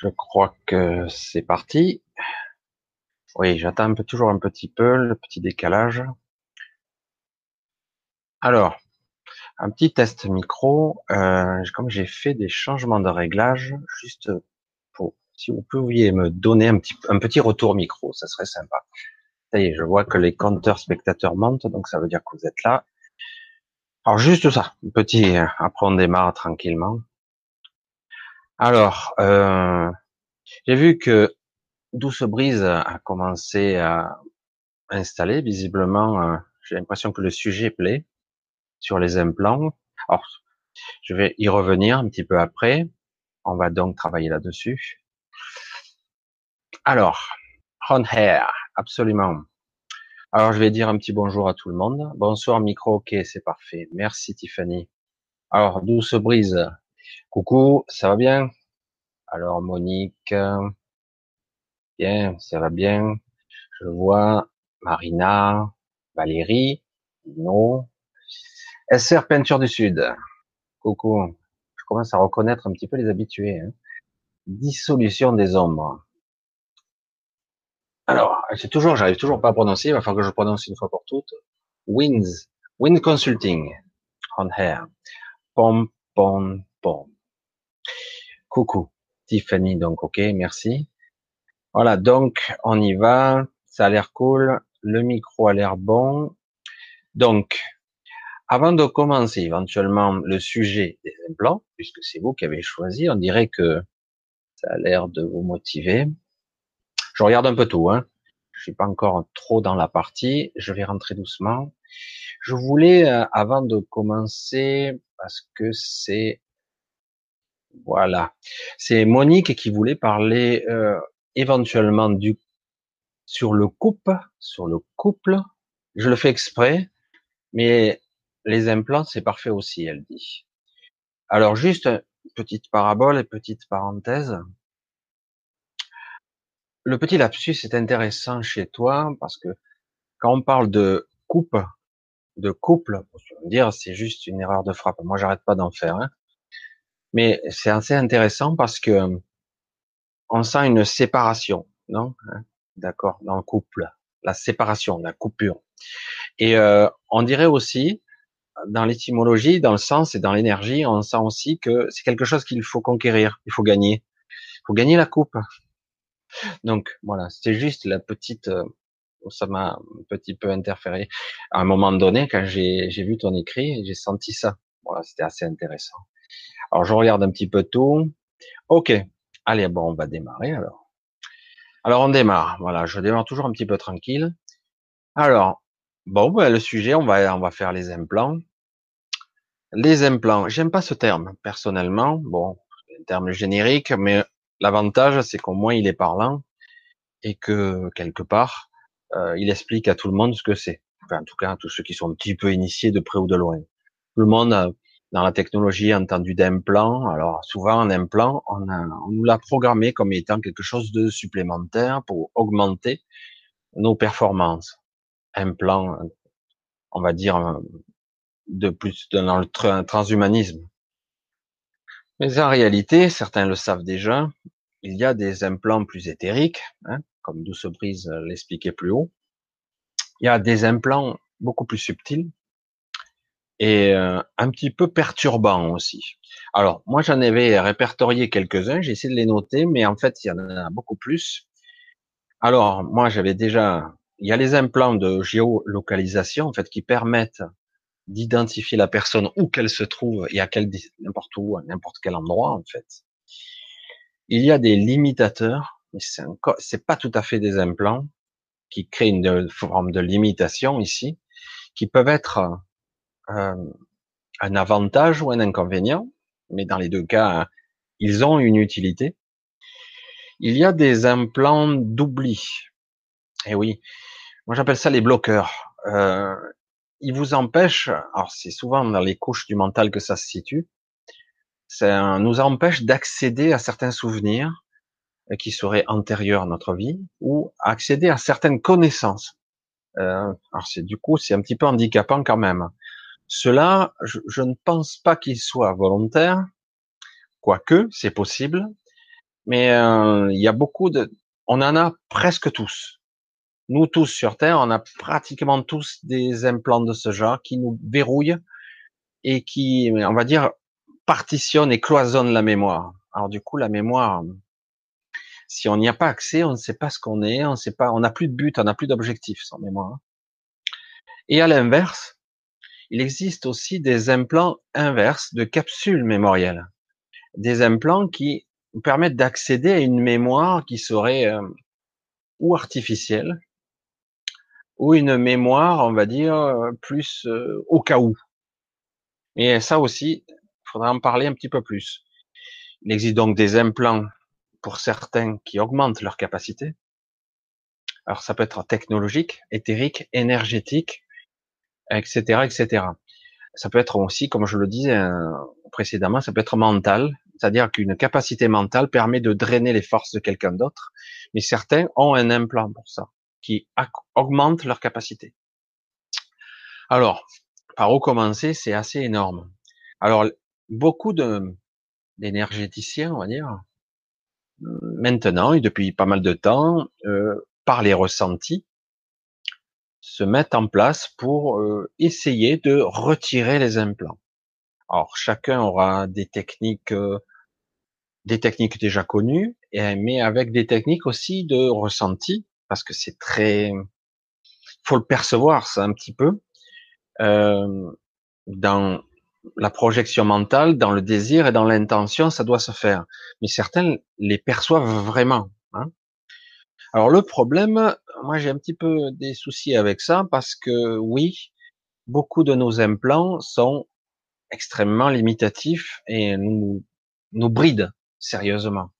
Je crois que c'est parti. Oui, j'attends un peu, toujours un petit peu le petit décalage. Alors, un petit test micro. Euh, comme j'ai fait des changements de réglage, juste pour si vous pouviez me donner un petit un petit retour micro, ça serait sympa. Ça y est, je vois que les compteurs spectateurs montent, donc ça veut dire que vous êtes là. Alors juste ça, petit. Après on démarre tranquillement. Alors, euh, j'ai vu que Douce Brise a commencé à installer. Visiblement, euh, j'ai l'impression que le sujet plaît sur les implants. Alors, je vais y revenir un petit peu après. On va donc travailler là-dessus. Alors, on hair, absolument. Alors, je vais dire un petit bonjour à tout le monde. Bonsoir, micro, ok, c'est parfait. Merci, Tiffany. Alors, Douce Brise, coucou, ça va bien? Alors, Monique, bien, ça va bien. Je vois Marina, Valérie, non. SR Peinture du Sud. Coucou. Je commence à reconnaître un petit peu les habitués. Hein. Dissolution des ombres. Alors, c'est toujours, j'arrive toujours pas à prononcer, il va falloir que je prononce une fois pour toutes. Winds, Wind Consulting, on air. Pom, pom, pom. Coucou. Tiffany, donc, ok, merci. Voilà, donc, on y va. Ça a l'air cool. Le micro a l'air bon. Donc, avant de commencer éventuellement le sujet des implants, puisque c'est vous qui avez choisi, on dirait que ça a l'air de vous motiver. Je regarde un peu tout, hein. Je suis pas encore trop dans la partie. Je vais rentrer doucement. Je voulais, euh, avant de commencer, parce que c'est voilà, c'est Monique qui voulait parler euh, éventuellement du sur le couple, sur le couple. Je le fais exprès, mais les implants c'est parfait aussi, elle dit. Alors juste petite parabole et petite parenthèse le petit lapsus est intéressant chez toi parce que quand on parle de coupe, de couple, me dire c'est juste une erreur de frappe. Moi, j'arrête pas d'en faire. Hein. Mais c'est assez intéressant parce que on sent une séparation, non hein, D'accord, dans le couple, la séparation, la coupure. Et euh, on dirait aussi, dans l'étymologie, dans le sens et dans l'énergie, on sent aussi que c'est quelque chose qu'il faut conquérir, il faut gagner. Il faut gagner la coupe. Donc voilà, c'était juste la petite, euh, ça m'a un petit peu interféré. À un moment donné, quand j'ai vu ton écrit, j'ai senti ça. Voilà, c'était assez intéressant. Alors je regarde un petit peu tout. Ok, allez, bon, on va démarrer alors. Alors on démarre. Voilà, je démarre toujours un petit peu tranquille. Alors, bon, ben, le sujet, on va on va faire les implants. Les implants, j'aime pas ce terme personnellement. Bon, un terme générique, mais L'avantage, c'est qu'au moins il est parlant et que quelque part, euh, il explique à tout le monde ce que c'est. Enfin, en tout cas, à tous ceux qui sont un petit peu initiés de près ou de loin. Tout le monde a, dans la technologie a entendu d'implant. Alors souvent un implant, on, a, on nous l'a programmé comme étant quelque chose de supplémentaire pour augmenter nos performances. Implant, on va dire de plus dans le transhumanisme. Mais en réalité, certains le savent déjà, il y a des implants plus éthériques, hein, comme Douce Brise l'expliquait plus haut. Il y a des implants beaucoup plus subtils et euh, un petit peu perturbants aussi. Alors, moi, j'en avais répertorié quelques-uns, j'ai essayé de les noter, mais en fait, il y en a beaucoup plus. Alors, moi, j'avais déjà, il y a les implants de géolocalisation, en fait, qui permettent d'identifier la personne où qu'elle se trouve et à quel n'importe où, à n'importe quel endroit en fait. Il y a des limitateurs, mais c'est encore, c'est pas tout à fait des implants qui créent une forme de limitation ici, qui peuvent être euh, un avantage ou un inconvénient, mais dans les deux cas, ils ont une utilité. Il y a des implants d'oubli. Eh oui, moi j'appelle ça les bloqueurs. Euh, il vous empêche, alors c'est souvent dans les couches du mental que ça se situe, ça nous empêche d'accéder à certains souvenirs euh, qui seraient antérieurs à notre vie ou accéder à certaines connaissances. Euh, alors c'est du coup c'est un petit peu handicapant quand même. Cela, je, ne pense pas qu'il soit volontaire, quoique c'est possible, Mais euh, il y a beaucoup de, on en a presque tous. Nous tous sur Terre, on a pratiquement tous des implants de ce genre qui nous verrouillent et qui, on va dire, partitionnent et cloisonnent la mémoire. Alors du coup, la mémoire, si on n'y a pas accès, on ne sait pas ce qu'on est, on ne sait pas, on n'a plus de but, on n'a plus d'objectif sans mémoire. Et à l'inverse, il existe aussi des implants inverses de capsules mémorielles. Des implants qui permettent d'accéder à une mémoire qui serait euh, ou artificielle, ou une mémoire, on va dire, euh, plus euh, au cas où. Et ça aussi, il faudra en parler un petit peu plus. Il existe donc des implants pour certains qui augmentent leur capacité. Alors ça peut être technologique, éthérique, énergétique, etc., etc. Ça peut être aussi, comme je le disais euh, précédemment, ça peut être mental, c'est-à-dire qu'une capacité mentale permet de drainer les forces de quelqu'un d'autre, mais certains ont un implant pour ça, qui augmente leur capacité. Alors, par où commencer, c'est assez énorme. Alors, beaucoup de d'énergéticiens, on va dire, maintenant et depuis pas mal de temps, euh, par les ressentis, se mettent en place pour euh, essayer de retirer les implants. Alors chacun aura des techniques, euh, des techniques déjà connues, mais avec des techniques aussi de ressenti, parce que c'est très, faut le percevoir ça un petit peu euh, dans la projection mentale, dans le désir et dans l'intention, ça doit se faire. Mais certains les perçoivent vraiment. Hein. Alors le problème, moi j'ai un petit peu des soucis avec ça parce que oui, beaucoup de nos implants sont extrêmement limitatifs et nous nous brident sérieusement.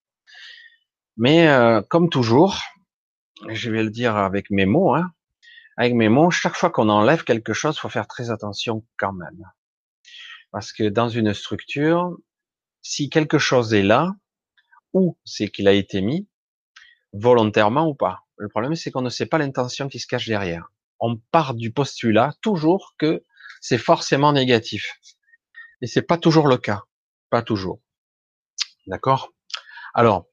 Mais euh, comme toujours, je vais le dire avec mes mots, hein, avec mes mots, chaque fois qu'on enlève quelque chose, faut faire très attention quand même. Parce que dans une structure, si quelque chose est là, ou c'est qu'il a été mis, volontairement ou pas. Le problème, c'est qu'on ne sait pas l'intention qui se cache derrière. On part du postulat toujours que c'est forcément négatif. Et c'est pas toujours le cas. Pas toujours. D'accord? Alors,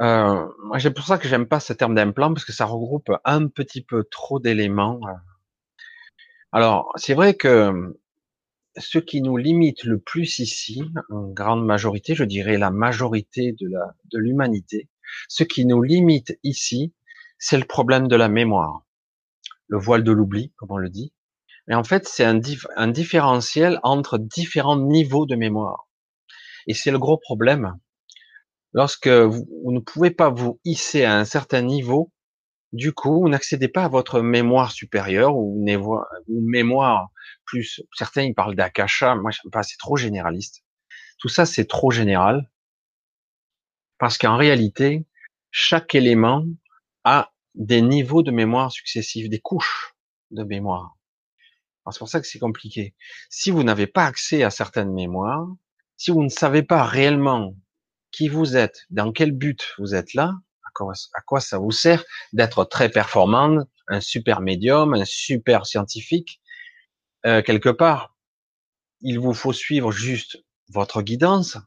euh, c'est pour ça que j'aime pas ce terme d'implant, parce que ça regroupe un petit peu trop d'éléments. Alors, c'est vrai que ce qui nous limite le plus ici, en grande majorité, je dirais la majorité de l'humanité, ce qui nous limite ici, c'est le problème de la mémoire. Le voile de l'oubli, comme on le dit. Mais en fait, c'est un, différentiel entre différents niveaux de mémoire. Et c'est le gros problème. Lorsque vous, ne pouvez pas vous hisser à un certain niveau, du coup, vous n'accédez pas à votre mémoire supérieure ou mémoire plus. Certains ils parlent d'akasha, moi j'aime pas, c'est trop généraliste. Tout ça c'est trop général. Parce qu'en réalité, chaque élément a des niveaux de mémoire successifs, des couches de mémoire. C'est pour ça que c'est compliqué. Si vous n'avez pas accès à certaines mémoires, si vous ne savez pas réellement qui vous êtes, dans quel but vous êtes là, à quoi, ça vous sert d'être très performant, un super médium, un super scientifique, euh, quelque part, il vous faut suivre juste votre guidance,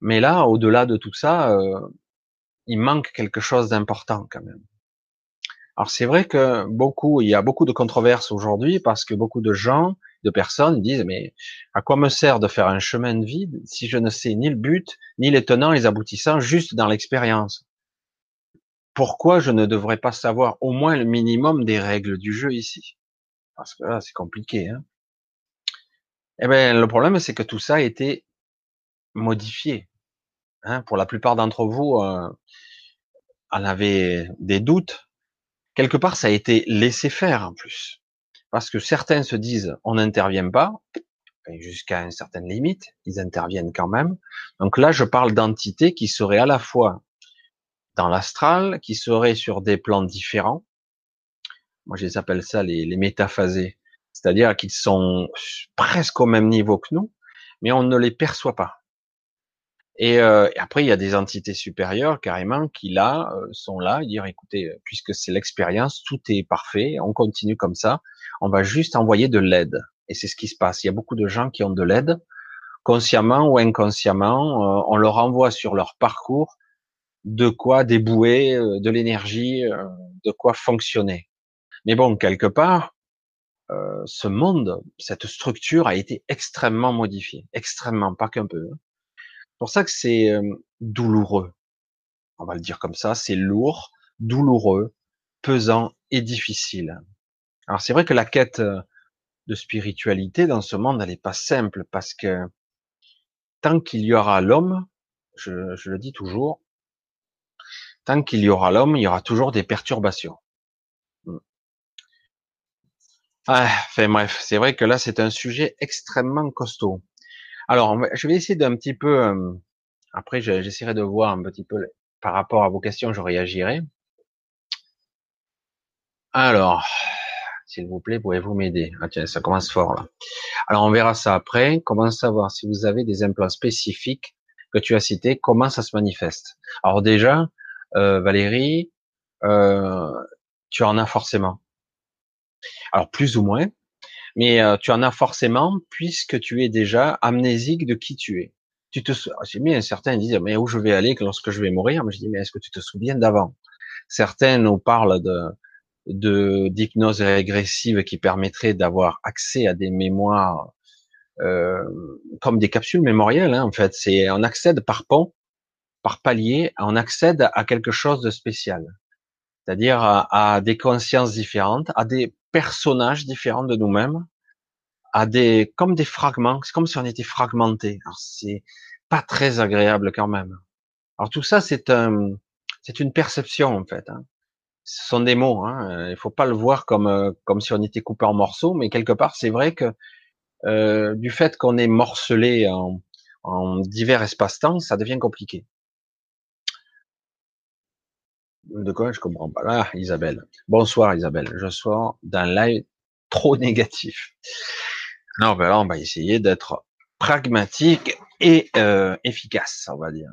mais là, au-delà de tout ça, euh, il manque quelque chose d'important quand même. Alors c'est vrai que beaucoup, il y a beaucoup de controverses aujourd'hui parce que beaucoup de gens, de personnes disent mais à quoi me sert de faire un chemin de vie si je ne sais ni le but, ni les tenants, les aboutissants, juste dans l'expérience? Pourquoi je ne devrais pas savoir au moins le minimum des règles du jeu ici? Parce que là c'est compliqué. Hein eh ben le problème c'est que tout ça a été modifié. Hein, pour la plupart d'entre vous, euh, en avait des doutes. Quelque part, ça a été laissé faire en plus, parce que certains se disent on n'intervient pas jusqu'à une certaine limite, ils interviennent quand même. Donc là, je parle d'entités qui seraient à la fois dans l'astral, qui seraient sur des plans différents. Moi, je les appelle ça les, les métaphasés, c'est-à-dire qu'ils sont presque au même niveau que nous, mais on ne les perçoit pas. Euh, et, après, il y a des entités supérieures carrément qui là euh, sont là, dire écoutez, euh, puisque c'est l'expérience, tout est parfait, on continue comme ça, on va juste envoyer de l'aide. Et c'est ce qui se passe. Il y a beaucoup de gens qui ont de l'aide, consciemment ou inconsciemment, euh, on leur envoie sur leur parcours de quoi débouer euh, de l'énergie, euh, de quoi fonctionner. Mais bon, quelque part, ce monde, cette structure a été extrêmement modifiée, extrêmement, pas qu'un peu. Hein. C'est pour ça que c'est douloureux. On va le dire comme ça, c'est lourd, douloureux, pesant et difficile. Alors c'est vrai que la quête de spiritualité dans ce monde, elle n'est pas simple parce que tant qu'il y aura l'homme, je, le dis toujours, tant qu'il y aura l'homme, il y aura toujours des perturbations. Hmm. Ah, enfin bref, c'est vrai que là c'est un sujet extrêmement costaud. Alors je vais essayer d'un petit peu, euh, après j'essaierai de voir un petit peu par rapport à vos questions, je réagirai. Alors, s'il vous plaît, pouvez-vous m'aider? Ah tiens, ça commence fort là. Alors on verra ça après. Comment savoir si vous avez des implants spécifiques que tu as cités? Comment ça se manifeste? Alors déjà, euh, Valérie, euh, tu en as forcément. Alors plus ou moins, mais euh, tu en as forcément puisque tu es déjà amnésique de qui tu es. Tu te, j'ai mis un certain disent mais où je vais aller lorsque je vais mourir? Mais je dis mais est-ce que tu te souviens d'avant? Certains nous parlent de de d'hypnose régressive qui permettrait d'avoir accès à des mémoires euh, comme des capsules mémorielles. Hein, en fait, c'est on accède par pont, par palier, on accède à quelque chose de spécial, c'est-à-dire à, des consciences différentes, à des personnages différents de nous-mêmes, à des comme des fragments. C'est comme si on était fragmenté. Alors c'est pas très agréable quand même. Alors tout ça, c'est un, c'est une perception en fait. Hein ce sont des mots. Hein. Il faut pas le voir comme euh, comme si on était coupé en morceaux, mais quelque part, c'est vrai que euh, du fait qu'on est morcelé en, en divers espaces-temps, ça devient compliqué. De quoi? Je comprends pas. Ah, Isabelle. Bonsoir Isabelle. Je sors d'un live trop négatif. Non, ben là, on va essayer d'être pragmatique et euh, efficace, on va dire.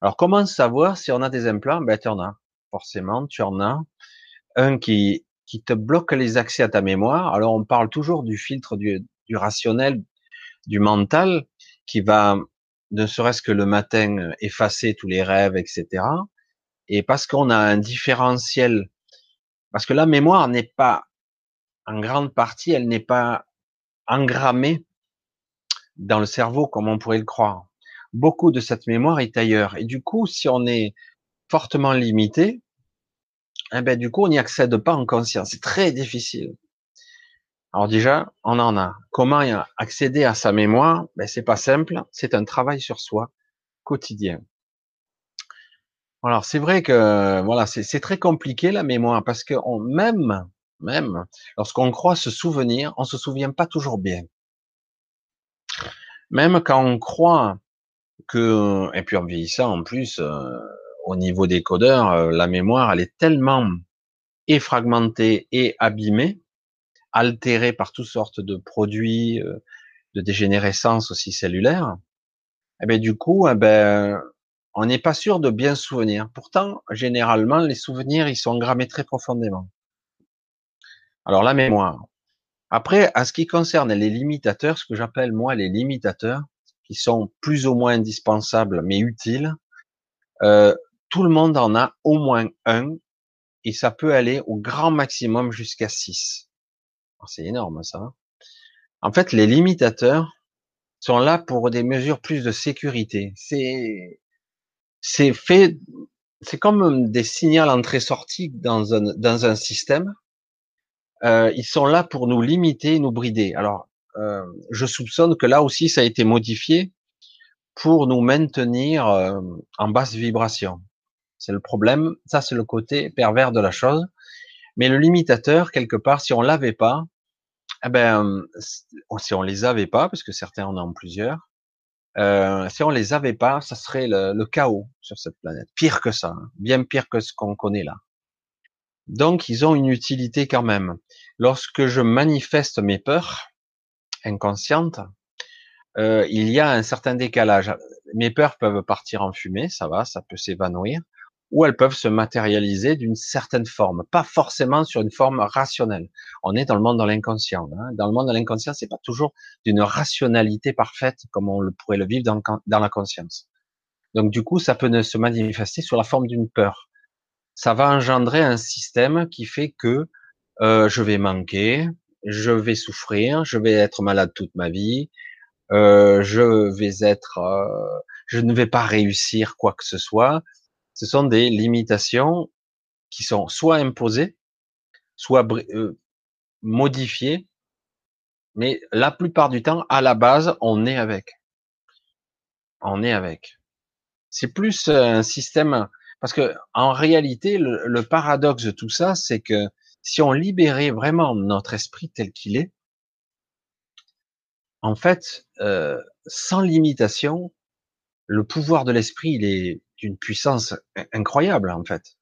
Alors, comment savoir si on a des implants? Ben, tu en as forcément, tu en as. Un qui, qui te bloque les accès à ta mémoire. Alors, on parle toujours du filtre du, du rationnel, du mental, qui va, ne serait-ce que le matin, effacer tous les rêves, etc. Et parce qu'on a un différentiel, parce que la mémoire n'est pas, en grande partie, elle n'est pas engrammée dans le cerveau comme on pourrait le croire. Beaucoup de cette mémoire est ailleurs. Et du coup, si on est fortement limité, eh ben, du coup, on n'y accède pas en conscience. C'est très difficile. Alors déjà, on en a. Comment accéder à sa mémoire? Ben c'est pas simple. C'est un travail sur soi quotidien. Alors c'est vrai que voilà, c'est très compliqué la mémoire parce que on, même même lorsqu'on croit se souvenir, on se souvient pas toujours bien. Même quand on croit que et puis en vieillissant en plus, euh, au niveau des codeurs, euh, la mémoire, elle est tellement effragmentée et abîmée, altérée par toutes sortes de produits, euh, de dégénérescence aussi cellulaire. Et eh ben du coup, eh ben, on n'est pas sûr de bien se souvenir. Pourtant, généralement, les souvenirs, ils sont grammés très profondément. Alors la mémoire. Après, à ce qui concerne les limitateurs, ce que j'appelle moi les limitateurs, qui sont plus ou moins indispensables mais utiles, euh, tout le monde en a au moins un, et ça peut aller au grand maximum jusqu'à 6. C'est énorme ça. Hein. En fait, les limitateurs sont là pour des mesures plus de sécurité. C'est c'est fait, c'est comme des signaux entrée-sortie dans un dans un système. Euh, ils sont là pour nous limiter, nous brider. Alors, euh, je soupçonne que là aussi ça a été modifié pour nous maintenir euh, en basse vibration. C'est le problème. Ça, c'est le côté pervers de la chose. Mais le limitateur, quelque part, si on l'avait pas, eh ben, si on les avait pas, parce que certains en ont plusieurs, euh, si on les avait pas, ça serait le, chaos sur cette planète. Pire que ça, hein. bien pire que ce qu'on connaît là. Donc, ils ont une utilité quand même. Lorsque je manifeste mes peurs inconscientes, euh, il y a un certain décalage. Mes peurs peuvent partir en fumée, ça va, ça peut s'évanouir ou elles peuvent se matérialiser d'une certaine forme, pas forcément sur une forme rationnelle. On est dans le monde de l'inconscient. Hein. Dans le monde de l'inconscient, c'est pas toujours d'une rationalité parfaite comme on le pourrait le vivre dans, la conscience. Donc du coup, ça peut se manifester sur la forme d'une peur. Ça va engendrer un système qui fait que euh, je vais manquer, je vais souffrir, je vais être malade toute ma vie, euh, je vais être, euh, je ne vais pas réussir quoi que ce soit. Ce sont des limitations qui sont soit imposées, soit euh, modifiées, mais la plupart du temps, à la base, on est avec. On est avec. C'est plus un système parce que en réalité, le, le paradoxe de tout ça, c'est que si on libérait vraiment notre esprit tel qu'il est, en fait, euh, sans limitation, le pouvoir de l'esprit, il est d'une puissance incroyable, en fait.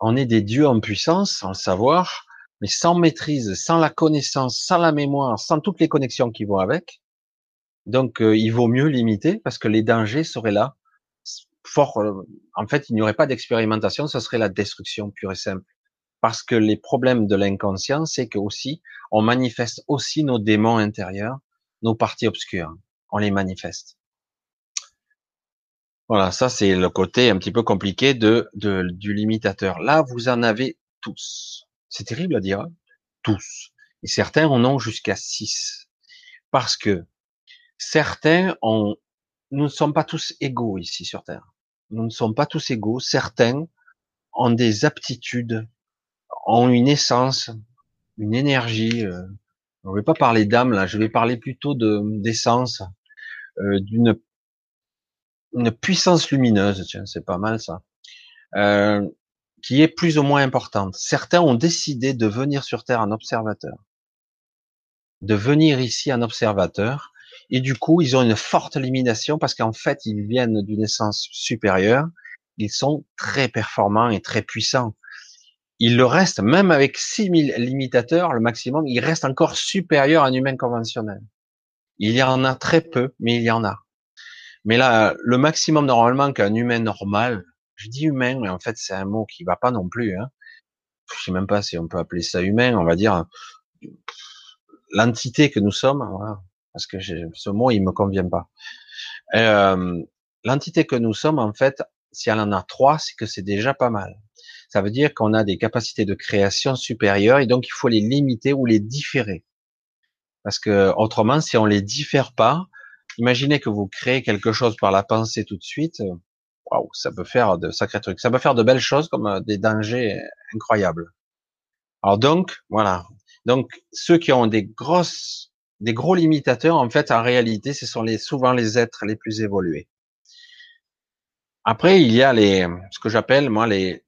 On est des dieux en puissance, sans le savoir, mais sans maîtrise, sans la connaissance, sans la mémoire, sans toutes les connexions qui vont avec. Donc, euh, il vaut mieux limiter parce que les dangers seraient là. Euh, en fait, il n'y aurait pas d'expérimentation, ce serait la destruction pure et simple. Parce que les problèmes de l'inconscient, c'est que aussi, on manifeste aussi nos démons intérieurs nos parties obscures. On les manifeste. Voilà, ça c'est le côté un petit peu compliqué de, du limitateur. Là, vous en avez tous. C'est terrible à dire, hein. tous. Et certains en ont jusqu'à six. Parce que certains ont, nous ne sommes pas tous égaux ici sur Terre. Nous ne sommes pas tous égaux. Certains ont des aptitudes, ont une essence, une énergie, je ne vais pas parler d'âme là, je vais parler plutôt de d'essence, euh, d'une une puissance lumineuse, tiens, c'est pas mal ça, euh, qui est plus ou moins importante. Certains ont décidé de venir sur Terre en observateur, de venir ici en observateur, et du coup, ils ont une forte élimination parce qu'en fait, ils viennent d'une essence supérieure, ils sont très performants et très puissants il le reste, même avec 6000 limitateurs, le maximum, il reste encore supérieur à un humain conventionnel. Il y en a très peu, mais il y en a. Mais là, le maximum normalement qu'un humain normal, je dis humain, mais en fait c'est un mot qui va pas non plus. Hein. Je sais même pas si on peut appeler ça humain. On va dire l'entité que nous sommes, voilà, parce que ce mot il me convient pas. Euh, l'entité que nous sommes, en fait, si elle en a trois, c'est que c'est déjà pas mal ça veut dire qu'on a des capacités de création supérieures et donc il faut les limiter ou les différer. Parce que autrement, si on les diffère pas, imaginez que vous créez quelque chose par la pensée tout de suite, waouh, ça peut faire de sacrés trucs. Ça peut faire de belles choses comme euh, des dangers incroyables. Alors donc, voilà. Donc ceux qui ont des grosses, des gros limitateurs, en fait, en réalité, ce sont souvent les êtres les plus évolués. Après, il y a les, ce que j'appelle moi les,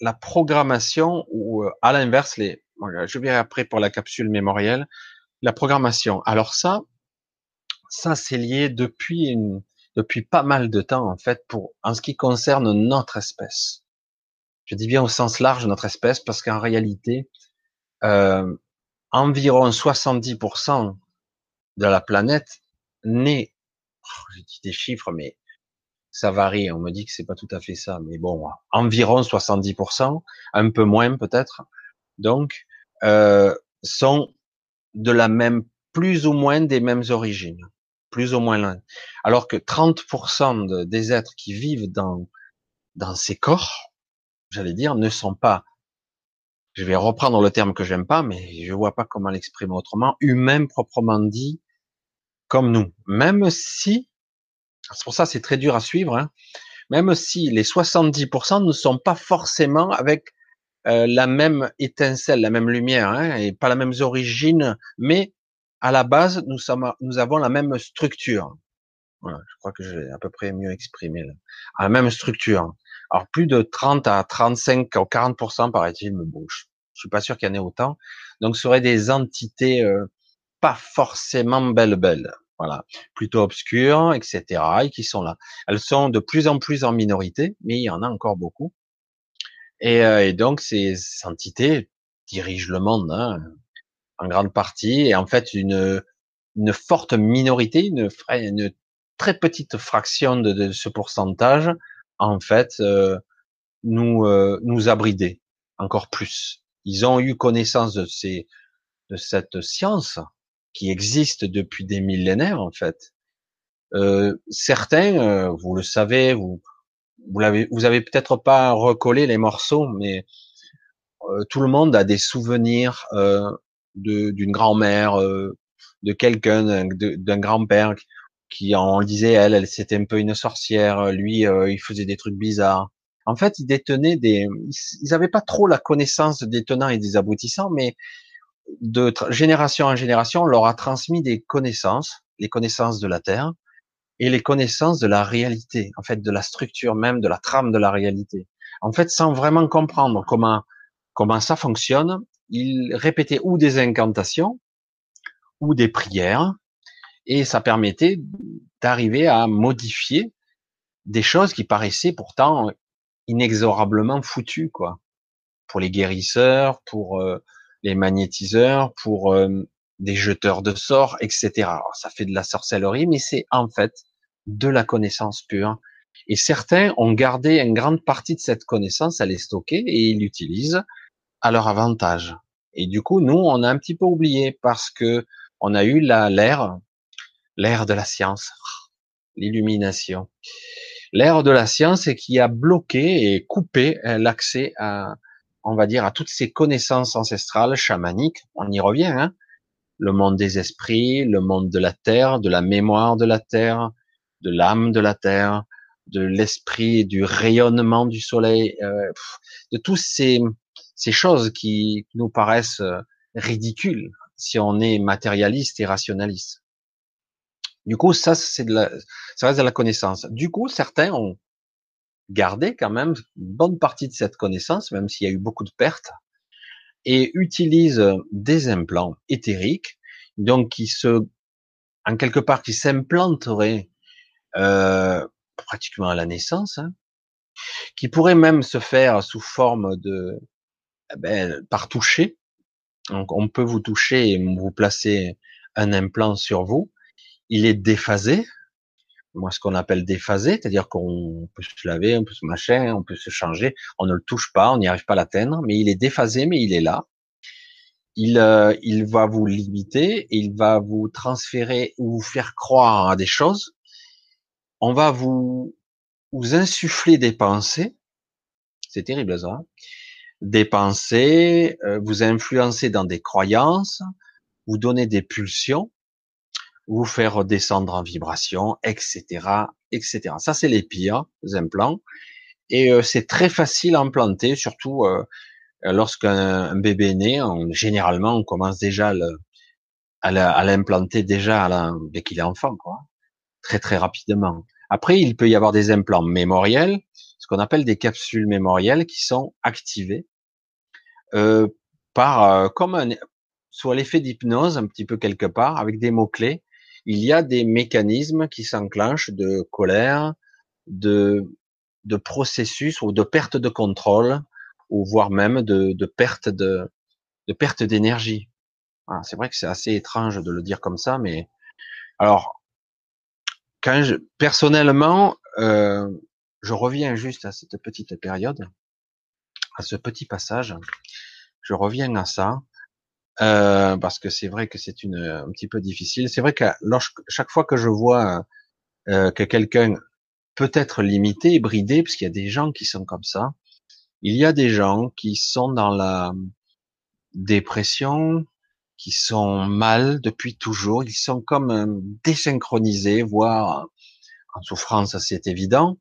la programmation ou euh, à l'inverse les je verrai après pour la capsule mémorielle la programmation. Alors ça ça c'est lié depuis une, depuis pas mal de temps en fait pour en ce qui concerne notre espèce. Je dis bien au sens large notre espèce parce qu'en réalité euh, environ 70% de la planète n'est, oh, j'ai dit des chiffres, mais ça varie. On me dit que c'est pas tout à fait ça, mais bon, environ 70%, un peu moins peut-être. Donc, euh, sont de la même, plus ou moins des mêmes origines, plus ou moins loin. Alors que 30% des êtres qui vivent dans dans ces corps, j'allais dire, ne sont pas. Je vais reprendre le terme que j'aime pas, mais je vois pas comment l'exprimer autrement. Humains proprement dit, comme nous. Même si c'est pour ça c'est très dur à suivre, hein. même si les 70% ne sont pas forcément avec euh, la même étincelle, la même lumière, hein, et pas la même origine, mais à la base, nous, sommes, avons la même structure. Voilà, je crois que j'ai à peu près mieux exprimé. Là. la même structure. Alors plus de 30 à 35 ou 40% paraît-il, me bouge. je suis pas sûr qu'il y en ait autant. Donc ce seraient des entités euh, pas forcément belles belles voilà, plutôt obscures, etc., et qui sont là. Elles sont de plus en plus en minorité, mais il y en a encore beaucoup. Et, euh, donc ces entités dirigent le monde hein, en grande partie, et en fait une, une forte minorité, une, une très petite fraction de, ce pourcentage en fait, euh, nous euh, nous abrider encore plus. Ils ont eu connaissance de ces de cette science qui existe depuis des millénaires en fait. Euh, certains, euh, vous le savez, vous vous l'avez, vous avez peut-être pas recollé les morceaux, mais euh, tout le monde a des souvenirs d'une grand-mère, de quelqu'un, d'un grand-père qui en disait elle, elle c'était un peu une sorcière, lui il faisait des trucs bizarres. En fait, ils détenaient des, ils n'avaient pas trop la connaissance des tenants et des aboutissants, mais de génération en génération, on leur a transmis des connaissances, les connaissances de la Terre et les connaissances de la réalité, en fait, de la structure même, de la trame de la réalité. En fait, sans vraiment comprendre comment comment ça fonctionne, ils répétaient ou des incantations ou des prières, et ça permettait d'arriver à modifier des choses qui paraissaient pourtant inexorablement foutues, quoi. Pour les guérisseurs, pour euh, les magnétiseurs, pour euh, des jeteurs de sorts, etc. ça fait de la sorcellerie, mais c'est en fait de la connaissance pure. Et certains ont gardé une grande partie de cette connaissance, à les stocker et ils l'utilisent à leur avantage. Et du coup, nous, on a un petit peu oublié parce que on a eu l'ère, l'ère de la science, l'illumination, l'ère de la science qui a bloqué et coupé l'accès à, on va dire, à toutes ces connaissances ancestrales, chamaniques. On y revient, hein le monde des esprits, le monde de la terre, de la mémoire de la terre, de l'âme de la terre, de l'esprit, du rayonnement du soleil, euh, de tous ces, ces choses qui nous paraissent euh, ridicules si on est matérialiste et rationaliste. Du coup, ça, c'est de la, ça reste de la connaissance. Du coup, certains ont gardé quand même une bonne partie de cette connaissance, même s'il y a eu beaucoup de pertes, et utilisent des implants éthériques, donc qui se, en quelque part, qui s'implanteraient euh, pratiquement à la naissance, hein, qui pourrait même se faire sous forme de, ben, par toucher. Donc, on peut vous toucher et vous placer un implant sur vous. Il est déphasé. Moi, ce qu'on appelle déphasé, c'est-à-dire qu'on peut se laver, on peut se machin, on peut se changer. On ne le touche pas, on n'y arrive pas à l'atteindre, mais il est déphasé, mais il est là. Il, euh, il va vous limiter, il va vous transférer ou vous faire croire à des choses on va vous, vous insuffler des pensées. C'est terrible ça. Hein. Des pensées, euh, vous influencer dans des croyances, vous donner des pulsions, vous faire descendre en vibration, etc., etc. Ça, c'est les pires implants. Et euh, c'est très facile à implanter, surtout euh, lorsqu'un bébé est né. généralement, on commence déjà à l'implanter déjà dès qu'il est enfant, quoi. Très très rapidement. Après, il peut y avoir des implants mémoriels, ce qu'on appelle des capsules mémorielles qui sont activées euh, par euh, comme un, soit l'effet d'hypnose un petit peu quelque part avec des mots clés. Il y a des mécanismes qui s'enclenchent de colère, de de processus ou de perte de contrôle ou voire même de, de perte de de perte d'énergie. c'est vrai que c'est assez étrange de le dire comme ça, mais alors quand je, personnellement, euh, je reviens juste à cette petite période, à ce petit passage. Je reviens à ça euh, parce que c'est vrai que c'est une un petit peu difficile. C'est vrai que lorsque, chaque fois que je vois euh, que quelqu'un peut être limité, bridé, parce qu'il y a des gens qui sont comme ça, il y a des gens qui sont dans la dépression, qui sont mal depuis toujours. Ils sont comme euh, désynchronisés, voire en souffrance, c'est évident.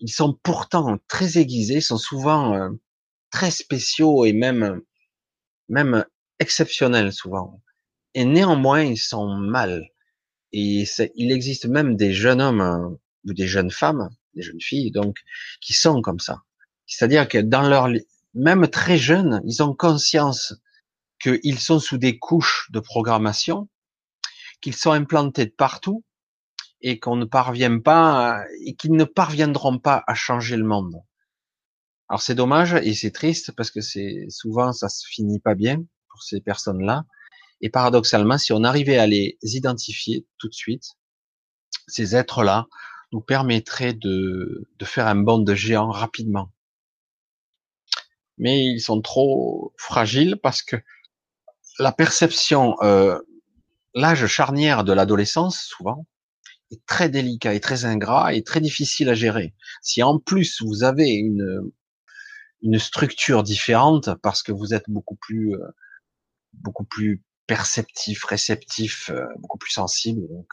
Ils sont pourtant très aiguisés, sont souvent euh, très spéciaux et même même exceptionnels souvent. Et néanmoins, ils sont mal. Et il existe même des jeunes hommes ou des jeunes femmes, des jeunes filles donc, qui sont comme ça. C'est-à-dire que dans leur, même très jeunes, ils ont conscience qu'ils sont sous des couches de programmation, qu'ils sont implantés de partout et qu'on ne parvient pas et qu'ils ne parviendront pas à changer le monde. Alors c'est dommage et c'est triste parce que c'est souvent ça se finit pas bien pour ces personnes-là. Et paradoxalement, si on arrivait à les identifier tout de suite, ces êtres-là nous permettrait de, de faire un bond de géant rapidement. Mais ils sont trop fragiles parce que la perception, euh, l'âge charnière de l'adolescence, souvent, est très délicat et très ingrat et très difficile à gérer. Si en plus vous avez une, une structure différente parce que vous êtes beaucoup plus, euh, beaucoup plus perceptif, réceptif, euh, beaucoup plus sensible. Donc.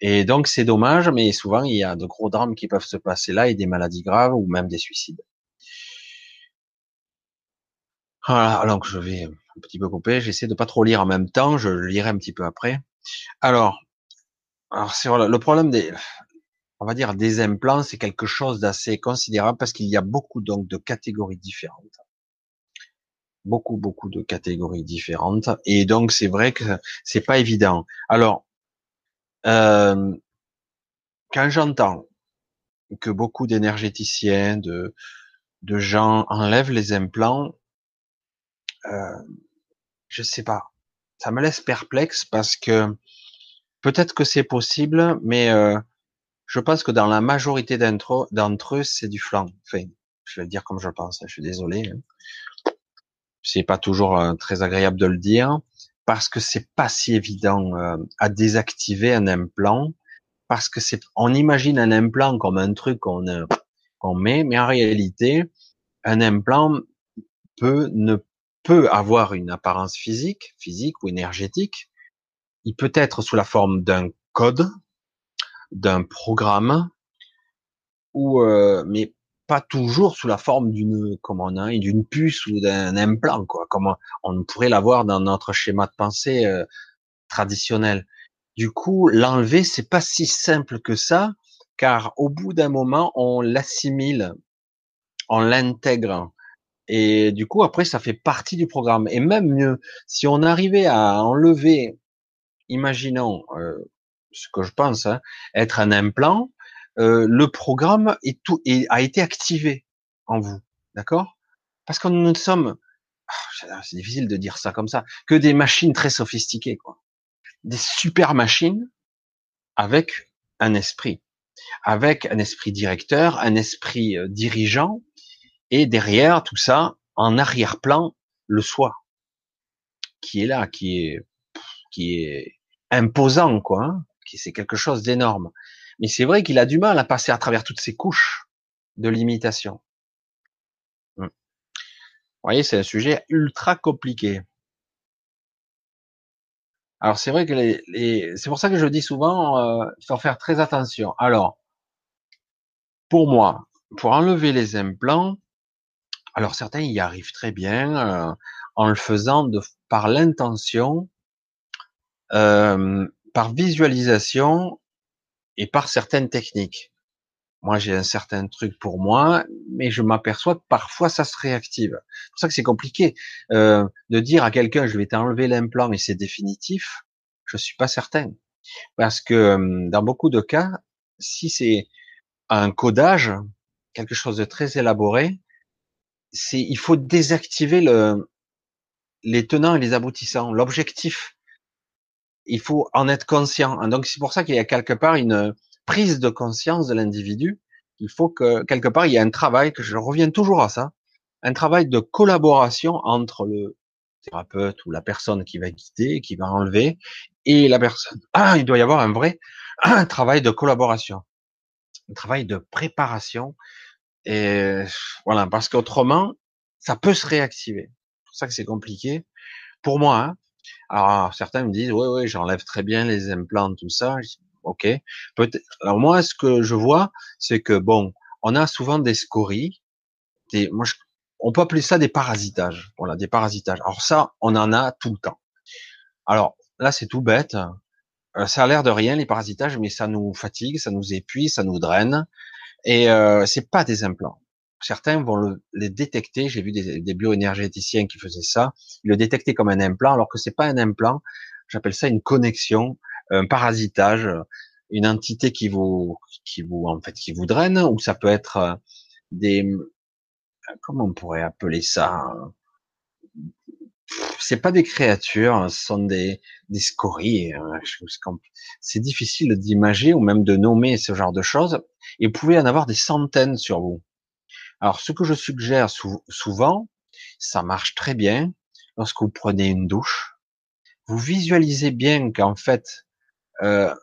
Et donc c'est dommage, mais souvent il y a de gros drames qui peuvent se passer là et des maladies graves ou même des suicides. Voilà, alors je vais un petit peu couper, j'essaie de pas trop lire en même temps, je lirai un petit peu après. Alors, alors c'est le problème des, on va dire des implants, c'est quelque chose d'assez considérable parce qu'il y a beaucoup donc de catégories différentes beaucoup, beaucoup de catégories différentes. Et donc, c'est vrai que c'est pas évident. Alors, euh, quand j'entends que beaucoup d'énergéticiens, de, de gens enlèvent les implants, euh, je sais pas. Ça me laisse perplexe parce que peut-être que c'est possible, mais euh, je pense que dans la majorité d'entre eux, c'est du flanc. Enfin, je vais le dire comme je pense. Hein, je suis désolé. Hein c'est pas toujours euh, très agréable de le dire, parce que c'est pas si évident euh, à désactiver un implant, parce que c'est, on imagine un implant comme un truc qu'on euh, qu'on met, mais en réalité, un implant peut ne peut avoir une apparence physique, physique ou énergétique. Il peut être sous la forme d'un code, d'un programme, ou mais pas toujours sous la forme d'une, comme on a, d'une puce ou d'un implant, quoi, comme on pourrait l'avoir dans notre schéma de pensée euh, traditionnel. Du coup, l'enlever, c'est pas si simple que ça, car au bout d'un moment, on l'assimile, on l'intègre, et du coup, après, ça fait partie du programme. Et même mieux, si on arrivait à enlever, imaginons, euh, ce que je pense, hein, être un implant, euh, le programme est tout, a été activé en vous, d'accord? Parce que nous ne sommes, ah, c'est difficile de dire ça comme ça, que des machines très sophistiquées, quoi. Des super machines avec un esprit, avec un esprit directeur, un esprit euh, dirigeant, et derrière tout ça, en arrière-plan, le soi, qui est là, qui est, qui est imposant, quoi. C'est quelque chose d'énorme. Mais c'est vrai qu'il a du mal à passer à travers toutes ces couches de limitation. Hmm. Vous voyez, c'est un sujet ultra compliqué. Alors c'est vrai que les, c'est pour ça que je dis souvent, euh, il faut faire très attention. Alors, pour moi, pour enlever les implants, alors certains y arrivent très bien euh, en le faisant de, par l'intention, euh, par visualisation et par certaines techniques. Moi, j'ai un certain truc pour moi, mais je m'aperçois que parfois ça se réactive. C'est pour ça que c'est compliqué euh, de dire à quelqu'un je vais t'enlever l'implant et c'est définitif. Je suis pas certain parce que dans beaucoup de cas, si c'est un codage, quelque chose de très élaboré, c'est il faut désactiver le, les tenants et les aboutissants, l'objectif il faut en être conscient. Donc c'est pour ça qu'il y a quelque part une prise de conscience de l'individu. Il faut que quelque part il y ait un travail que je reviens toujours à ça, un travail de collaboration entre le thérapeute ou la personne qui va guider, qui va enlever, et la personne. Ah, il doit y avoir un vrai travail de collaboration, un travail de préparation. Et voilà, parce qu'autrement, ça peut se réactiver. C'est pour ça que c'est compliqué. Pour moi, hein, alors certains me disent, oui, oui, j'enlève très bien les implants, tout ça. ok. Alors moi, ce que je vois, c'est que bon, on a souvent des scories. On peut appeler ça des parasitages. Voilà, des parasitages. Alors ça, on en a tout le temps. Alors là, c'est tout bête. Euh, ça a l'air de rien les parasitages, mais ça nous fatigue, ça nous épuise, ça nous draine. Et euh, c'est pas des implants certains vont le, les détecter. J'ai vu des, des bioénergéticiens qui faisaient ça. Ils le détectaient comme un implant, alors que c'est pas un implant. J'appelle ça une connexion, un parasitage, une entité qui vous, qui vous, en fait, qui vous draine, ou ça peut être euh, des, comment on pourrait appeler ça, c'est pas des créatures, ce sont des, des scories. Hein, c'est difficile d'imager ou même de nommer ce genre de choses. Et vous pouvez en avoir des centaines sur vous. Alors, ce que je suggère souvent, ça marche très bien lorsque vous prenez une douche. Vous visualisez bien qu'en fait, euh,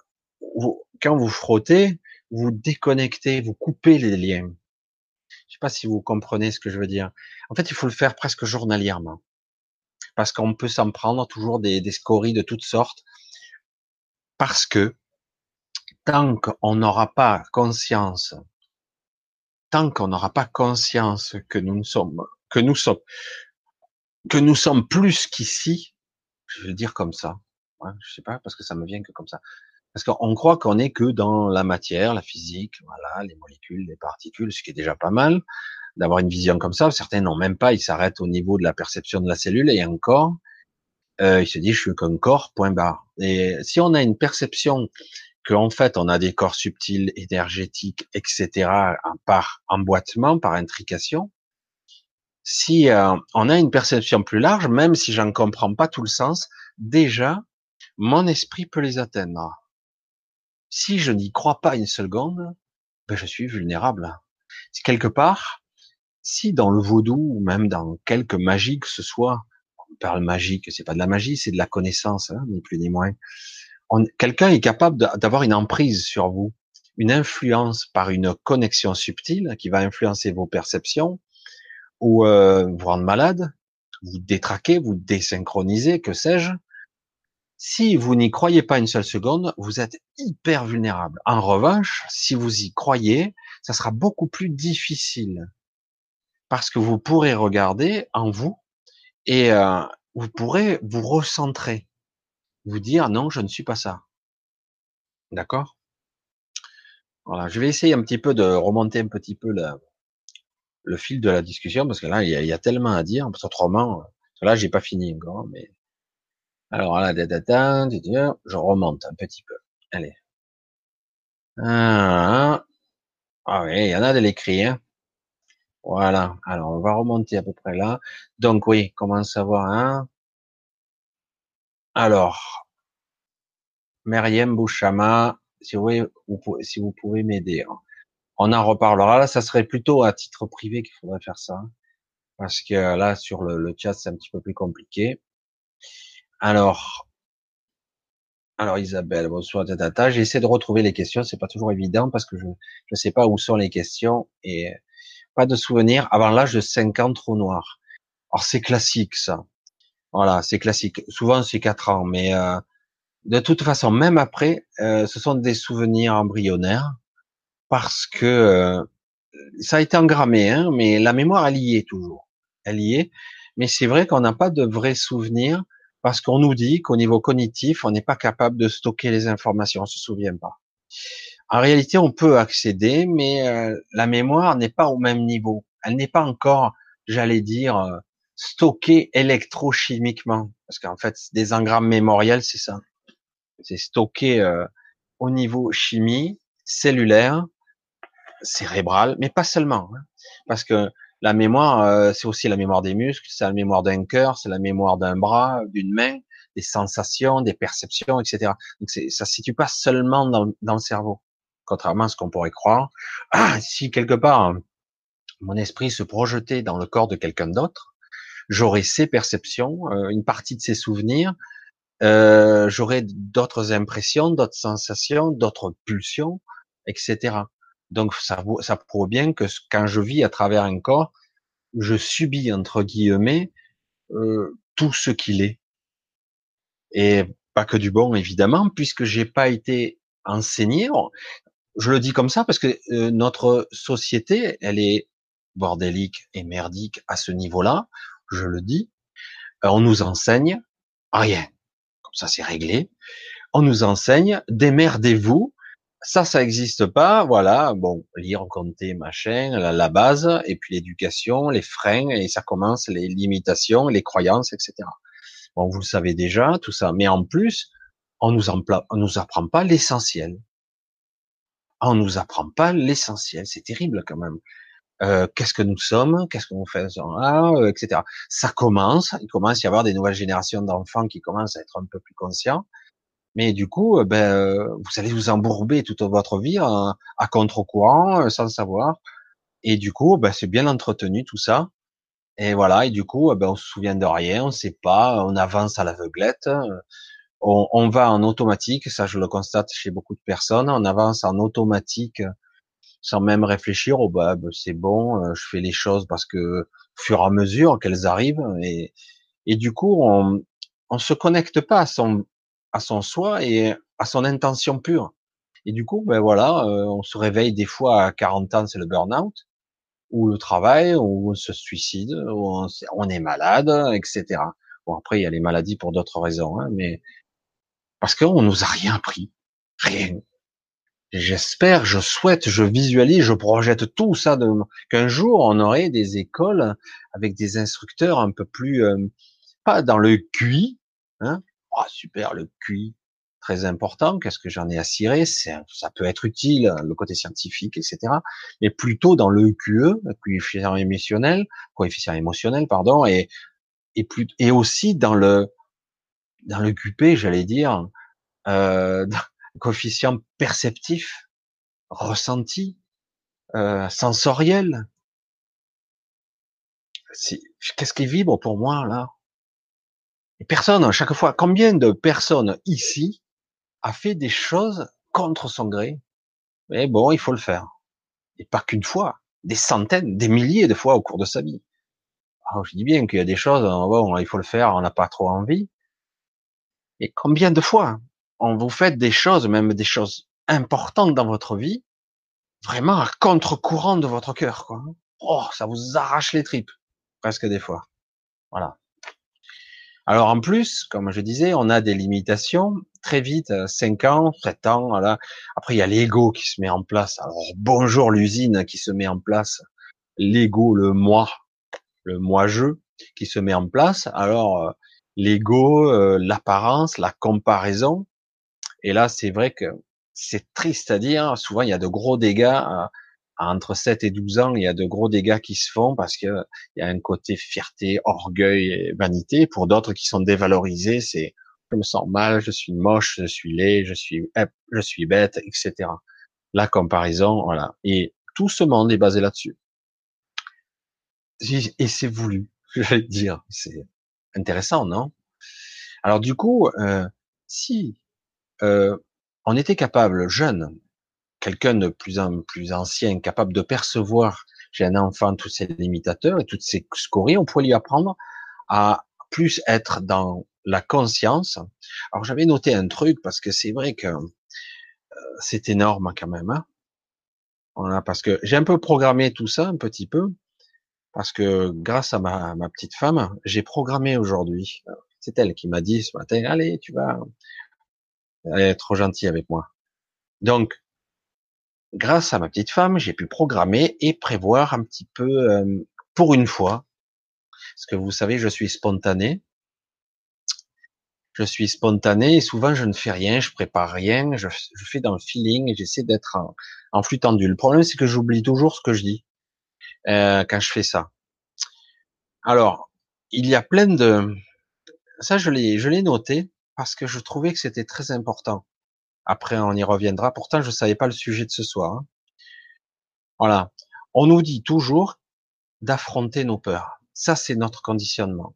quand vous frottez, vous déconnectez, vous coupez les liens. Je sais pas si vous comprenez ce que je veux dire. En fait, il faut le faire presque journalièrement parce qu'on peut s'en prendre toujours des, des scories de toutes sortes, parce que tant qu'on n'aura pas conscience, tant qu'on n'aura pas conscience que nous sommes, que nous sommes, que nous sommes plus qu'ici, je veux dire comme ça, hein, je sais pas parce que ça me vient que comme ça, parce qu'on croit qu'on est que dans la matière, la physique, voilà, les molécules, les particules, ce qui est déjà pas mal, d'avoir une vision comme ça. Certains n'ont même pas, ils s'arrêtent au niveau de la perception de la cellule et encore, euh, ils se disent je suis qu'un corps, point barre. Et si on a une perception qu'en fait on a des corps subtils, énergétiques, etc. par emboîtement, par intrication, si euh, on a une perception plus large, même si j'en comprends pas tout le sens, déjà mon esprit peut les atteindre. Si je n'y crois pas une seconde, ben je suis vulnérable. Si quelque part, si dans le vaudou ou même dans quelque magie que ce soit, on parle magique, c'est pas de la magie, c'est de la connaissance, hein, ni plus ni moins. Quelqu'un est capable d'avoir une emprise sur vous, une influence par une connexion subtile qui va influencer vos perceptions ou euh, vous rendre malade, vous détraquer, vous désynchroniser, que sais-je. Si vous n'y croyez pas une seule seconde, vous êtes hyper vulnérable. En revanche, si vous y croyez, ça sera beaucoup plus difficile parce que vous pourrez regarder en vous et euh, vous pourrez vous recentrer, vous dire non, je ne suis pas ça. D'accord? Voilà, je vais essayer un petit peu de remonter un petit peu le, fil de la discussion parce que là, il y a, tellement à dire. Autrement, là, j'ai pas fini encore. Mais alors là, je remonte un petit peu. Allez. Ah, ah oui, il y en a de l'écrit. Hein. Voilà. Alors, on va remonter à peu près là. Donc oui, comment savoir, hein Alors, Meriem Bouchama, si vous, pouvez, m'aider. Hein. On en reparlera. Là, ça serait plutôt à titre privé qu'il faudrait faire ça. Parce que là, sur le, chat, c'est un petit peu plus compliqué. Alors, alors Isabelle, bonsoir, tata. J'essaie de retrouver les questions. C'est pas toujours évident parce que je ne sais pas où sont les questions et pas de souvenirs avant l'âge de 50 ans trou noir. Alors c'est classique ça. Voilà, c'est classique. Souvent c'est 4 ans, mais euh, de toute façon, même après, euh, ce sont des souvenirs embryonnaires parce que euh, ça a été engrammé, hein, mais la mémoire elle y est toujours, elle y est. Mais c'est vrai qu'on n'a pas de vrais souvenirs parce qu'on nous dit qu'au niveau cognitif, on n'est pas capable de stocker les informations, on se souvient pas. En réalité, on peut accéder, mais euh, la mémoire n'est pas au même niveau. Elle n'est pas encore, j'allais dire, euh, stockée électrochimiquement. Parce qu'en fait, des engrammes mémoriels, c'est ça. C'est stocké euh, au niveau chimie, cellulaire, cérébral, mais pas seulement. Hein. parce que la mémoire, c'est aussi la mémoire des muscles, c'est la mémoire d'un cœur, c'est la mémoire d'un bras, d'une main, des sensations, des perceptions, etc. Donc ça se situe pas seulement dans, dans le cerveau contrairement à ce qu'on pourrait croire. Ah, si quelque part mon esprit se projetait dans le corps de quelqu'un d'autre, j'aurais ses perceptions, euh, une partie de ses souvenirs, euh, j'aurais d'autres impressions, d'autres sensations, d'autres pulsions, etc. Donc ça, ça prouve bien que quand je vis à travers un corps, je subis entre guillemets euh, tout ce qu'il est, et pas que du bon évidemment, puisque j'ai pas été enseigné je le dis comme ça parce que euh, notre société, elle est bordélique et merdique à ce niveau-là. Je le dis. Euh, on nous enseigne rien. Comme ça, c'est réglé. On nous enseigne démerdez-vous. Ça, ça n'existe pas. Voilà. Bon, lire, compter, machin, la, la base, et puis l'éducation, les freins, et ça commence les limitations, les croyances, etc. Bon, vous le savez déjà, tout ça. Mais en plus, on nous, on nous apprend pas l'essentiel on nous apprend pas l'essentiel. C'est terrible quand même. Euh, qu'est-ce que nous sommes, qu'est-ce que nous faisons là, euh, etc. Ça commence, il commence à y avoir des nouvelles générations d'enfants qui commencent à être un peu plus conscients. Mais du coup, euh, ben, vous allez vous embourber toute votre vie à, à contre-courant, sans savoir. Et du coup, ben, c'est bien entretenu tout ça. Et voilà. Et du coup, ben, on se souvient de rien, on sait pas, on avance à l'aveuglette. On, on, va en automatique, ça je le constate chez beaucoup de personnes. On avance en automatique sans même réfléchir. Oh bah, c'est bon, euh, je fais les choses parce que au fur et à mesure qu'elles arrivent et et du coup on on se connecte pas à son à son soi et à son intention pure. Et du coup, ben voilà, euh, on se réveille des fois à 40 ans, c'est le burn-out, ou le travail, ou on se suicide, ou on, est malade, etc. Bon, après, il y a les maladies pour d'autres raisons, hein, mais parce qu'on nous a rien appris, rien. J'espère, je souhaite, je visualise, je projette tout ça de qu'un jour on aurait des écoles avec des instructeurs un peu plus euh, pas dans le QI, hein. Oh, super le QI, très important. Qu'est-ce que j'en ai à cirer? Ça peut être utile, le côté scientifique, etc. Mais plutôt dans le QE, le coefficient émotionnel, coefficient émotionnel, pardon, et et plus et aussi dans le dans le QP, j'allais dire. Euh, coefficient perceptif, ressenti, euh, sensoriel. Qu'est-ce qui vibre pour moi là? Et personne, à chaque fois, combien de personnes ici a fait des choses contre son gré? Mais bon, il faut le faire. Et pas qu'une fois, des centaines, des milliers de fois au cours de sa vie. Alors, je dis bien qu'il y a des choses, bon, il faut le faire, on n'a pas trop envie. Et combien de fois? On vous fait des choses, même des choses importantes dans votre vie, vraiment à contre-courant de votre cœur, quoi. Oh, ça vous arrache les tripes, presque des fois. Voilà. Alors en plus, comme je disais, on a des limitations. Très vite, 5 euh, ans, 7 ans, voilà. Après, il y a l'ego qui se met en place. Alors bonjour l'usine qui se met en place. L'ego, le moi, le moi-je qui se met en place. Alors euh, l'ego, euh, l'apparence, la comparaison, et là, c'est vrai que c'est triste à dire. Souvent, il y a de gros dégâts. À, entre 7 et 12 ans, il y a de gros dégâts qui se font parce que il y a un côté fierté, orgueil et vanité. Pour d'autres qui sont dévalorisés, c'est je me sens mal, je suis moche, je suis laid, je suis je suis bête, etc. La comparaison, voilà. Et tout ce monde est basé là-dessus. Et c'est voulu, je vais te dire. C'est intéressant, non? Alors du coup, euh, si euh, on était capable, jeune, quelqu'un de plus, en, plus ancien, capable de percevoir j'ai un enfant tous ces limitateurs et toutes ces scories, on pourrait lui apprendre à plus être dans la conscience. Alors j'avais noté un truc parce que c'est vrai que euh, c'est énorme quand même. Hein voilà, parce que j'ai un peu programmé tout ça un petit peu parce que grâce à ma petite femme, j'ai programmé aujourd'hui. C'est elle qui m'a dit ce matin, allez, tu vas est trop gentille avec moi. Donc, grâce à ma petite femme, j'ai pu programmer et prévoir un petit peu, euh, pour une fois, parce que vous savez, je suis spontané. Je suis spontané et souvent je ne fais rien, je prépare rien, je, fais dans le feeling et j'essaie d'être en, flux tendu. Le problème, c'est que j'oublie toujours ce que je dis euh, quand je fais ça. Alors, il y a plein de... Ça, je l'ai noté parce que je trouvais que c'était très important. Après, on y reviendra. Pourtant, je savais pas le sujet de ce soir. Hein. Voilà. On nous dit toujours d'affronter nos peurs. Ça, c'est notre conditionnement.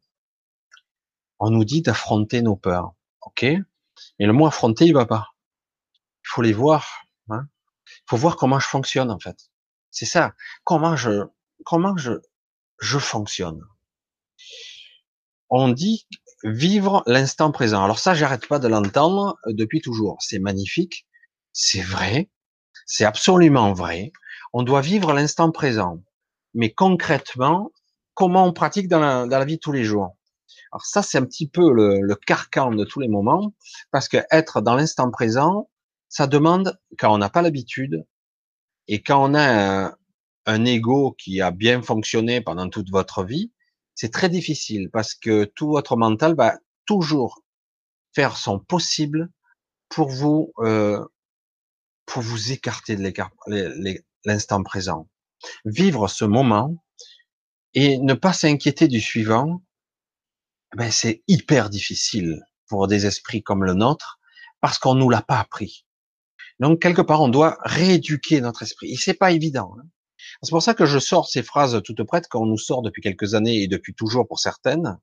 On nous dit d'affronter nos peurs. Ok? Mais le mot affronter, il va pas. Il faut les voir. Hein. Il faut voir comment je fonctionne, en fait. C'est ça. Comment je, comment je, je fonctionne. On dit vivre l'instant présent. Alors ça, j'arrête pas de l'entendre euh, depuis toujours. C'est magnifique, c'est vrai, c'est absolument vrai. On doit vivre l'instant présent. Mais concrètement, comment on pratique dans la, vie tous les jours? Alors ça, c'est un petit peu le, le, carcan de tous les moments, parce que être dans l'instant présent, ça demande, quand on n'a pas l'habitude, et quand on a un, un ego qui a bien fonctionné pendant toute votre vie, c'est très difficile parce que tout votre mental va toujours faire son possible pour vous euh, pour vous écarter de l'instant présent. vivre ce moment et ne pas s'inquiéter du suivant, ben c'est hyper difficile pour des esprits comme le nôtre parce qu'on nous l'a pas appris. Donc quelque part, on doit rééduquer notre esprit. Et c'est pas évident. Hein. C'est pour ça que je sors ces phrases toutes prêtes qu'on nous sort depuis quelques années et depuis toujours pour certaines,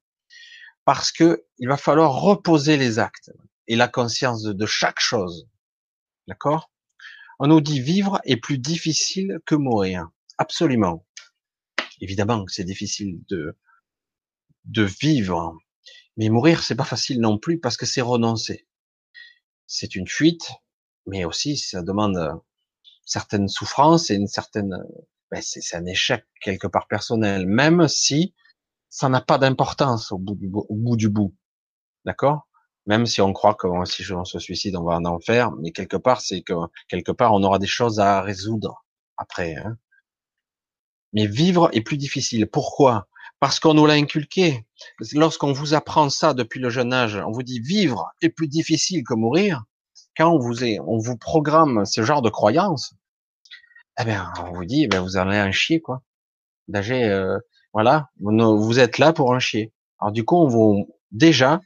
parce que il va falloir reposer les actes et la conscience de, chaque chose. D'accord? On nous dit vivre est plus difficile que mourir. Absolument. Évidemment que c'est difficile de de vivre, mais mourir c'est pas facile non plus parce que c'est renoncer. C'est une fuite, mais aussi ça demande certaines souffrances et une certaine, ben c'est un échec quelque part personnel, même si ça n'a pas d'importance au bout du, bout, d'accord? Même si on croit que si on se suicide, on va en enfer, mais quelque part c'est que quelque part on aura des choses à résoudre après. Hein mais vivre est plus difficile. Pourquoi? Parce qu'on nous l'a inculqué. Lorsqu'on vous apprend ça depuis le jeune âge, on vous dit vivre est plus difficile que mourir. Quand on vous, est, on vous programme ce genre de croyances, eh bien, on vous dit, ben, vous en chier, quoi. D'âger, euh, voilà, vous, êtes là pour un chier. Alors du coup, on vous déjà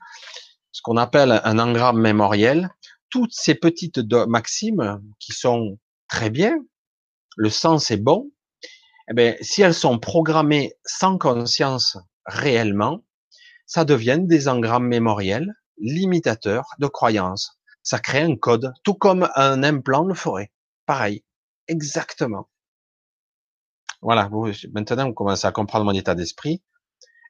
ce qu'on appelle un engramme mémoriel, toutes ces petites maximes qui sont très bien, le sens est bon, eh bien, si elles sont programmées sans conscience réellement, ça devient des engrammes mémoriels limitateurs de croyances. Ça crée un code, tout comme un implant le ferait. Pareil, exactement. Voilà, maintenant vous commencez à comprendre mon état d'esprit.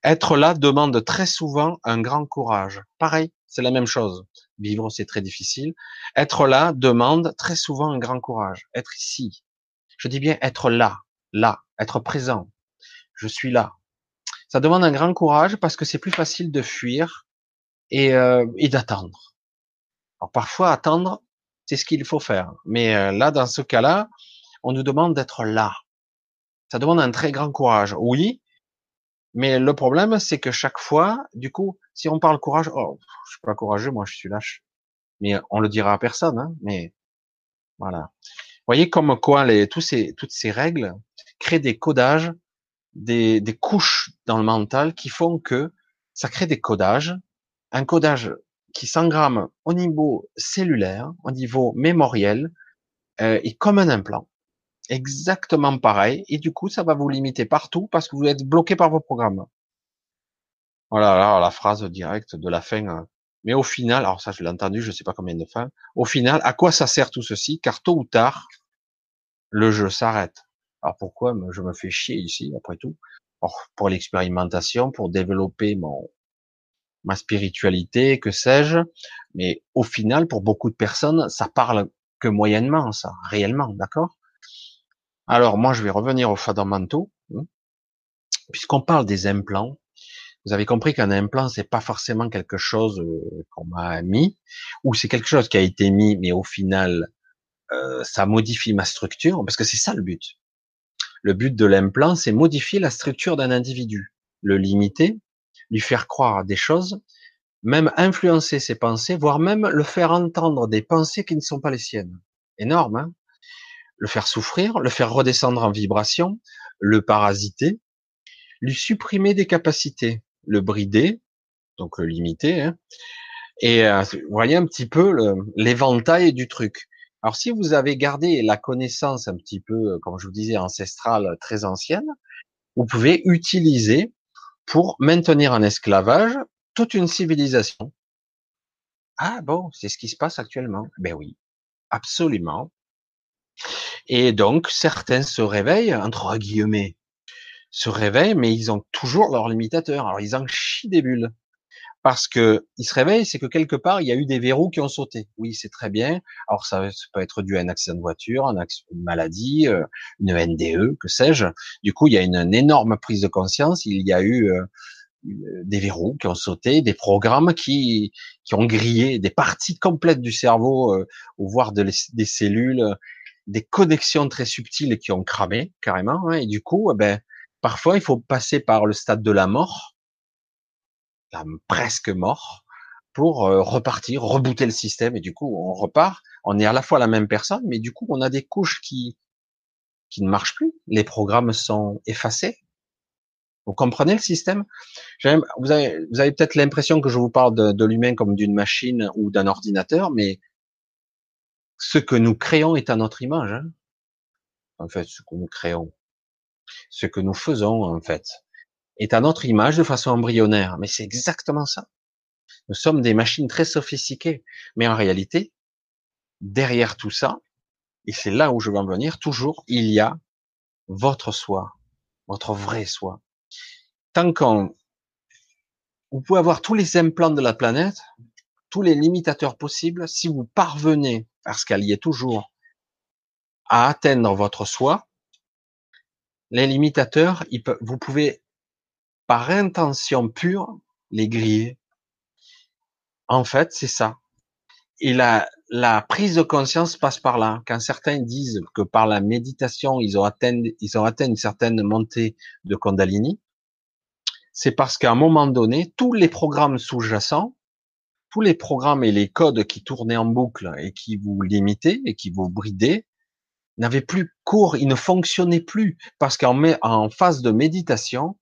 Être là demande très souvent un grand courage. Pareil, c'est la même chose. Vivre, c'est très difficile. Être là demande très souvent un grand courage. Être ici. Je dis bien être là, là, être présent. Je suis là. Ça demande un grand courage parce que c'est plus facile de fuir et, euh, et d'attendre. Alors parfois attendre, c'est ce qu'il faut faire. Mais euh, là, dans ce cas-là, on nous demande d'être là. Ça demande un très grand courage. Oui, mais le problème, c'est que chaque fois, du coup, si on parle courage, oh, je suis pas courageux, moi, je suis lâche. Mais on le dira à personne. Hein, mais voilà. Vous voyez comme quoi les, tous ces, toutes ces règles, crée des codages, des couches dans le mental qui font que ça crée des codages, un codage qui s'engramme au niveau cellulaire, au niveau mémoriel, euh, et comme un implant. Exactement pareil. Et du coup, ça va vous limiter partout parce que vous êtes bloqué par vos programmes. Voilà, alors la phrase directe de la fin. Euh, mais au final, alors ça je l'ai entendu, je sais pas combien de fois. Au final, à quoi ça sert tout ceci Car tôt ou tard, le jeu s'arrête. Alors pourquoi? Je me fais chier ici, après tout Pour l'expérimentation, pour développer mon ma spiritualité, que sais-je. Mais au final, pour beaucoup de personnes, ça parle que moyennement, ça, réellement, d'accord? Alors moi, je vais revenir aux fondamentaux, hein. puisqu'on parle des implants. Vous avez compris qu'un implant, c'est pas forcément quelque chose euh, qu'on m'a mis, ou c'est quelque chose qui a été mis, mais au final, euh, ça modifie ma structure, parce que c'est ça le but. Le but de l'implant, c'est modifier la structure d'un individu, le limiter, lui faire croire des choses, même influencer ses pensées, voire même le faire entendre des pensées qui ne sont pas les siennes. Énorme, hein Le faire souffrir, le faire redescendre en vibration, le parasiter, lui supprimer des capacités, le brider, donc le limiter, hein et euh, vous voyez un petit peu l'éventail du truc. Alors si vous avez gardé la connaissance un petit peu, euh, comme je vous disais, ancestrale, très ancienne, vous pouvez utiliser pour maintenir en esclavage toute une civilisation. Ah bon, c'est ce qui se passe actuellement. Ben oui, absolument. Et donc certains se réveillent, entre guillemets, se réveillent, mais ils ont toujours leurs limitateurs. Alors ils en chient des bulles parce que il se réveille, c'est que quelque part il y a eu des verrous qui ont sauté. Oui, c'est très bien. Alors ça, peut être dû à un accident de voiture, une maladie, euh, une NDE, que sais-je. Du coup, il y a une, énorme prise de conscience. Il y a eu euh, des verrous qui ont sauté, des programmes qui qui ont grillé des parties complètes du cerveau, euh, voire de des cellules, des connexions très subtiles qui ont cramé carrément. Hein. et du coup, eh ben parfois il faut passer par le stade de la mort presque mort, pour euh, repartir, rebooter le système, et du coup, on repart, on est à la fois la même personne, mais du coup, on a des couches qui, qui ne marche plus. Les programmes sont effacés. Vous comprenez le système? Vous avez, vous avez peut-être l'impression que je vous parle de, de l'humain comme d'une machine ou d'un ordinateur, mais ce que nous créons est à notre image. Hein en fait, ce que nous créons, ce que nous faisons, en fait, est à notre image de façon embryonnaire. Mais c'est exactement ça. Nous sommes des machines très sophistiquées. Mais en réalité, derrière tout ça, et c'est là où je veux en venir, toujours, il y a votre soi, votre vrai soi. Tant qu'on, vous pouvez avoir tous les implants de la planète, tous les limitateurs possibles, si vous parvenez, parce qu'elle y est toujours, à atteindre votre soi, les limitateurs, vous pouvez, par intention pure, les griller. En fait, c'est ça. Et la, la prise de conscience passe par là. Quand certains disent que par la méditation, ils ont atteint, ils ont atteint une certaine montée de Kundalini, c'est parce qu'à un moment donné, tous les programmes sous-jacents, tous les programmes et les codes qui tournaient en boucle et qui vous limitaient et qui vous bridaient, n'avait plus cours, il ne fonctionnait plus parce qu'en en phase de méditation,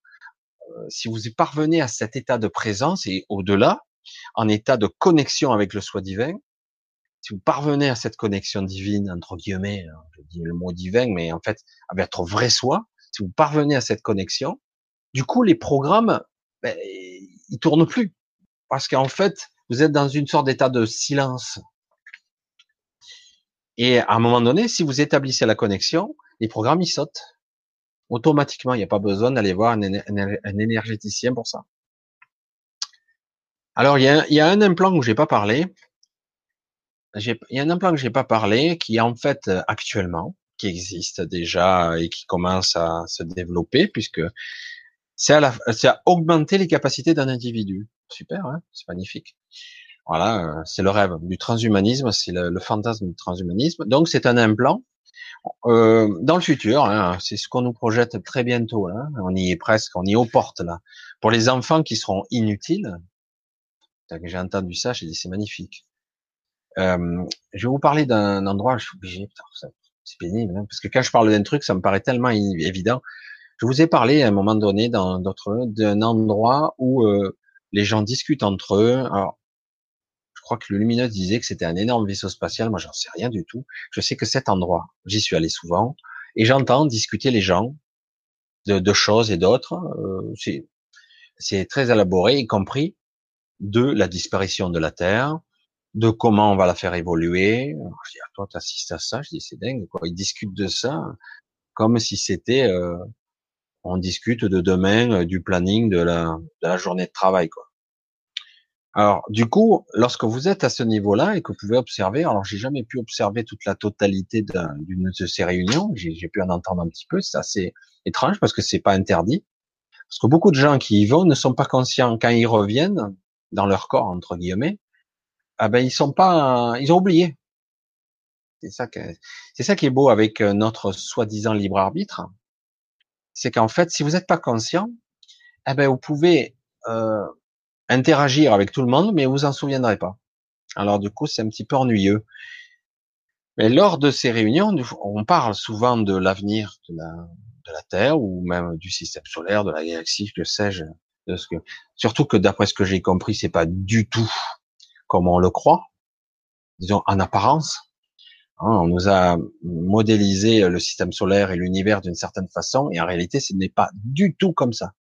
si vous parvenez à cet état de présence et au-delà, en état de connexion avec le soi divin, si vous parvenez à cette connexion divine entre guillemets, hein, je dis le mot divin, mais en fait avec votre vrai soi, si vous parvenez à cette connexion, du coup les programmes, ben, ils tournent plus. Parce qu'en fait vous êtes dans une sorte d'état de silence. Et à un moment donné, si vous établissez la connexion, les programmes ils sautent automatiquement. Il n'y a pas besoin d'aller voir un, énergéticien pour ça. Alors il y a, un implant que j'ai pas parlé. Il y a un implant que j'ai pas parlé qui est en fait actuellement, qui existe déjà et qui commence à se développer puisque c'est à, à augmenter les capacités d'un individu. Super, hein c'est magnifique. Voilà, euh, c'est le rêve du transhumanisme, c'est le, fantasme du transhumanisme. Donc c'est un implant euh, dans le futur. Hein, c'est ce qu'on nous projette très bientôt. Hein. on y est presque, on y est aux portes là. Pour les enfants qui seront inutiles, j'ai entendu ça, j'ai dit c'est magnifique. Euh, je vais vous parler d'un endroit, je suis obligé, c'est pénible, hein, parce que quand je parle d'un truc, ça me paraît tellement évident. Je vous ai parlé à un moment donné dans d'autres d'un endroit où euh, les gens discutent entre eux. Alors, crois que le Lumineux disait que c'était un énorme vaisseau spatial. Moi, j'en sais rien du tout. Je sais que cet endroit, j'y suis allé souvent, et j'entends discuter les gens de, choses et d'autres. Euh, c'est très élaboré, y compris de la disparition de la Terre, de comment on va la faire évoluer. je dis, ah, toi, t'assistes à ça? Je dis, c'est dingue, quoi. Ils discutent de ça comme si c'était, euh, on discute de demain, euh, du planning de la, de la journée de travail, quoi. Alors, du coup, lorsque vous êtes à ce niveau-là et que vous pouvez observer, alors j'ai jamais pu observer toute la totalité d'une de ces réunions, j'ai pu en entendre un petit peu, c'est assez étrange parce que c'est pas interdit, parce que beaucoup de gens qui y vont ne sont pas conscients quand ils reviennent dans leur corps entre guillemets, ah ben ils sont pas, ils ont oublié. C'est ça que, c'est ça qui est beau avec euh, notre soi-disant libre arbitre, c'est qu'en fait, si vous n'êtes pas conscient, eh ben vous pouvez euh, interagir avec tout le monde, mais vous en souviendrez pas. Alors du coup, c'est un petit peu ennuyeux. Mais lors de ces réunions, on parle souvent de l'avenir de la, Terre ou même du système solaire, de la galaxie, que sais-je. Surtout que d'après ce que j'ai compris, c'est pas du tout comme on le croit, disons en apparence. Hein, on nous a modélisé le système solaire et l'univers d'une certaine façon, et en réalité, ce n'est pas du tout comme ça.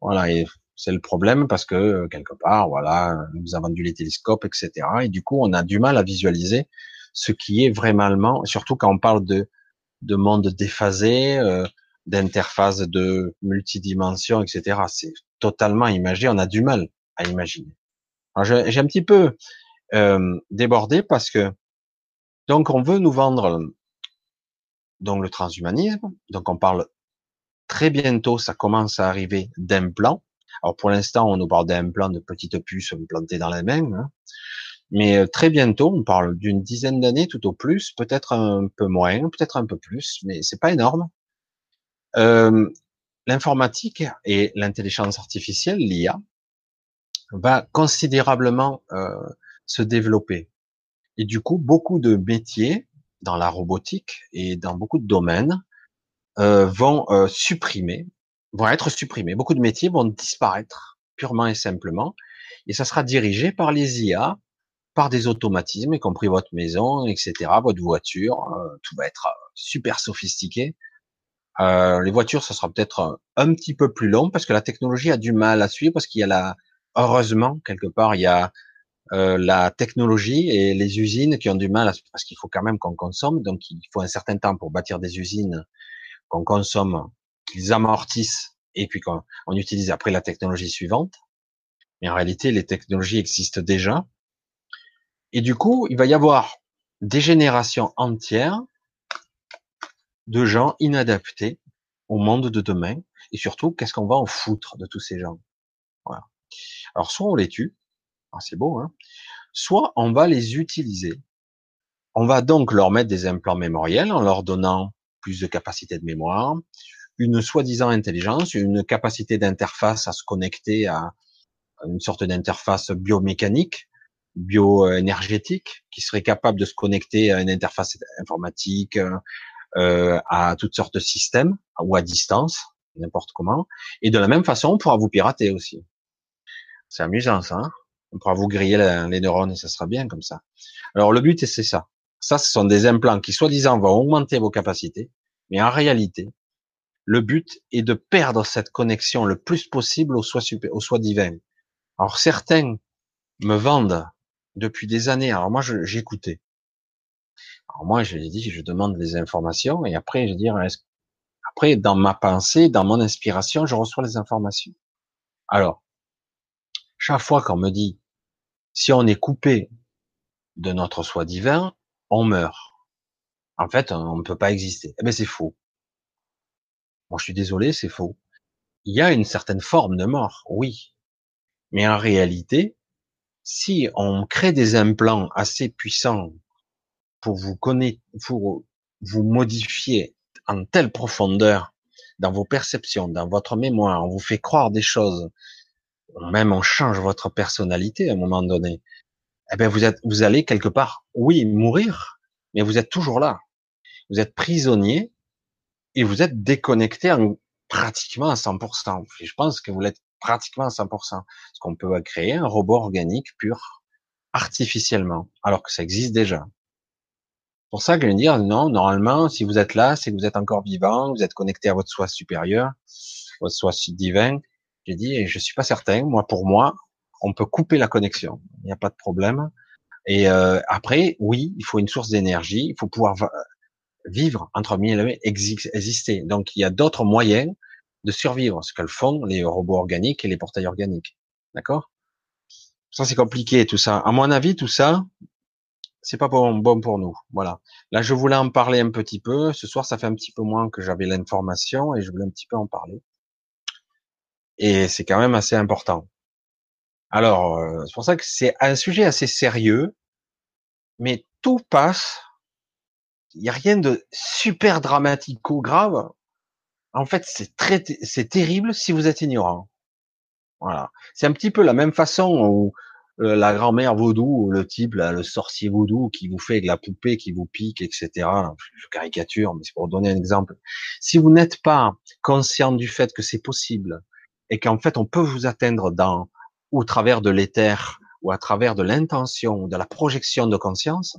Voilà, c'est le problème parce que euh, quelque part, voilà, nous avons vendu les télescopes, etc. Et du coup, on a du mal à visualiser ce qui est vraiment, surtout quand on parle de de monde déphasé, euh, d'interface de multidimension, etc. C'est totalement imagé. On a du mal à imaginer. J'ai un petit peu euh, débordé parce que donc on veut nous vendre donc le transhumanisme. Donc on parle très bientôt, ça commence à arriver d'implants alors pour l'instant, on nous parle d'un plan de petites puces plantées dans la main, hein. mais euh, très bientôt, on parle d'une dizaine d'années tout au plus, peut-être un peu moins, peut-être un peu plus, mais c'est pas énorme. Euh, l'informatique et l'intelligence artificielle, l'IA, va considérablement euh, se développer. Et du coup, beaucoup de métiers dans la robotique et dans beaucoup de domaines euh, vont euh, supprimer, vont être supprimés. Beaucoup de métiers vont disparaître purement et simplement, et ça sera dirigé par les IA, par des automatismes, y compris votre maison, etc., votre voiture, euh, tout va être super sophistiqué. les voitures, ça sera peut-être un petit peu plus long parce que la technologie a du mal à suivre, parce qu'il y a la, heureusement quelque part, il y a euh, la technologie et les usines qui ont du mal, à, parce qu'il faut quand même qu'on consomme, donc il faut un certain temps pour bâtir des usines qu'on consomme, qu'ils amortissent, et puis qu'on on utilise après la technologie suivante. Mais en réalité, les technologies existent déjà. Et du coup, il va y avoir des générations entières de gens inadaptés au monde de demain. Et surtout, qu'est-ce qu'on va en foutre de tous ces gens? Voilà. Alors, soit on les tue, ah, c'est beau, hein soit on va les utiliser. On va donc leur mettre des implants mémoriels en leur donnant plus de capacité de mémoire, une soi-disant intelligence, une capacité d'interface à se connecter à une sorte d'interface biomécanique, bioénergétique, qui serait capable de se connecter à une interface informatique, euh, à toutes sortes de systèmes, ou à distance, n'importe comment. Et de la même façon, on pourra vous pirater aussi. C'est amusant ça. Hein? On pourra vous griller les neurones et ça sera bien comme ça. Alors le but c'est ça. Ça, ce sont des implants qui soi-disant vont augmenter vos capacités, mais en réalité, le but est de perdre cette connexion le plus possible au soi, au soi divin. Alors certains me vendent depuis des années. Alors moi, j'écoutais. Alors moi, je dit, je demande des informations et après, je dis, après, dans ma pensée, dans mon inspiration, je reçois les informations. Alors, chaque fois qu'on me dit, si on est coupé de notre soi divin, on meurt. En fait, on ne peut pas exister. Eh ben, c'est faux. Bon, je suis désolé, c'est faux. Il y a une certaine forme de mort, oui. Mais en réalité, si on crée des implants assez puissants pour vous connaître, pour vous modifier en telle profondeur dans vos perceptions, dans votre mémoire, on vous fait croire des choses, même on change votre personnalité à un moment donné. Eh ben vous êtes, vous allez quelque part, oui, mourir, mais vous êtes toujours là. Vous êtes prisonnier et vous êtes déconnecté en, pratiquement à 100%. je pense que vous l'êtes pratiquement à 100%. Parce qu'on peut créer un robot organique pur, artificiellement, alors que ça existe déjà. pour ça que je vais dire, non, normalement, si vous êtes là, c'est que vous êtes encore vivant, vous êtes connecté à votre soi supérieur, votre soi divin. J'ai dit, je suis pas certain. Moi, pour moi, on peut couper la connexion. Il n'y a pas de problème. Et euh, après, oui, il faut une source d'énergie. Il faut pouvoir vivre entre mille exister. Donc, il y a d'autres moyens de survivre, ce qu'elles font les robots organiques et les portails organiques. D'accord? Ça, c'est compliqué, tout ça. À mon avis, tout ça, c'est pas bon, bon pour nous. Voilà. Là, je voulais en parler un petit peu. Ce soir, ça fait un petit peu moins que j'avais l'information et je voulais un petit peu en parler. Et c'est quand même assez important. Alors, euh, c'est pour ça que c'est un sujet assez sérieux, mais tout passe. Il n'y a rien de super dramatico grave en fait, c'est très, c'est terrible si vous êtes ignorant. Voilà. C'est un petit peu la même façon où euh, la grand-mère vaudou, le type, le sorcier vaudou qui vous fait avec la poupée, qui vous pique, etc. Je caricature, mais c'est pour donner un exemple. Si vous n'êtes pas conscient du fait que c'est possible et qu'en fait on peut vous atteindre dans ou au travers de l'éther ou à travers de l'intention, de la projection de conscience,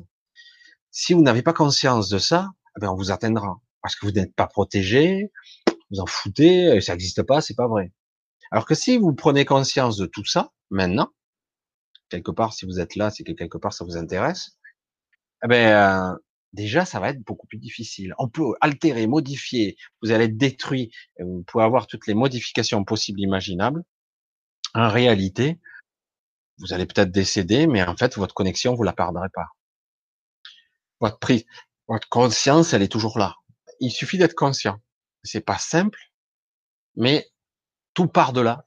si vous n'avez pas conscience de ça, eh ben on vous atteindra parce que vous n'êtes pas protégé, vous en foutez, ça n'existe pas, c'est pas vrai. Alors que si vous prenez conscience de tout ça, maintenant, quelque part, si vous êtes là, c'est que quelque part ça vous intéresse, eh ben, euh, déjà, ça va être beaucoup plus difficile. On peut altérer, modifier, vous allez être détruit, vous pouvez avoir toutes les modifications possibles, imaginables. En réalité, vous allez peut-être décéder, mais en fait, votre connexion, vous la perdrez pas. Votre prise, votre conscience, elle est toujours là. Il suffit d'être conscient c'est pas simple, mais tout part de là.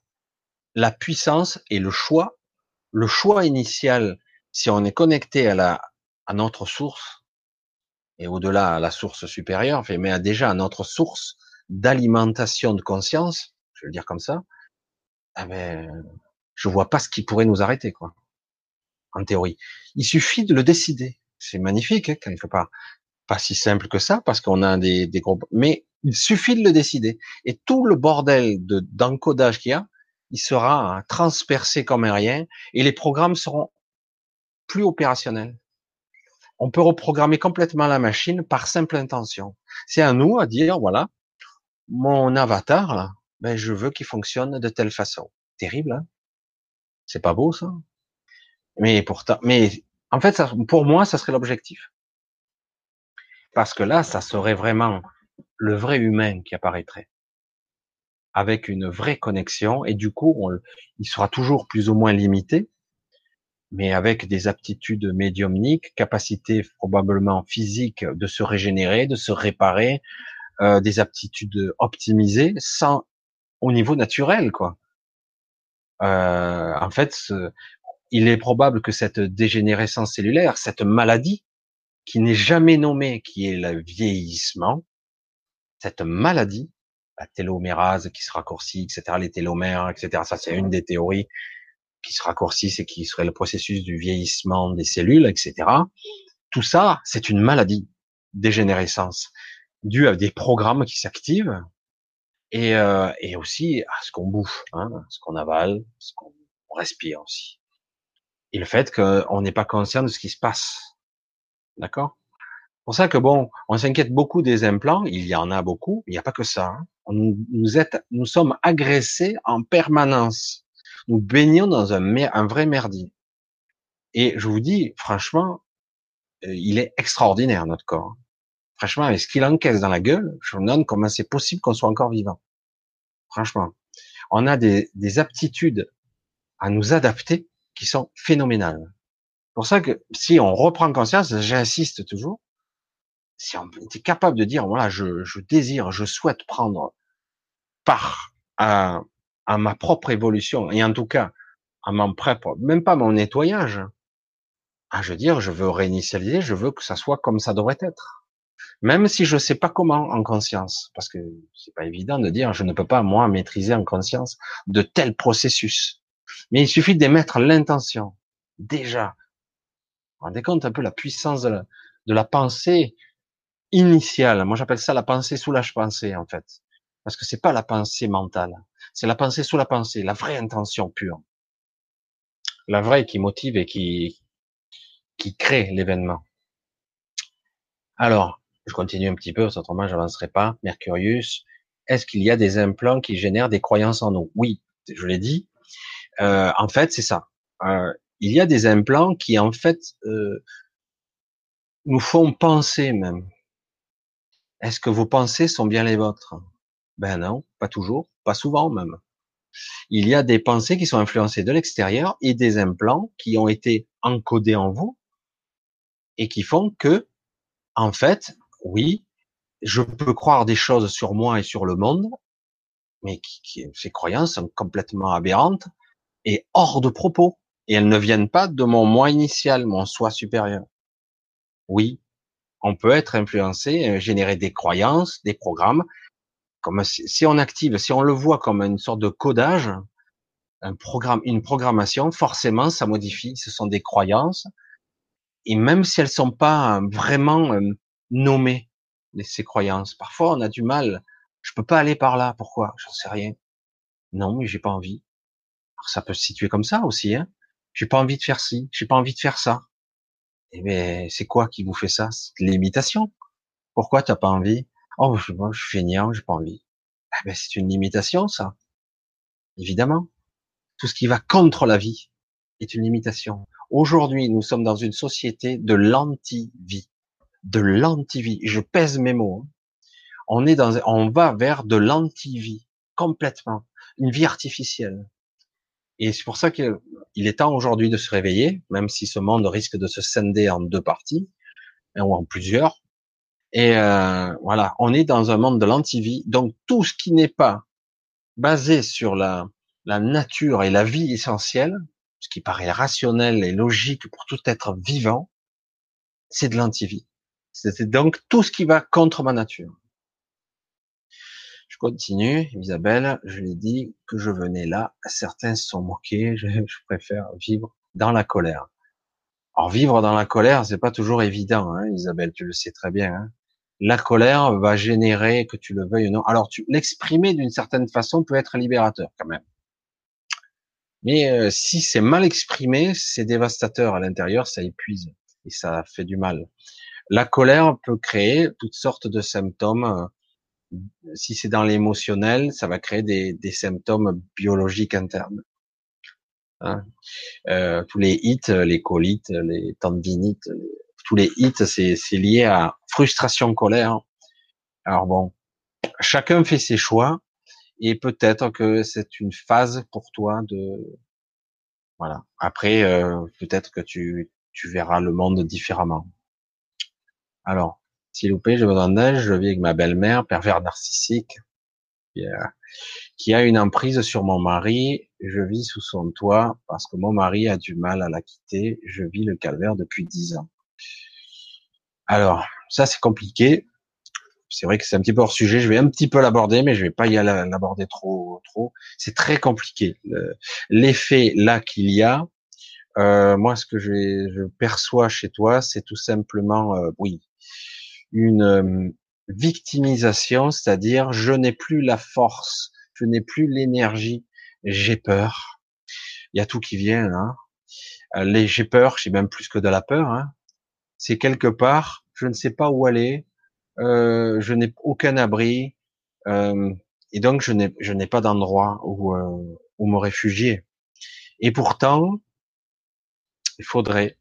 La puissance et le choix, le choix initial, si on est connecté à la, à notre source, et au-delà à la source supérieure, mais déjà à notre source d'alimentation de conscience, je vais le dire comme ça, eh ben, je vois pas ce qui pourrait nous arrêter, quoi. En théorie. Il suffit de le décider. C'est magnifique, hein, quelque part pas si simple que ça parce qu'on a des, des gros, mais il suffit de le décider. Et tout le bordel de d'encodage qu'il y a, il sera transpercé comme un rien et les programmes seront plus opérationnels. On peut reprogrammer complètement la machine par simple intention. C'est à nous à dire, voilà, mon avatar, là, ben, je veux qu'il fonctionne de telle façon. Terrible, hein C'est pas beau, ça? Mais pourtant, mais en fait, ça, pour moi, ça serait l'objectif. Parce que là, ça serait vraiment le vrai humain qui apparaîtrait avec une vraie connexion et du coup, il sera toujours plus ou moins limité, mais avec des aptitudes médiumniques, capacité probablement physique de se régénérer, de se réparer, euh, des aptitudes optimisées, sans au niveau naturel, quoi. Euh, en fait, il est probable que cette dégénérescence cellulaire, cette maladie qui n'est jamais nommée, qui est le vieillissement, cette maladie, la télomérase qui se raccourcit, etc., les télomères, etc. Ça, c'est une des théories qui se raccourcissent et qui serait le processus du vieillissement des cellules, etc. Tout ça, c'est une maladie, dégénérescence, due à des programmes qui s'activent et, euh, et aussi à ce qu'on bouffe, hein, ce qu'on avale, ce qu'on respire aussi. Et le fait qu'on n'est pas conscient de ce qui se passe. D'accord? Pour ça que bon, on s'inquiète beaucoup des implants. Il y en a beaucoup. Il n'y a pas que ça. Hein. Nous, nous, nous sommes agressés en permanence. Nous baignons dans un, un vrai merdier. Et je vous dis, franchement, euh, il est extraordinaire, notre corps. Franchement, avec ce qu'il encaisse dans la gueule, je me demande comment c'est possible qu'on soit encore vivant. Franchement. On a des, des aptitudes à nous adapter qui sont phénoménales. Pour ça que si on reprend conscience, j'insiste toujours, si on était capable de dire, voilà, je, je désire, je souhaite prendre part à, à, ma propre évolution, et en tout cas, à mon propre, même pas mon nettoyage, ah, je veux dire, je veux réinitialiser, je veux que ça soit comme ça devrait être. Même si je sais pas comment en conscience, parce que c'est pas évident de dire, je ne peux pas, moi, maîtriser en conscience de tels processus. Mais il suffit d'émettre l'intention. Déjà. Rendez compte un peu la puissance de la, pensée initiale. Moi, j'appelle ça la pensée sous la pensée, en fait. Parce que c'est pas la pensée mentale. C'est la pensée sous la pensée, la vraie intention pure. La vraie qui motive et qui, qui crée l'événement. Alors, je continue un petit peu, autrement j'avancerai pas. Mercurius, est-ce qu'il y a des implants qui génèrent des croyances en nous? Oui, je l'ai dit. Euh, en fait, c'est ça. Euh, il y a des implants qui, en fait, euh, nous font penser même. Est-ce que vos pensées sont bien les vôtres? Ben non, pas toujours, pas souvent même. Il y a des pensées qui sont influencées de l'extérieur et des implants qui ont été encodés en vous et qui font que, en fait, oui, je peux croire des choses sur moi et sur le monde, mais qui, ces croyances sont complètement aberrantes et hors de propos. Et elles ne viennent pas de mon moi initial, mon soi supérieur. Oui, on peut être influencé, euh, générer des croyances, des programmes. Comme si, on active, si on le voit comme une sorte de codage, un programme, une programmation, forcément, ça modifie. Ce sont des croyances, et même si elles sont pas vraiment euh, nommées, ces croyances, parfois on a du mal. Je peux pas aller par là. Pourquoi? J'en sais rien. Non, mais j'ai pas envie. Ça peut se situer comme ça aussi. Hein. J'ai pas envie de faire ci. J'ai pas envie de faire ça. Eh bien, c'est quoi qui vous fait ça? C'est l'imitation. Pourquoi t'as pas envie? Oh, je, moi, je suis j'ai pas envie. Eh ben, c'est une limitation, ça. Évidemment. Tout ce qui va contre la vie est une limitation. Aujourd'hui, nous sommes dans une société de l'anti-vie. De l'anti-vie. Je pèse mes mots. Hein. On est dans, on va vers de l'anti-vie. Complètement. Une vie artificielle. Et c'est pour ça qu'il est temps aujourd'hui de se réveiller, même si ce monde risque de se scinder en deux parties, ou en plusieurs. Et euh, voilà, on est dans un monde de l'antivie, donc tout ce qui n'est pas basé sur la, la nature et la vie essentielle, ce qui paraît rationnel et logique pour tout être vivant, c'est de l'antivie. C'est donc tout ce qui va contre ma nature continue, Isabelle, je l'ai dit que je venais là. Certains se sont moqués, je, préfère vivre dans la colère. Alors vivre dans la colère, c'est pas toujours évident, hein, Isabelle, tu le sais très bien. Hein. La colère va générer, que tu le veuilles ou non. Alors tu l'exprimer d'une certaine façon peut être libérateur quand même. Mais euh, si c'est mal exprimé, c'est dévastateur à l'intérieur, ça épuise et ça fait du mal. La colère peut créer toutes sortes de symptômes. Si c'est dans l'émotionnel, ça va créer des, des symptômes biologiques internes. Hein. Euh, tous les hits, les colites, les tendinites, tous les hits, c'est lié à frustration, colère. Alors bon, chacun fait ses choix et peut-être que c'est une phase pour toi de voilà. Après, euh, peut-être que tu tu verras le monde différemment. Alors, s'il vous plaît, je me d'aide, je vis avec ma belle-mère, pervers narcissique, qui a une emprise sur mon mari. Je vis sous son toit parce que mon mari a du mal à la quitter. Je vis le calvaire depuis dix ans. Alors, ça c'est compliqué. C'est vrai que c'est un petit peu hors sujet. Je vais un petit peu l'aborder, mais je vais pas y aller l'aborder trop, trop. C'est très compliqué. L'effet là qu'il y a, euh, moi, ce que je, je perçois chez toi, c'est tout simplement, euh, oui, une euh, victimisation, c'est-à-dire je n'ai plus la force, je n'ai plus l'énergie, j'ai peur. Il y a tout qui vient là. Euh, j'ai peur, j'ai même plus que de la peur. Hein. C'est quelque part, je ne sais pas où aller, euh, je n'ai aucun abri, euh, et donc je n'ai je n'ai pas d'endroit où euh, où me réfugier. Et pourtant, il faudrait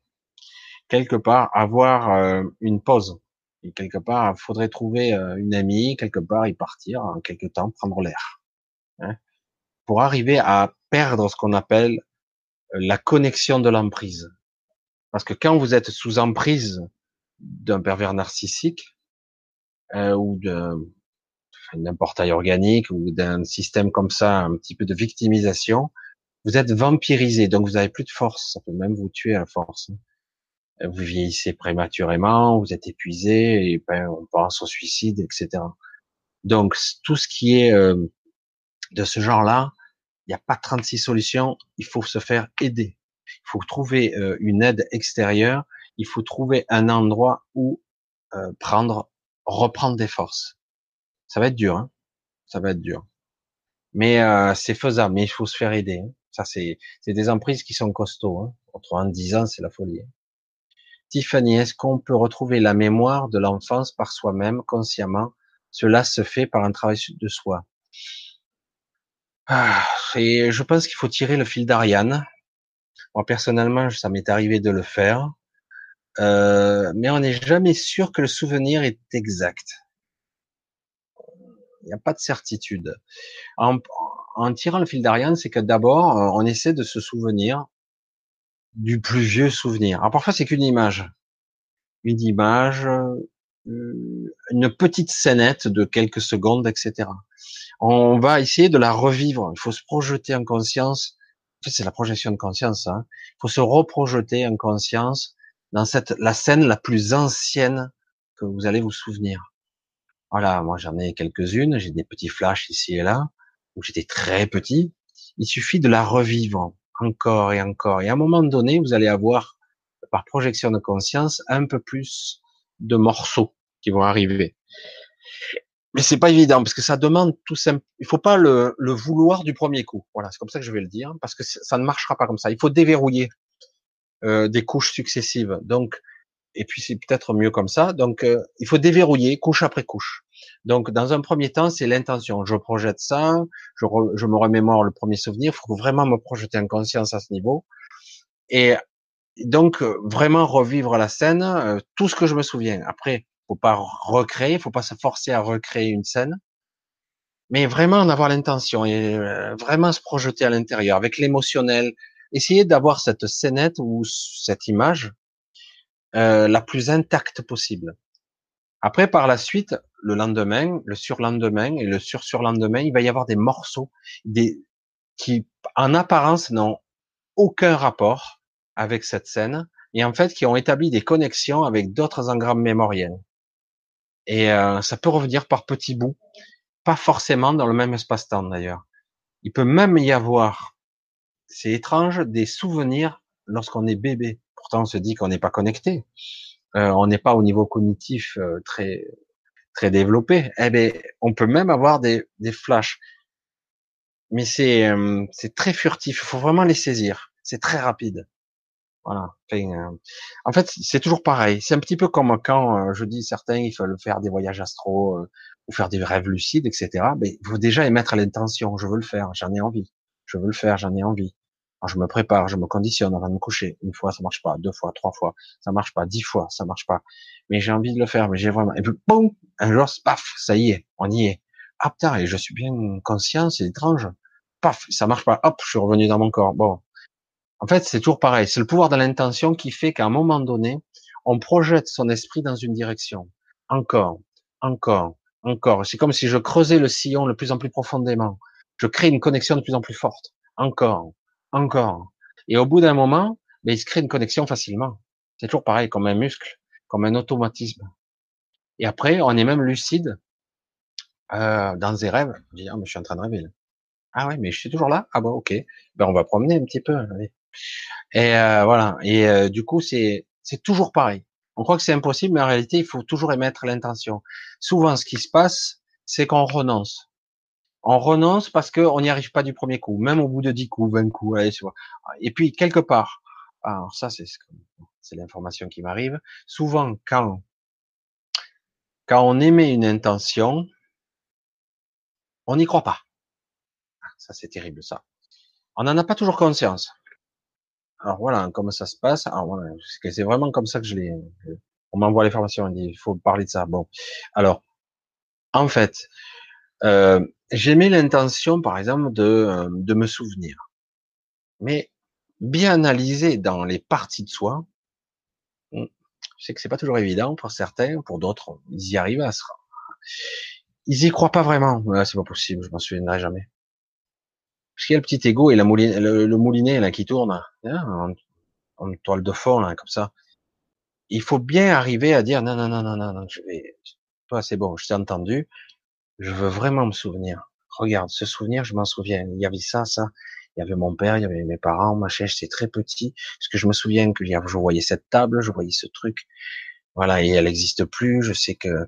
quelque part avoir une pause et quelque part, il faudrait trouver une amie, quelque part y partir en quelque temps, prendre l'air. Hein, pour arriver à perdre ce qu'on appelle la connexion de l'emprise. Parce que quand vous êtes sous emprise d'un pervers narcissique ou d'un portail organique ou d'un système comme ça, un petit peu de victimisation, vous êtes vampirisé, donc vous n'avez plus de force. Ça peut même vous tuer à force vous vieillissez prématurément, vous êtes épuisé, et ben, on pense au suicide, etc. Donc tout ce qui est euh, de ce genre-là, il n'y a pas 36 solutions, il faut se faire aider. Il faut trouver euh, une aide extérieure, il faut trouver un endroit où euh, prendre, reprendre des forces. Ça va être dur, hein ça va être dur. Mais c'est faisable, mais il faut se faire aider. Hein. Ça, c'est des emprises qui sont costauds. Hein. Entre 10 ans, c'est la folie. Hein. Tiffany, est-ce qu'on peut retrouver la mémoire de l'enfance par soi-même, consciemment? Cela se fait par un travail de soi. Ah, et je pense qu'il faut tirer le fil d'Ariane. Moi, personnellement, ça m'est arrivé de le faire. Euh, mais on n'est jamais sûr que le souvenir est exact. Il n'y a pas de certitude. En, en tirant le fil d'Ariane, c'est que d'abord, on essaie de se souvenir du plus vieux souvenir. Alors parfois c'est qu'une image, une image, euh, une petite scénette de quelques secondes, etc. On va essayer de la revivre. Il faut se projeter en conscience. En fait, c'est la projection de conscience. Hein. Il faut se reprojeter en conscience dans cette la scène la plus ancienne que vous allez vous souvenir. Voilà, moi j'en ai quelques-unes. J'ai des petits flashs ici et là où j'étais très petit. Il suffit de la revivre encore et encore. Et à un moment donné, vous allez avoir, par projection de conscience, un peu plus de morceaux qui vont arriver. Mais c'est pas évident parce que ça demande tout simple. Il faut pas le, vouloir du premier coup. Voilà, c'est comme ça que je vais le dire parce que ça ne marchera pas comme ça. Il faut déverrouiller euh, des couches successives. Donc, et puis c'est peut-être mieux comme ça. Donc, euh, il faut déverrouiller couche après couche. Donc, dans un premier temps, c'est l'intention. Je projette ça, je, je, me remémore le premier souvenir. Il faut vraiment me projeter en conscience à ce niveau. Et donc, vraiment revivre la scène, euh, tout ce que je me souviens. Après, faut pas recréer, faut pas se forcer à recréer une scène, mais vraiment en avoir l'intention et euh, vraiment se projeter à l'intérieur avec l'émotionnel. Essayer d'avoir cette scénette ou cette image euh, la plus intacte possible. Après, par la suite, le lendemain, le surlendemain et le sur-surlendemain, il va y avoir des morceaux des, qui, en apparence, n'ont aucun rapport avec cette scène et en fait qui ont établi des connexions avec d'autres engrammes mémoriels. Et euh, ça peut revenir par petits bouts, pas forcément dans le même espace-temps d'ailleurs. Il peut même y avoir, c'est étrange, des souvenirs lorsqu'on est bébé on se dit qu'on n'est pas connecté, euh, on n'est pas au niveau cognitif euh, très très développé. Eh ben, on peut même avoir des, des flashs, mais c'est euh, c'est très furtif. Il faut vraiment les saisir. C'est très rapide. Voilà. En fait, c'est toujours pareil. C'est un petit peu comme quand je dis certains, il faut faire des voyages astro ou faire des rêves lucides, etc. Mais il faut déjà émettre l'intention. Je veux le faire, j'en ai envie. Je veux le faire, j'en ai envie. Je me prépare, je me conditionne avant de me coucher. Une fois, ça marche pas. Deux fois, trois fois, ça marche pas. Dix fois, ça marche pas. Mais j'ai envie de le faire. Mais j'ai vraiment. Et puis, boum, un jour, paf, ça y est, on y est. Ah putain, et je suis bien conscient, c'est étrange. Paf, ça marche pas. Hop, je suis revenu dans mon corps. Bon, en fait, c'est toujours pareil. C'est le pouvoir de l'intention qui fait qu'à un moment donné, on projette son esprit dans une direction. Encore, encore, encore. C'est comme si je creusais le sillon de plus en plus profondément. Je crée une connexion de plus en plus forte. Encore, encore. Et au bout d'un moment, ben, il se crée une connexion facilement. C'est toujours pareil, comme un muscle, comme un automatisme. Et après, on est même lucide euh, dans des rêves. Je dis, ah, mais je suis en train de rêver. Ah ouais, mais je suis toujours là? Ah bon, ok. Ben on va promener un petit peu. Et euh, voilà. Et euh, du coup, c'est c'est toujours pareil. On croit que c'est impossible, mais en réalité, il faut toujours émettre l'intention. Souvent, ce qui se passe, c'est qu'on renonce. On renonce parce qu'on n'y arrive pas du premier coup, même au bout de 10 coups, 20 coups. Allez, et puis, quelque part, alors ça, c'est c'est l'information qui m'arrive. Souvent, quand quand on émet une intention, on n'y croit pas. Ah, ça, c'est terrible, ça. On n'en a pas toujours conscience. Alors voilà comment ça se passe? Alors voilà, c'est vraiment comme ça que je l'ai. On m'envoie les formations, on dit il faut parler de ça. Bon, alors en fait, euh, j'ai mis l'intention, par exemple, de euh, de me souvenir, mais bien analysé dans les parties de soi. Hmm, je sais que c'est pas toujours évident pour certains, pour d'autres, ils y arrivent à se. Ils y croient pas vraiment. Ouais, c'est pas possible, je m'en souviendrai jamais. Parce qu'il y a le petit ego et la mouline, le, moulinet là qui tourne hein, en, toile de fond là comme ça. Il faut bien arriver à dire non non non non non, non je vais toi c'est bon, je t'ai entendu, je veux vraiment me souvenir. Regarde, ce souvenir, je m'en souviens. Il y avait ça, ça. Il y avait mon père, il y avait mes parents, ma chaise, c'est très petit. Parce que je me souviens que je voyais cette table, je voyais ce truc. Voilà, et elle n'existe plus. Je sais que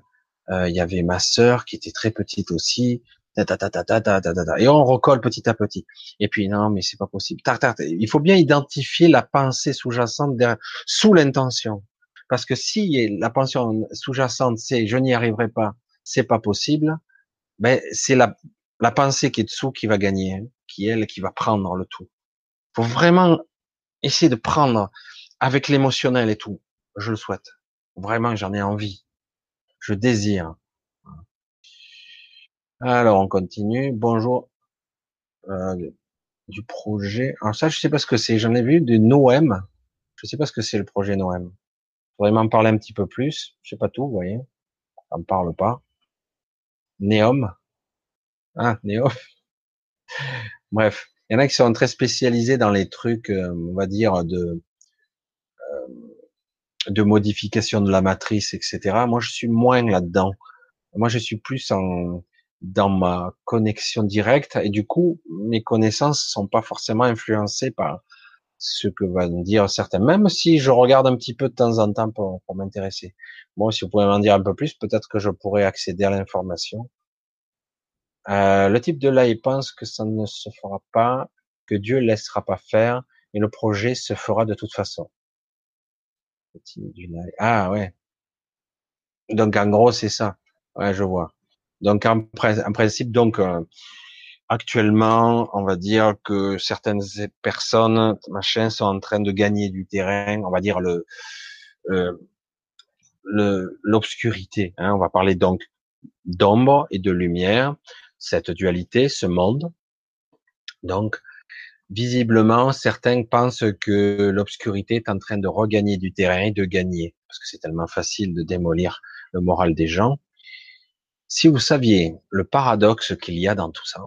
euh, il y avait ma sœur qui était très petite aussi. Et on recolle petit à petit. Et puis non, mais c'est pas possible. Il faut bien identifier la pensée sous-jacente sous l'intention. Parce que si la pensée sous-jacente c'est je n'y arriverai pas, c'est pas possible, ben c'est la, la pensée qui est dessous qui va gagner, hein, qui elle qui va prendre le tout. Faut vraiment essayer de prendre avec l'émotionnel et tout. Je le souhaite. Vraiment, j'en ai envie. Je désire. Alors, on continue. Bonjour. Euh, du projet. Alors ça, je sais pas ce que c'est. J'en ai vu du Noem. Je sais pas ce que c'est le projet Noem. Faudrait m'en parler un petit peu plus. Je sais pas tout, vous voyez. Ça me parle pas. Neom. Ah, Néom. Bref. Il y en a qui sont très spécialisés dans les trucs, euh, on va dire, de, euh, de modification de la matrice, etc. Moi, je suis moins là-dedans. Moi, je suis plus en, dans ma connexion directe et du coup mes connaissances sont pas forcément influencées par ce que va dire certains. Même si je regarde un petit peu de temps en temps pour, pour m'intéresser. Bon si vous pouvez m'en dire un peu plus peut-être que je pourrais accéder à l'information. Euh, le type de là il pense que ça ne se fera pas que Dieu laissera pas faire et le projet se fera de toute façon. Ah ouais. Donc en gros c'est ça. Ouais je vois. Donc en, principe, donc euh, actuellement, on va dire que certaines personnes, machin, sont en train de gagner du terrain. On va dire le euh, l'obscurité. Hein, on va parler donc d'ombre et de lumière, cette dualité, ce monde. Donc, visiblement, certains pensent que l'obscurité est en train de regagner du terrain et de gagner, parce que c'est tellement facile de démolir le moral des gens. Si vous saviez le paradoxe qu'il y a dans tout ça,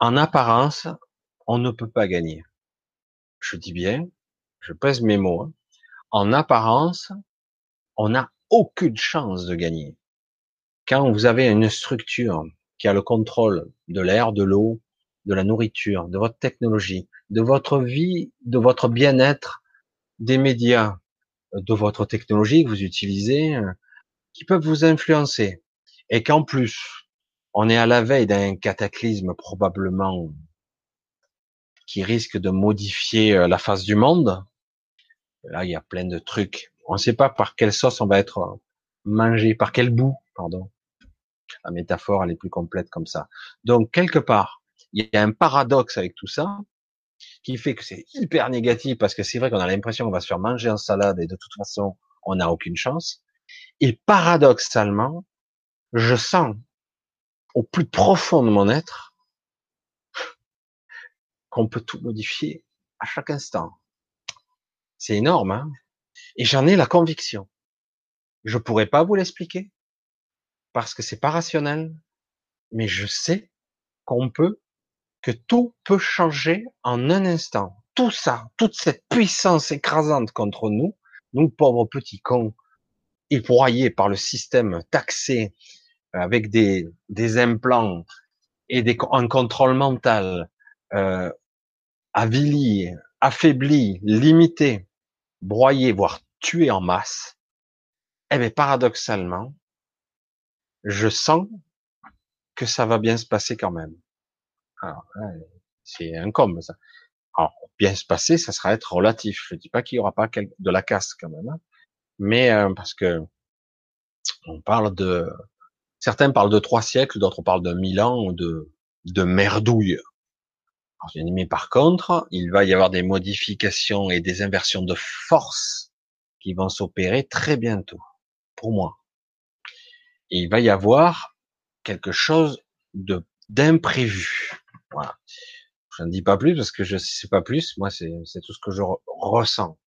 en apparence, on ne peut pas gagner. Je dis bien, je pèse mes mots. Hein. En apparence, on n'a aucune chance de gagner. Quand vous avez une structure qui a le contrôle de l'air, de l'eau, de la nourriture, de votre technologie, de votre vie, de votre bien-être, des médias de votre technologie que vous utilisez, euh, qui peuvent vous influencer, et qu'en plus, on est à la veille d'un cataclysme probablement qui risque de modifier euh, la face du monde. Là, il y a plein de trucs. On ne sait pas par quelle sauce on va être mangé, par quel bout, pardon. La métaphore, elle est plus complète comme ça. Donc, quelque part, il y a un paradoxe avec tout ça, qui fait que c'est hyper négatif parce que c'est vrai qu'on a l'impression qu'on va se faire manger en salade et de toute façon, on n'a aucune chance. Et paradoxalement, je sens au plus profond de mon être qu'on peut tout modifier à chaque instant. C'est énorme, hein Et j'en ai la conviction. Je pourrais pas vous l'expliquer parce que c'est pas rationnel, mais je sais qu'on peut que tout peut changer en un instant. Tout ça, toute cette puissance écrasante contre nous, nous pauvres petits cons, broyés par le système, taxé avec des, des implants et des, un contrôle mental, euh, avili, affaibli, limité, broyé, voire tué en masse, eh bien, paradoxalement, je sens que ça va bien se passer quand même. Alors, c'est un com, ça. Alors, bien se passer, ça sera être relatif. Je dis pas qu'il y aura pas de la casse quand même, hein. mais euh, parce que on parle de certains parlent de trois siècles, d'autres parlent de mille ans de de merdouille. mais par contre, il va y avoir des modifications et des inversions de force qui vont s'opérer très bientôt, pour moi. Et il va y avoir quelque chose de d'imprévu. Voilà. Je ne dis pas plus parce que je sais pas plus. Moi, c'est tout ce que je ressens.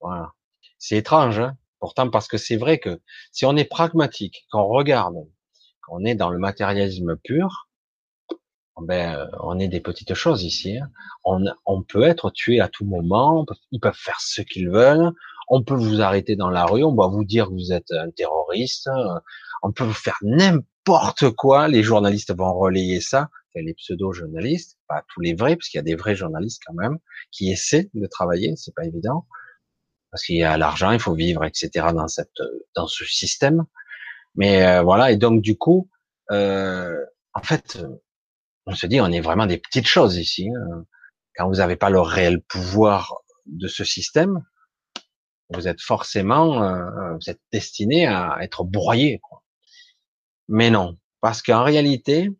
Voilà. C'est étrange, hein pourtant parce que c'est vrai que si on est pragmatique, qu'on regarde, qu'on est dans le matérialisme pur, ben on est des petites choses ici. Hein. On, peut être tué à tout moment. Ils peuvent faire ce qu'ils veulent. On peut vous arrêter dans la rue. On va vous dire que vous êtes un terroriste. On peut vous faire n'importe quoi. Les journalistes vont relayer ça les pseudo-journalistes, pas tous les vrais, parce qu'il y a des vrais journalistes quand même, qui essaient de travailler, c'est pas évident, parce qu'il y a l'argent, il faut vivre, etc. dans cette, dans ce système. Mais euh, voilà, et donc du coup, euh, en fait, on se dit, on est vraiment des petites choses ici. Hein. Quand vous n'avez pas le réel pouvoir de ce système, vous êtes forcément, euh, vous êtes destiné à être broyé. Quoi. Mais non, parce qu'en réalité,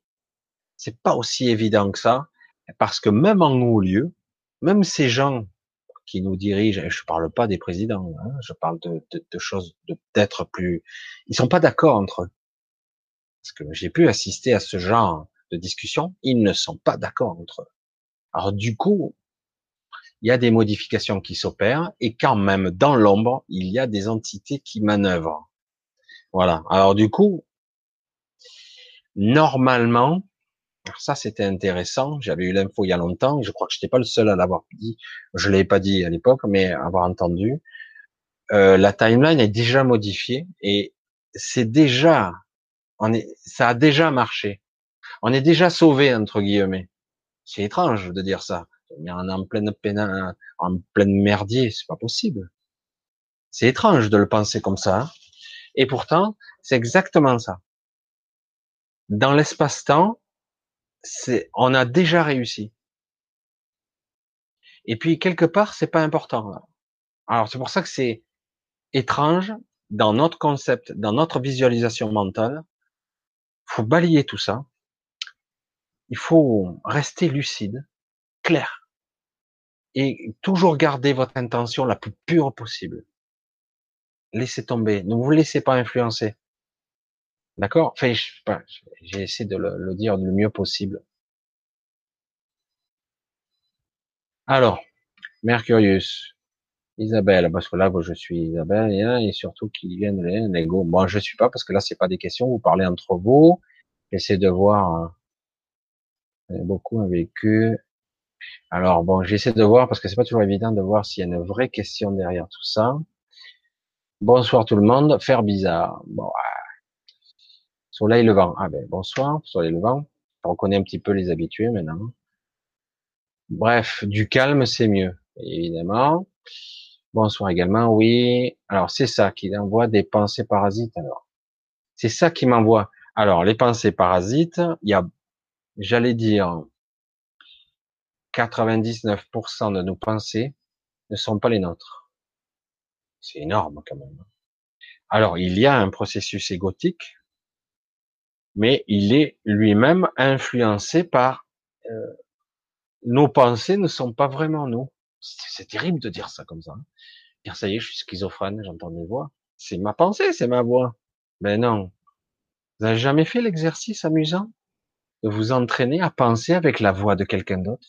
c'est pas aussi évident que ça, parce que même en haut lieu, même ces gens qui nous dirigent, et je parle pas des présidents, hein, je parle de, de, de choses de plus, ils sont pas d'accord entre eux. Parce que j'ai pu assister à ce genre de discussion, ils ne sont pas d'accord entre eux. Alors du coup, il y a des modifications qui s'opèrent et quand même dans l'ombre, il y a des entités qui manœuvrent. Voilà. Alors du coup, normalement, alors ça, c'était intéressant. J'avais eu l'info il y a longtemps. Je crois que je n'étais pas le seul à l'avoir dit. Je l'ai pas dit à l'époque, mais avoir entendu. Euh, la timeline est déjà modifiée et c'est déjà, on est, ça a déjà marché. On est déjà sauvé entre guillemets. C'est étrange de dire ça. On est en pleine peine, en pleine merdier, c'est pas possible. C'est étrange de le penser comme ça. Et pourtant, c'est exactement ça. Dans l'espace-temps, c'est, on a déjà réussi. Et puis quelque part, c'est pas important. Alors c'est pour ça que c'est étrange dans notre concept, dans notre visualisation mentale. Faut balayer tout ça. Il faut rester lucide, clair, et toujours garder votre intention la plus pure possible. Laissez tomber. Ne vous laissez pas influencer. D'accord Enfin, j'ai essayé de le, dire le mieux possible. Alors, Mercurius, Isabelle, parce que là, je suis Isabelle, et surtout qu'ils viennent les Lego. Bon, je suis pas, parce que là, c'est pas des questions, vous parlez entre vous. J'essaie de voir, euh, beaucoup un vécu. Alors, bon, j'essaie de voir, parce que c'est pas toujours évident de voir s'il y a une vraie question derrière tout ça. Bonsoir tout le monde. Faire bizarre. Soleil levant. Ah ben bonsoir, soleil levant. On reconnaît un petit peu les habitués maintenant. Bref, du calme, c'est mieux, évidemment. Bonsoir également, oui. Alors c'est ça qui envoie des pensées parasites alors. C'est ça qui m'envoie. Alors les pensées parasites, il y a, j'allais dire, 99% de nos pensées ne sont pas les nôtres. C'est énorme quand même. Alors il y a un processus égotique, mais il est lui-même influencé par euh, nos pensées ne sont pas vraiment nous. C'est terrible de dire ça comme ça. Hein. Ça y est, je suis schizophrène, j'entends des voix. C'est ma pensée, c'est ma voix. Mais non. Vous n'avez jamais fait l'exercice amusant? De vous entraîner à penser avec la voix de quelqu'un d'autre?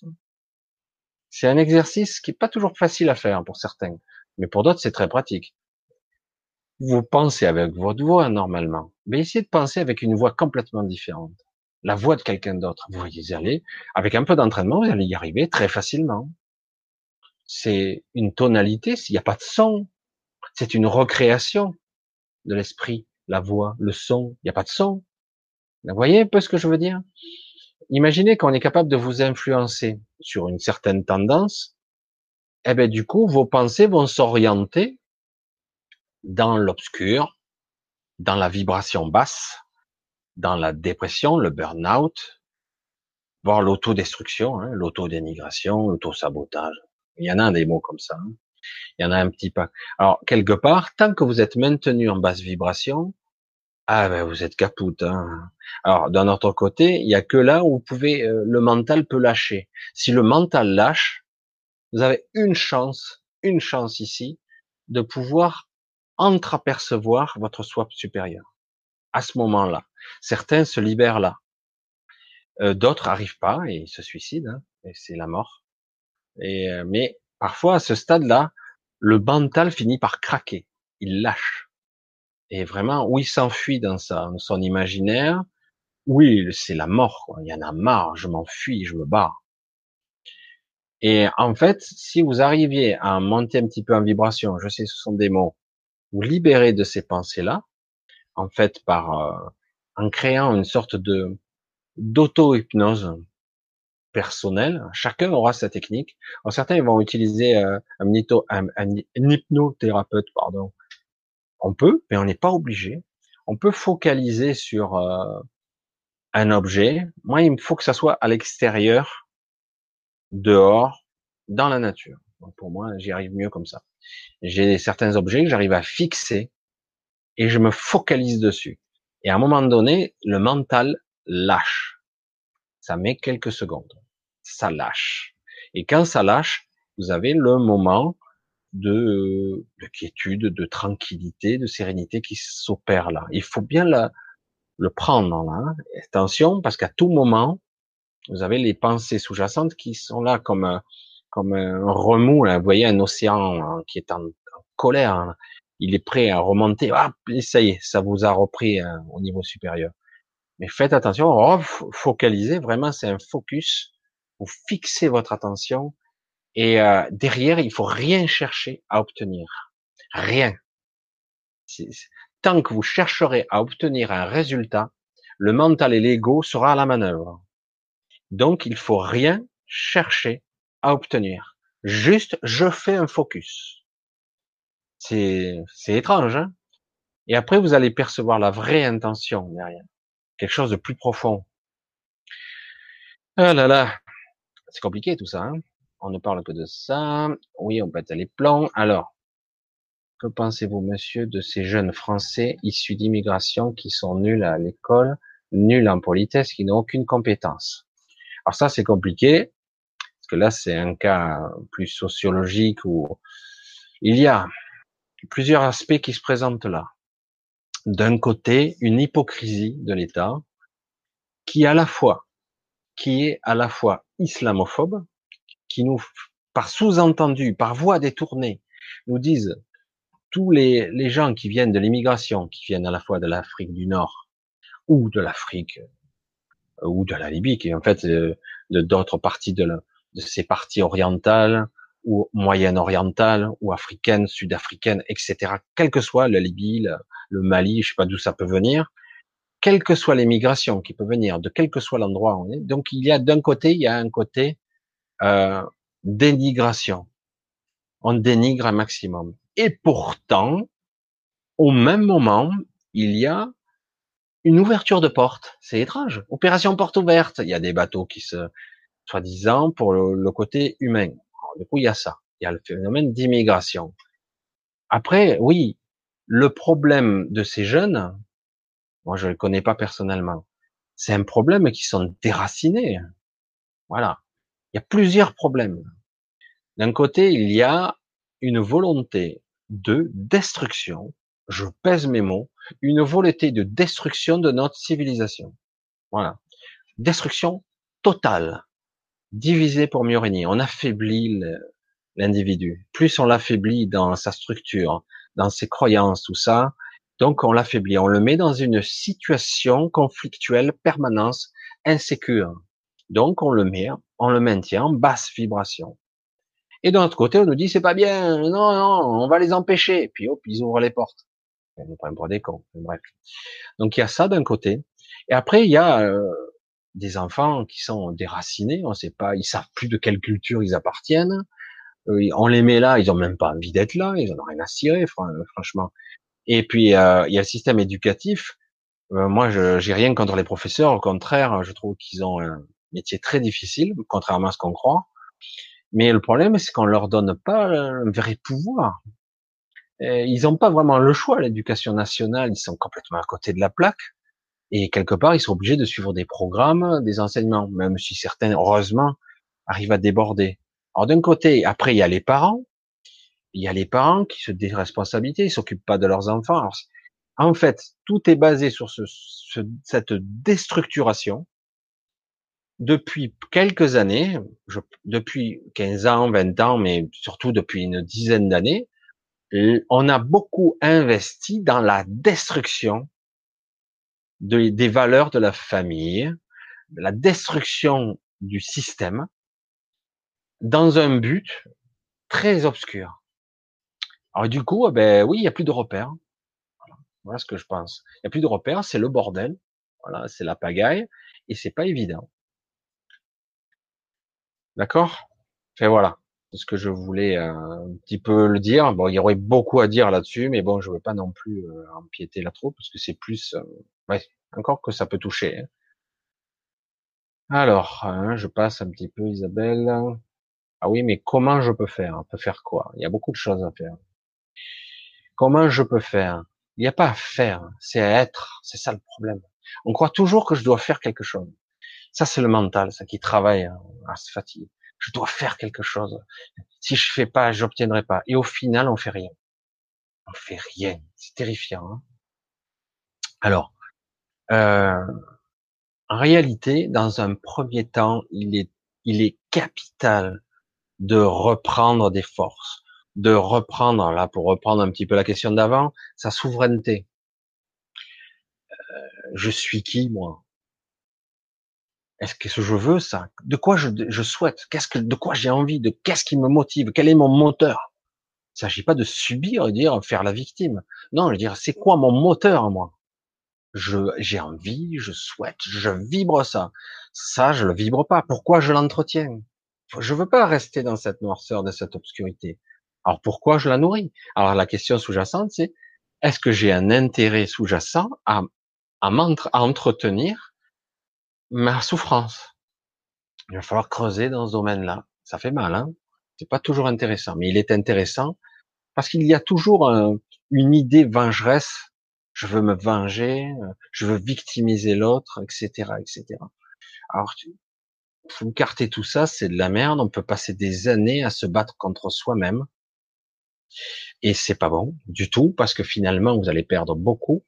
C'est un exercice qui est pas toujours facile à faire pour certains, mais pour d'autres c'est très pratique. Vous pensez avec votre voix normalement, mais essayez de penser avec une voix complètement différente. La voix de quelqu'un d'autre. Vous y aller, avec un peu d'entraînement, vous allez y arriver très facilement c'est une tonalité, s'il n'y a pas de son, c'est une recréation de l'esprit, la voix, le son, il n'y a pas de son. Vous voyez un peu ce que je veux dire? Imaginez qu'on est capable de vous influencer sur une certaine tendance, eh ben du coup, vos pensées vont s'orienter dans l'obscur, dans la vibration basse, dans la dépression, le burn-out, voire l'autodestruction, hein, l'autodénigration, l'autosabotage. Il y en a des mots comme ça. Hein. Il y en a un petit peu. Alors, quelque part, tant que vous êtes maintenu en basse vibration, ah ben vous êtes capoute. Hein. Alors, d'un autre côté, il y a que là où vous pouvez, euh, le mental peut lâcher. Si le mental lâche, vous avez une chance, une chance ici, de pouvoir entreapercevoir votre soi supérieur. À ce moment-là, certains se libèrent là. Euh, D'autres arrivent pas et se suicident. Hein, et c'est la mort. Et, euh, mais parfois, à ce stade-là, le mental finit par craquer. Il lâche. Et vraiment, où il s'enfuit dans, sa, son imaginaire, oui, c'est la mort. Quoi. Il y en a marre, je m'enfuis, je me barre. Et en fait, si vous arriviez à monter un petit peu en vibration, je sais, ce sont des mots, vous libérez de ces pensées-là, en fait, par euh, en créant une sorte de d'auto-hypnose, personnel. Chacun aura sa technique. Alors, certains vont utiliser euh, un, un, hypnothérapeute, pardon. On peut, mais on n'est pas obligé. On peut focaliser sur euh, un objet. Moi, il me faut que ça soit à l'extérieur, dehors, dans la nature. Pour moi, j'y arrive mieux comme ça. J'ai certains objets que j'arrive à fixer et je me focalise dessus. Et à un moment donné, le mental lâche. Ça met quelques secondes ça lâche. Et quand ça lâche, vous avez le moment de, de quiétude, de tranquillité, de sérénité qui s'opère là. Il faut bien le prendre là. Hein. Attention, parce qu'à tout moment, vous avez les pensées sous-jacentes qui sont là comme comme un remous. Là. Vous voyez un océan hein, qui est en, colère. Hein. Il est prêt à remonter. Ah, ça y est, ça vous a repris au niveau supérieur. Mais faites attention, focalisez. Vraiment, c'est un focus vous fixez votre attention et euh, derrière, il faut rien chercher à obtenir. Rien. Tant que vous chercherez à obtenir un résultat, le mental et l'ego sera à la manœuvre. Donc, il faut rien chercher à obtenir. Juste, je fais un focus. C'est, étrange, hein Et après, vous allez percevoir la vraie intention derrière. Quelque chose de plus profond. Ah là là, c'est compliqué tout ça. Hein on ne parle que de ça. Oui, on pète les plans. Alors, que pensez-vous, monsieur, de ces jeunes Français issus d'immigration qui sont nuls à l'école, nuls en politesse, qui n'ont aucune compétence? Alors ça, c'est compliqué, que là, c'est un cas plus sociologique où il y a plusieurs aspects qui se présentent là. D'un côté, une hypocrisie de l'État qui à la fois qui est à la fois islamophobe, qui nous, par sous-entendu, par voie détournée, nous disent tous les, gens qui viennent de l'immigration, qui viennent à la fois de l'Afrique du Nord ou de l'Afrique ou de la Libye, qui en fait euh, de d'autres parties de, de ces parties orientales ou moyen-orientales ou africaines, sud-africaines, etc. Quelle que soit la Libye, le, Mali, je sais pas d'où ça peut venir, quelle que soit l'émigration qui peut venir, de quel que soit l'endroit où on est. Donc il y a d'un côté, il y a un côté euh, dénigration. On dénigre un maximum. Et pourtant, au même moment, il y a une ouverture de porte. C'est étrange. Opération porte ouverte. Il y a des bateaux qui se, soi-disant, pour le, côté humain. du coup, il y a ça. Il y a le phénomène d'immigration. Après, oui, le problème de ces jeunes, moi je ne le connais pas personnellement, c'est un problème qui sont déracinés. Voilà. Il y a plusieurs problèmes. D'un côté, il y a une volonté de destruction, je pèse mes mots, une volonté de destruction de notre civilisation. Voilà. Destruction totale. Divisé pour mieux régner. On affaiblit l'individu. Plus on l'affaiblit dans sa structure, dans ses croyances, tout ça, donc on l'affaiblit. On le met dans une situation conflictuelle, permanence, insécure. Donc on le met, on le maintient en basse vibration. Et d'un autre côté, on nous dit c'est pas bien, non, non, on va les empêcher. Puis hop, ils ouvrent les portes. On nous prend pour des cons. Bref. Donc il y a ça d'un côté. Et après, il y a euh, des enfants qui sont déracinés, on sait pas, ils savent plus de quelle culture ils appartiennent. Euh, on les met là, ils ont même pas envie d'être là, ils ont rien à cirer, franchement. Et puis euh, il y a le système éducatif. Euh, moi, je j'ai rien contre les professeurs, au contraire, je trouve qu'ils ont un métier très difficile, contrairement à ce qu'on croit. Mais le problème, c'est qu'on leur donne pas un vrai pouvoir. ils n'ont pas vraiment le choix. L'éducation nationale, ils sont complètement à côté de la plaque. Et quelque part, ils sont obligés de suivre des programmes, des enseignements, même si certains, heureusement, arrivent à déborder. Alors d'un côté, après, il y a les parents. Il y a les parents qui se déresponsabilisent, ils s'occupent pas de leurs enfants. en fait, tout est basé sur ce, cette déstructuration depuis quelques années, je, depuis 15 ans, 20 ans, mais surtout depuis une dizaine d'années, on a beaucoup investi dans la destruction des valeurs de la famille, la destruction du système, dans un but très obscur. Alors du coup, eh ben oui, il n'y a plus de repères. Voilà. ce que je pense. Il n'y a plus de repères, c'est le bordel. Voilà, c'est la pagaille et c'est pas évident. D'accord? Et voilà, c'est ce que je voulais euh, un petit peu le dire. Bon, il y aurait beaucoup à dire là-dessus, mais bon, je veux pas non plus euh, empiéter là trop parce que c'est plus, euh, ouais, encore que ça peut toucher. Hein. Alors, hein, je passe un petit peu, Isabelle. Ah oui, mais comment je peux faire? On peut faire quoi? Il y a beaucoup de choses à faire. Comment je peux faire? Il n'y a pas à faire, c'est à être. C'est ça le problème. On croit toujours que je dois faire quelque chose. Ça, c'est le mental, ça qui travaille hein, à se fatiguer. Je dois faire quelque chose. Si je fais pas, j'obtiendrai pas. Et au final, on fait rien. On fait rien. C'est terrifiant. Hein Alors, euh, en réalité, dans un premier temps, il est, il est capital de reprendre des forces, de reprendre, là, pour reprendre un petit peu la question d'avant, sa souveraineté. Euh, je suis qui, moi? Est-ce que je veux ça? De quoi je, je souhaite? Qu'est-ce que, de quoi j'ai envie? De qu'est-ce qui me motive? Quel est mon moteur? Il s'agit pas de subir et dire faire la victime. Non, je veux dire, c'est quoi mon moteur, moi? Je, j'ai envie, je souhaite, je vibre ça. Ça, je le vibre pas. Pourquoi je l'entretiens? Je veux pas rester dans cette noirceur, de cette obscurité. Alors pourquoi je la nourris? Alors la question sous-jacente, c'est est-ce que j'ai un intérêt sous-jacent à, à, à entretenir ma souffrance? Il va falloir creuser dans ce domaine-là. Ça fait mal, hein? C'est pas toujours intéressant, mais il est intéressant parce qu'il y a toujours une idée vengeresse. Je veux me venger, je veux victimiser l'autre, etc., etc. Alors, vous carter tout ça, c'est de la merde. On peut passer des années à se battre contre soi-même. Et c'est pas bon du tout parce que finalement vous allez perdre beaucoup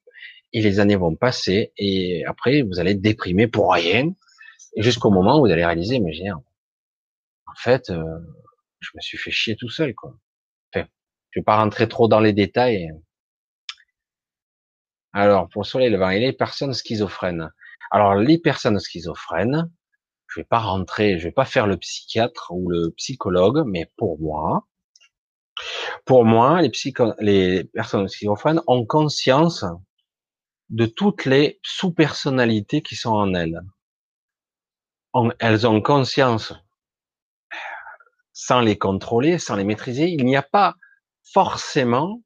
et les années vont passer et après vous allez déprimer pour rien jusqu'au moment où vous allez réaliser mais j'ai en fait euh, je me suis fait chier tout seul quoi. Enfin, je vais pas rentrer trop dans les détails. Alors pour le soleil levant et les personnes schizophrènes. Alors les personnes schizophrènes, je vais pas rentrer, je vais pas faire le psychiatre ou le psychologue, mais pour moi, pour moi, les personnes schizophrènes ont conscience de toutes les sous-personnalités qui sont en elles. elles ont conscience. sans les contrôler, sans les maîtriser, il n'y a pas forcément,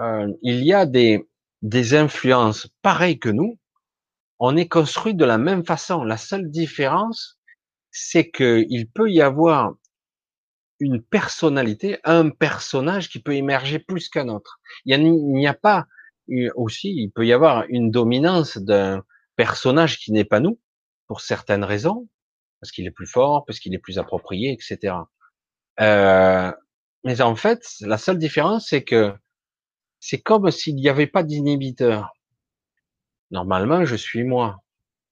euh, il y a des, des influences pareilles que nous. On est construit de la même façon. La seule différence, c'est qu'il peut y avoir une personnalité, un personnage qui peut émerger plus qu'un autre. Il n'y a, pas aussi, il peut y avoir une dominance d'un personnage qui n'est pas nous, pour certaines raisons, parce qu'il est plus fort, parce qu'il est plus approprié, etc. Euh, mais en fait, la seule différence, c'est que c'est comme s'il n'y avait pas d'inhibiteur. Normalement, je suis moi.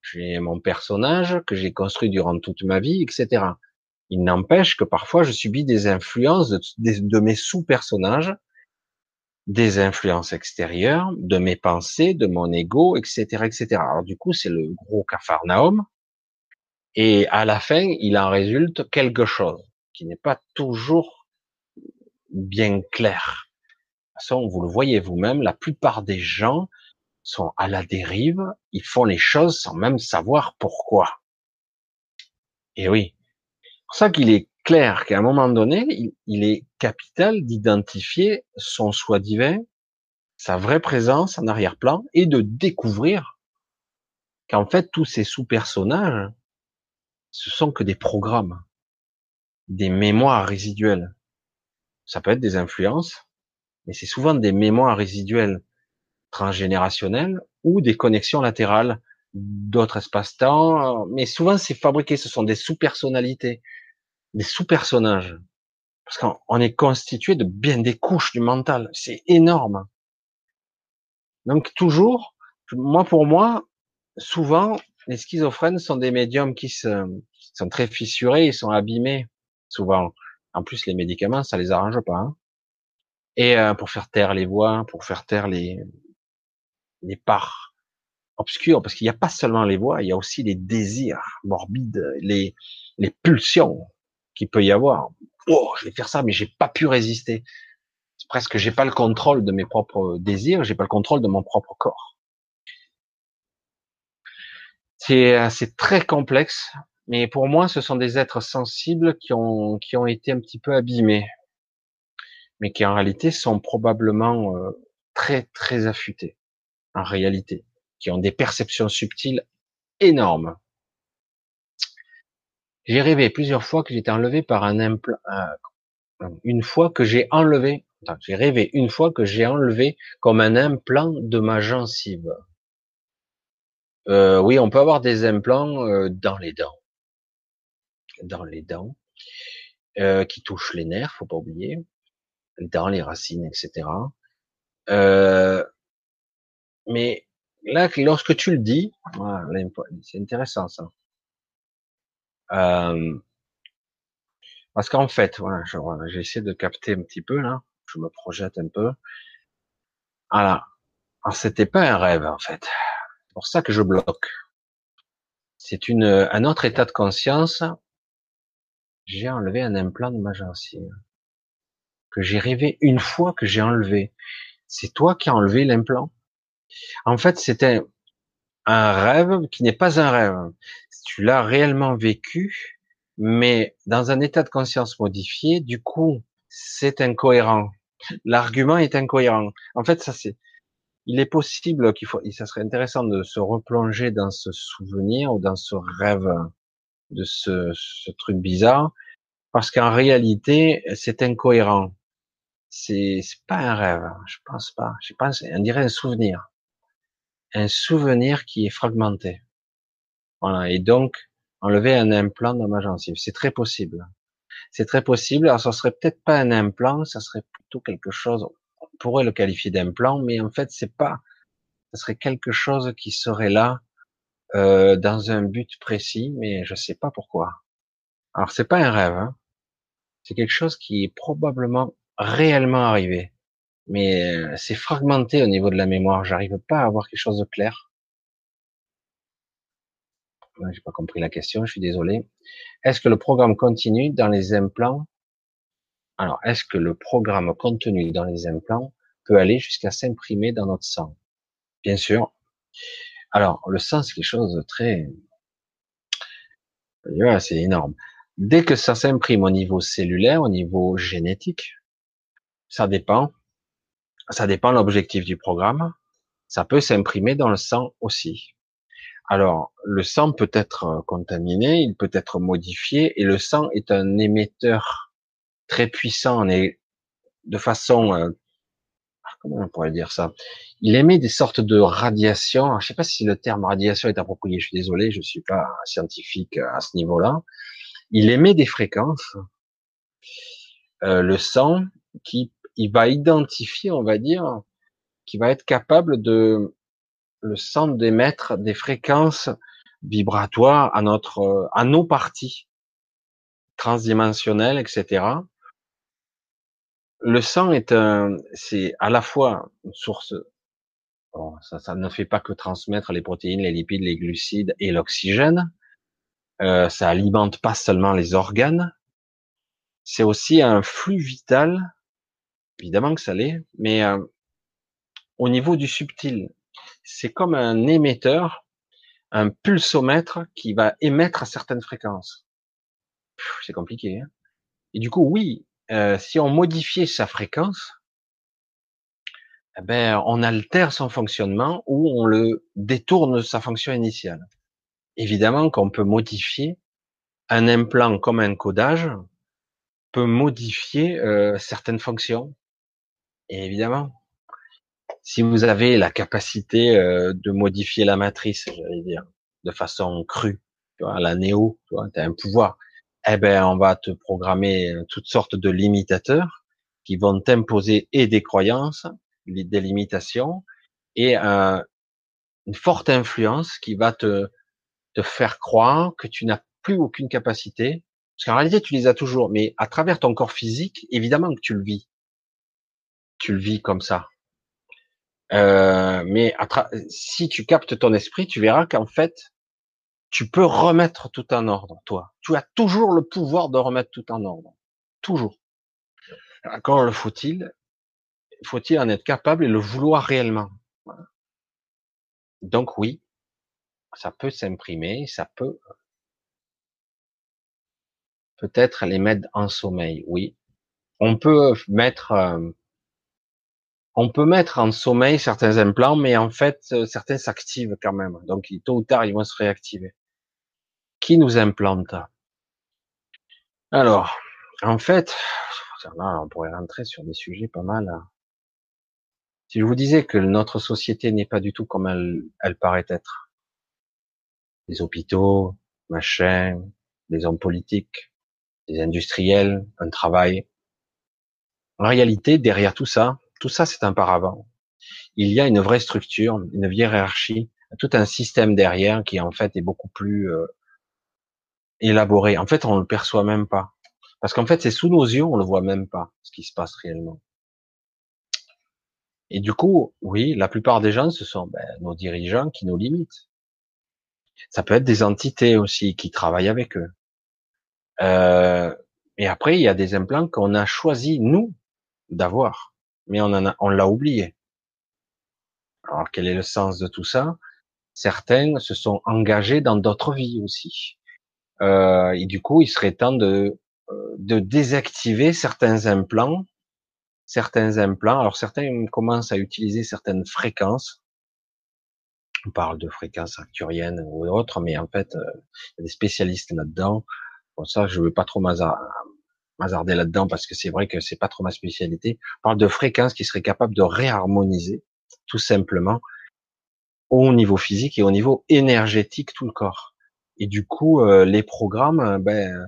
J'ai mon personnage que j'ai construit durant toute ma vie, etc. Il n'empêche que parfois je subis des influences de, mes sous-personnages, des influences extérieures, de mes pensées, de mon ego, etc., etc. Alors du coup, c'est le gros cafarnaum. Et à la fin, il en résulte quelque chose qui n'est pas toujours bien clair. Façon, vous le voyez vous-même, la plupart des gens sont à la dérive, ils font les choses sans même savoir pourquoi. Et oui, pour ça qu'il est clair qu'à un moment donné, il, est capital d'identifier son soi divin, sa vraie présence en arrière-plan, et de découvrir qu'en fait, tous ces sous-personnages, ce sont que des programmes, des mémoires résiduelles. Ça peut être des influences, mais c'est souvent des mémoires résiduelles transgénérationnelles ou des connexions latérales d'autres espaces-temps, mais souvent c'est fabriqué, ce sont des sous-personnalités, des sous-personnages. Parce qu'on est constitué de bien des couches du mental. C'est énorme. Donc toujours, moi pour moi, souvent, les schizophrènes sont des médiums qui, se, sont très fissurés, ils sont abîmés, souvent. En plus, les médicaments, ça les arrange pas. Hein. Et euh, pour faire taire les voix, pour faire taire les, les parts obscures, parce qu'il n'y a pas seulement les voix, il y a aussi les désirs morbides, les, les pulsions qu'il peut y avoir. Oh, je vais faire ça, mais j'ai pas pu résister. C'est presque, j'ai pas le contrôle de mes propres désirs, j'ai pas le contrôle de mon propre corps. C'est, c'est très complexe, mais pour moi, ce sont des êtres sensibles qui ont, qui ont été un petit peu abîmés, mais qui en réalité sont probablement euh, très, très affûtés, en réalité, qui ont des perceptions subtiles énormes. J'ai rêvé plusieurs fois que j'étais enlevé par un implant. Une fois que j'ai enlevé, j'ai rêvé une fois que j'ai enlevé comme un implant de ma gencive. Euh, oui, on peut avoir des implants euh, dans les dents, dans les dents, euh, qui touchent les nerfs, faut pas oublier, dans les racines, etc. Euh, mais là, lorsque tu le dis, c'est intéressant ça. Euh, parce qu'en fait, voilà, j'essaie de capter un petit peu là, je me projette un peu. Voilà. Alors c'était pas un rêve en fait. C'est pour ça que je bloque. C'est une un autre état de conscience. J'ai enlevé un implant de ma gencive que j'ai rêvé une fois que j'ai enlevé. C'est toi qui as enlevé l'implant. En fait, c'était un rêve qui n'est pas un rêve tu l'as réellement vécu, mais dans un état de conscience modifié, du coup, c'est incohérent. L'argument est incohérent. En fait, ça c'est, il est possible qu'il faut, ça serait intéressant de se replonger dans ce souvenir ou dans ce rêve de ce, ce truc bizarre, parce qu'en réalité, c'est incohérent. C'est, pas un rêve, je pense pas. Je pense, on dirait un souvenir. Un souvenir qui est fragmenté. Voilà. Et donc, enlever un implant dans ma gencive. C'est très possible. C'est très possible. Alors, ça serait peut-être pas un implant, ça serait plutôt quelque chose, on pourrait le qualifier d'implant, mais en fait, c'est pas, ça serait quelque chose qui serait là, euh, dans un but précis, mais je sais pas pourquoi. Alors, c'est pas un rêve, hein. C'est quelque chose qui est probablement réellement arrivé. Mais euh, c'est fragmenté au niveau de la mémoire. J'arrive pas à avoir quelque chose de clair j'ai pas compris la question, je suis désolé. Est-ce que le programme continu dans les implants? Alors, est-ce que le programme contenu dans les implants peut aller jusqu'à s'imprimer dans notre sang? Bien sûr. Alors, le sang, c'est quelque chose de très... c'est énorme. Dès que ça s'imprime au niveau cellulaire, au niveau génétique, ça dépend. Ça dépend l'objectif du programme. Ça peut s'imprimer dans le sang aussi. Alors, le sang peut être contaminé, il peut être modifié, et le sang est un émetteur très puissant, et de façon, euh, comment on pourrait dire ça? Il émet des sortes de radiations. Je ne sais pas si le terme radiation est approprié. Je suis désolé, je suis pas scientifique à ce niveau-là. Il émet des fréquences. Euh, le sang qui il va identifier, on va dire, qui va être capable de le sang d'émettre des fréquences vibratoires à notre, à nos parties transdimensionnelles, etc. Le sang est un, c'est à la fois une source. ça, ça ne fait pas que transmettre les protéines, les lipides, les glucides et l'oxygène. Euh, ça alimente pas seulement les organes. C'est aussi un flux vital. Évidemment que ça l'est, mais euh, au niveau du subtil, c'est comme un émetteur, un pulsomètre qui va émettre à certaines fréquences. C'est compliqué. Hein Et du coup, oui, euh, si on modifiait sa fréquence, eh ben, on altère son fonctionnement ou on le détourne de sa fonction initiale. Évidemment qu'on peut modifier un implant comme un codage peut modifier euh, certaines fonctions. Et évidemment, si vous avez la capacité euh, de modifier la matrice, j'allais dire, de façon crue, tu vois, la néo, tu as un pouvoir, eh ben, on va te programmer euh, toutes sortes de limitateurs qui vont t'imposer et des croyances, des limitations, et une forte influence qui va te, te faire croire que tu n'as plus aucune capacité, parce qu'en réalité, tu les as toujours, mais à travers ton corps physique, évidemment que tu le vis. Tu le vis comme ça. Euh, mais si tu captes ton esprit, tu verras qu'en fait, tu peux remettre tout en ordre, toi. Tu as toujours le pouvoir de remettre tout en ordre. Toujours. Quand le faut-il Faut-il en être capable et le vouloir réellement? Donc oui, ça peut s'imprimer, ça peut peut-être les mettre en sommeil, oui. On peut mettre euh, on peut mettre en sommeil certains implants, mais en fait, euh, certains s'activent quand même. Donc, tôt ou tard, ils vont se réactiver. Qui nous implante? Alors, en fait, on pourrait rentrer sur des sujets pas mal. Hein. Si je vous disais que notre société n'est pas du tout comme elle, elle paraît être, les hôpitaux, machin, les hommes politiques, les industriels, un travail. En réalité, derrière tout ça, tout ça, c'est un paravent. Il y a une vraie structure, une hiérarchie, tout un système derrière qui en fait est beaucoup plus euh, élaboré. En fait, on le perçoit même pas, parce qu'en fait, c'est sous nos yeux, on le voit même pas ce qui se passe réellement. Et du coup, oui, la plupart des gens, ce sont ben, nos dirigeants qui nous limitent. Ça peut être des entités aussi qui travaillent avec eux. Euh, et après, il y a des implants qu'on a choisi nous d'avoir mais on en a, on l'a oublié. Alors quel est le sens de tout ça? Certains se sont engagés dans d'autres vies aussi, euh, et du coup, il serait temps de euh, de désactiver certains implants, certains implants. Alors certains commencent à utiliser certaines fréquences. On parle de fréquences arcturiennes ou autres, mais en fait, euh, il y a des spécialistes là-dedans. Pour ça, je veux pas trop m'hasarder là-dedans parce que c'est vrai que c'est pas trop ma spécialité. On parle de fréquences qui seraient capables de réharmoniser tout simplement au niveau physique et au niveau énergétique tout le corps. Et du coup, euh, les programmes, euh, ben,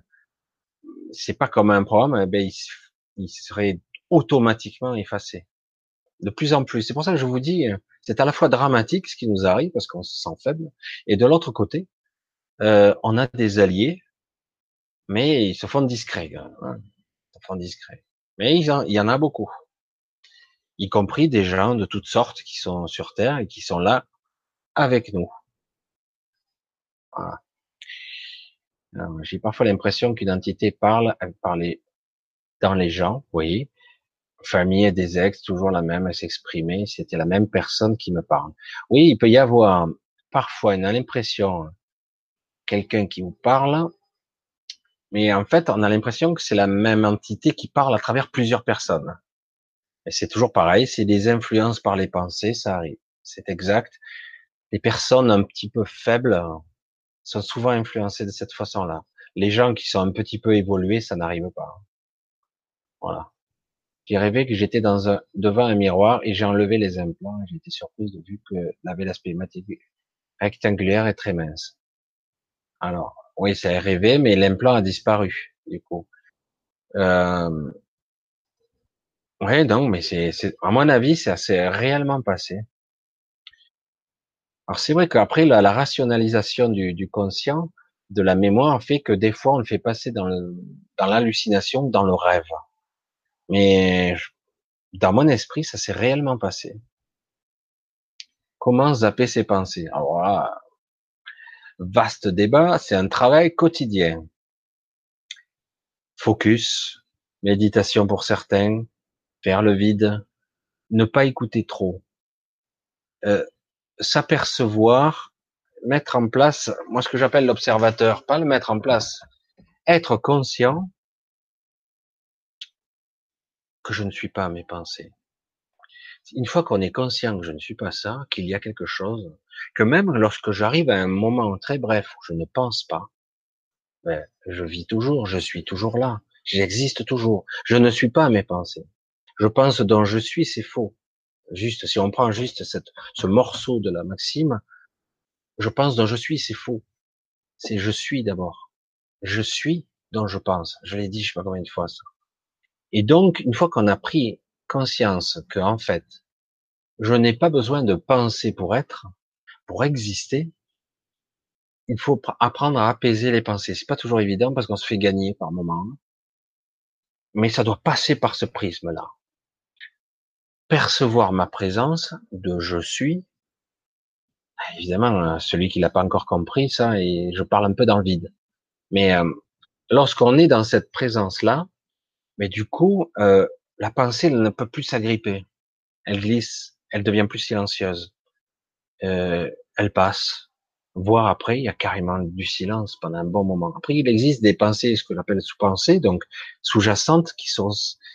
c'est pas comme un programme, euh, ben, il, serait automatiquement effacé. De plus en plus. C'est pour ça que je vous dis, c'est à la fois dramatique ce qui nous arrive parce qu'on se sent faible, et de l'autre côté, euh, on a des alliés mais ils se font discrets. Hein. Ils se font discrets. Mais il y en a beaucoup, y compris des gens de toutes sortes qui sont sur Terre et qui sont là avec nous. Voilà. J'ai parfois l'impression qu'une entité parle, elle parlait dans les gens, oui. Famille et des ex, toujours la même à s'exprimer. C'était la même personne qui me parle. Oui, il peut y avoir parfois une impression, quelqu'un qui vous parle, Mais en fait, on a l'impression que c'est la même entité qui parle à travers plusieurs personnes. Et c'est toujours pareil, c'est des influences par les pensées, ça arrive. C'est exact. Les personnes un petit peu faibles sont souvent influencées de cette façon-là. Les gens qui sont un petit peu évolués, ça n'arrive pas. Voilà. J'ai rêvé que j'étais devant un miroir et j'ai enlevé les implants et j'ai été surprise de vu que avait l'aspect rectangulaire et très mince. Alors, oui, c'est rêvé, mais l'implant a disparu, du coup. Euh... Oui, donc, mais c'est, à mon avis, ça s'est réellement passé. Alors, c'est vrai qu'après, la, rationalisation du, du, conscient, de la mémoire, fait que des fois, on le fait passer dans, le, dans l'hallucination, dans le rêve. Mais dans mon esprit, ça s'est réellement passé. Comment zapper ses pensées? Là, vaste débat, c'est un travail quotidien. Focus, méditation pour certains, faire le vide, ne pas écouter trop, euh, s'apercevoir, mettre en place, moi ce que j'appelle l'observateur, pas le mettre en place, être conscient que je ne suis pas mes pensées. Une fois qu'on est conscient que je ne suis pas ça, qu'il y a quelque chose, que même lorsque j'arrive à un moment très bref où je ne pense pas, ben, je vis toujours, je suis toujours là, j'existe toujours, je ne suis pas mes pensées. Je pense dont je suis, c'est faux. Juste, si on prend juste cette, ce morceau de la maxime, je pense dont je suis, c'est faux. C'est je suis d'abord. Je suis dont je pense. Je l'ai dit, je sais pas combien de fois ça. Et donc, une fois qu'on a pris conscience que, en fait, je n'ai pas besoin de penser pour être, pour exister, il faut apprendre à apaiser les pensées. C'est pas toujours évident parce qu'on se fait gagner par moment. Mais ça doit passer par ce prisme-là. Percevoir ma présence de je suis. Évidemment, celui qui l'a pas encore compris, ça, et je parle un peu dans le vide. Mais euh, lorsqu'on est dans cette présence-là, mais du coup, euh, la pensée elle ne peut plus s'agripper. Elle glisse, elle devient plus silencieuse. Euh, elle passe. Voire après, il y a carrément du silence pendant un bon moment. Après, il existe des pensées, ce que j'appelle sous-pensées, donc sous-jacentes, qui sont,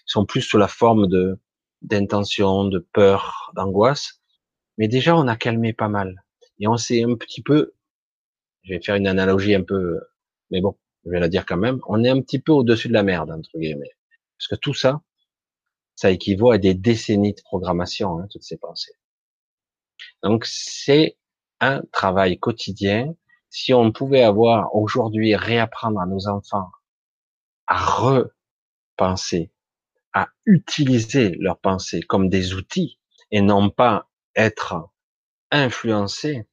sont plus sous la forme de d'intention, de peur, d'angoisse. Mais déjà, on a calmé pas mal. Et on s'est un petit peu, je vais faire une analogie un peu, mais bon, je vais la dire quand même, on est un petit peu au-dessus de la merde, entre guillemets. Parce que tout ça, ça équivaut à des décennies de programmation, hein, toutes ces pensées. Donc c'est un travail quotidien. Si on pouvait avoir aujourd'hui réapprendre à nos enfants à repenser, à utiliser leurs pensées comme des outils et non pas être influencés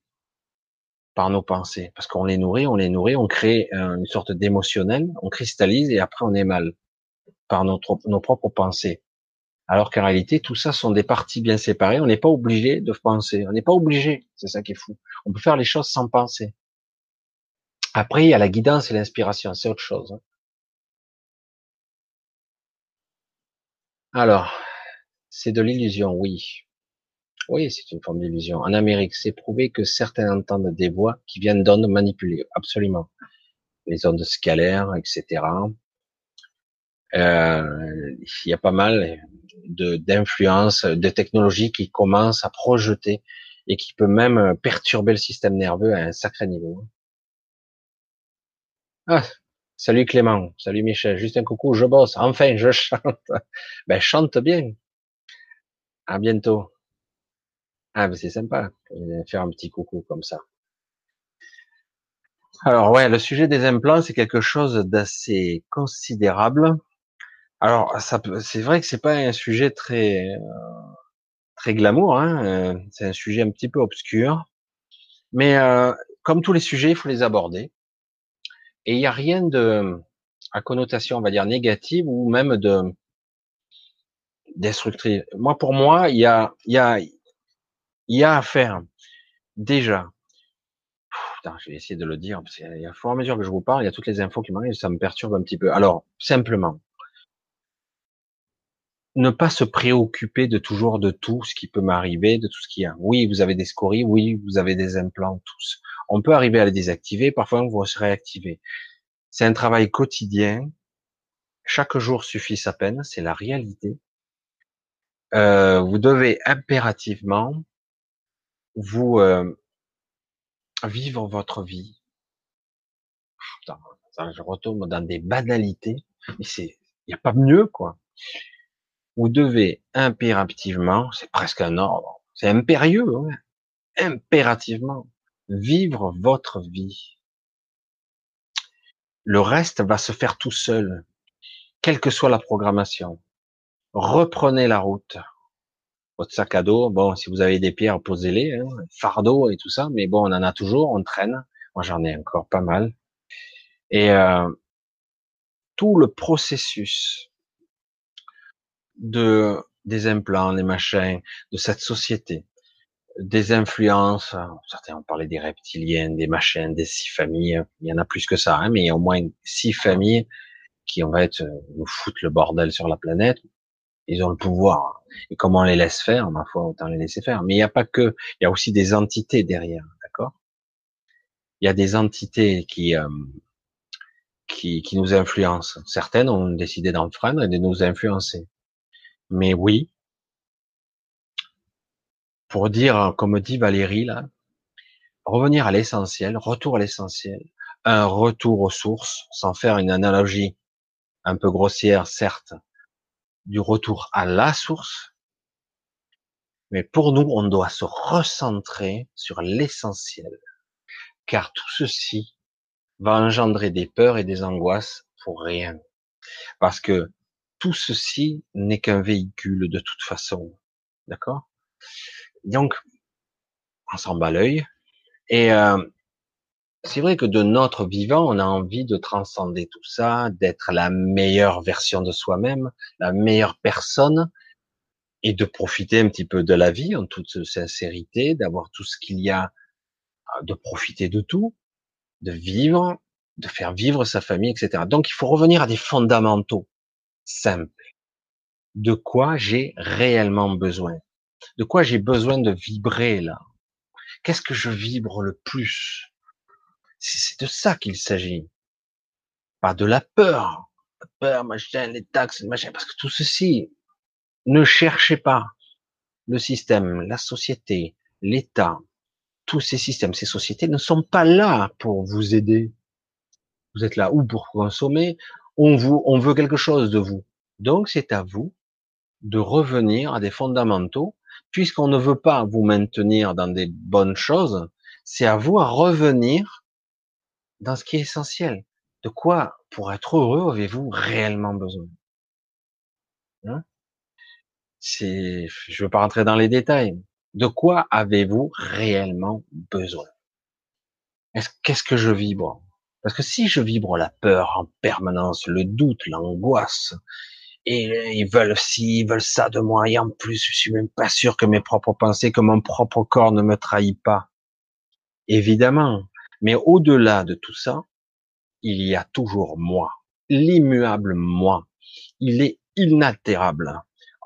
par nos pensées, parce qu'on les nourrit, on les nourrit, on crée une sorte d'émotionnel, on cristallise et après on est mal par nos propres pensées. Alors qu'en réalité, tout ça sont des parties bien séparées. On n'est pas obligé de penser. On n'est pas obligé. C'est ça qui est fou. On peut faire les choses sans penser. Après, il y a la guidance et l'inspiration. C'est autre chose. Hein. Alors, c'est de l'illusion, oui. Oui, c'est une forme d'illusion. En Amérique, c'est prouvé que certains entendent des voix qui viennent d'ondes manipulées. Absolument. Les ondes scalaires, etc. Euh, il y a pas mal d'influences, de technologies qui commencent à projeter et qui peut même perturber le système nerveux à un sacré niveau. Ah, salut Clément, salut Michel, juste un coucou, je bosse, enfin je chante. Ben chante bien. À bientôt. Ah ben c'est sympa, faire un petit coucou comme ça. Alors ouais, le sujet des implants, c'est quelque chose d'assez considérable. Alors, c'est vrai que c'est pas un sujet très euh, très glamour, hein, euh, c'est un sujet un petit peu obscur, mais euh, comme tous les sujets, il faut les aborder. Et il n'y a rien de à connotation, on va dire négative ou même de destructrice. Moi, pour moi, il y a il y a il y a à faire déjà. Putain, je vais essayer de le dire parce qu'il y a, et à mesure que je vous parle, il y a toutes les infos qui m'arrivent, ça me perturbe un petit peu. Alors, simplement, ne pas se préoccuper de toujours de tout ce qui peut m'arriver, de tout ce qu'il y a. Oui, vous avez des scories, oui, vous avez des implants, tous. On peut arriver à les désactiver, parfois vous se réactiver. C'est un travail quotidien. Chaque jour suffit sa peine, c'est la réalité. Euh, vous devez impérativement vous euh, vivre votre vie. Putain, je retombe dans des banalités, mais il n'y a pas mieux quoi. Vous devez impérativement, c'est presque un ordre, c'est impérieux, hein, impérativement vivre votre vie. Le reste va se faire tout seul, quelle que soit la programmation. Reprenez la route. Votre sac à dos, bon, si vous avez des pierres, posez-les, hein, fardeau et tout ça, mais bon, on en a toujours, on traîne. Moi, j'en ai encore pas mal. Et euh, tout le processus de des implants, les machins, de cette société, des influences, certains ont parlé des reptiliens, des machins, des six familles, il y en a plus que ça, hein, mais il y a au moins six familles qui en fait nous foutent le bordel sur la planète. Ils ont le pouvoir. Et comment on les laisse faire, ma foi, autant les laisser faire. Mais il n'y a pas que, il y a aussi des entités derrière, d'accord? Il y a des entités qui, euh, qui, qui nous influencent. Certaines ont décidé d'enfreindre et de nous influencer. Mais oui, pour dire, comme dit Valérie là, revenir à l'essentiel, retour à l'essentiel, un retour aux sources, sans faire une analogie un peu grossière, certes, du retour à la source. Mais pour nous, on doit se recentrer sur l'essentiel. Car tout ceci va engendrer des peurs et des angoisses pour rien. Parce que tout ceci n'est qu'un véhicule de toute façon. D'accord? Donc, on s'en bat l'œil. Et euh, c'est vrai que de notre vivant, on a envie de transcender tout ça, d'être la meilleure version de soi-même, la meilleure personne, et de profiter un petit peu de la vie en toute sincérité, d'avoir tout ce qu'il y a, de profiter de tout, de vivre, de faire vivre sa famille, etc. Donc il faut revenir à des fondamentaux simples. De quoi j'ai réellement besoin? De quoi j'ai besoin de vibrer là? Qu'est-ce que je vibre le plus? C'est de ça qu'il s'agit. Pas de la peur. La peur, machin, les taxes, machin. Parce que tout ceci, ne cherchez pas le système, la société, l'État, tous ces systèmes, ces sociétés ne sont pas là pour vous aider. Vous êtes là ou pour consommer, on veut quelque chose de vous. Donc c'est à vous de revenir à des fondamentaux, puisqu'on ne veut pas vous maintenir dans des bonnes choses, c'est à vous à revenir dans ce qui est essentiel. De quoi, pour être heureux, avez-vous réellement besoin? Hein? Je ne veux pas rentrer dans les détails. De quoi avez-vous réellement besoin? Qu'est-ce que je vibre Parce que si je vibre la peur en permanence, le doute, l'angoisse, et ils veulent ci, ils veulent ça de moi, et en plus, je suis même pas sûr que mes propres pensées, que mon propre corps ne me trahit pas. Évidemment, mais au-delà de tout ça, il y a toujours moi, l'immuable moi. Il est inaltérable.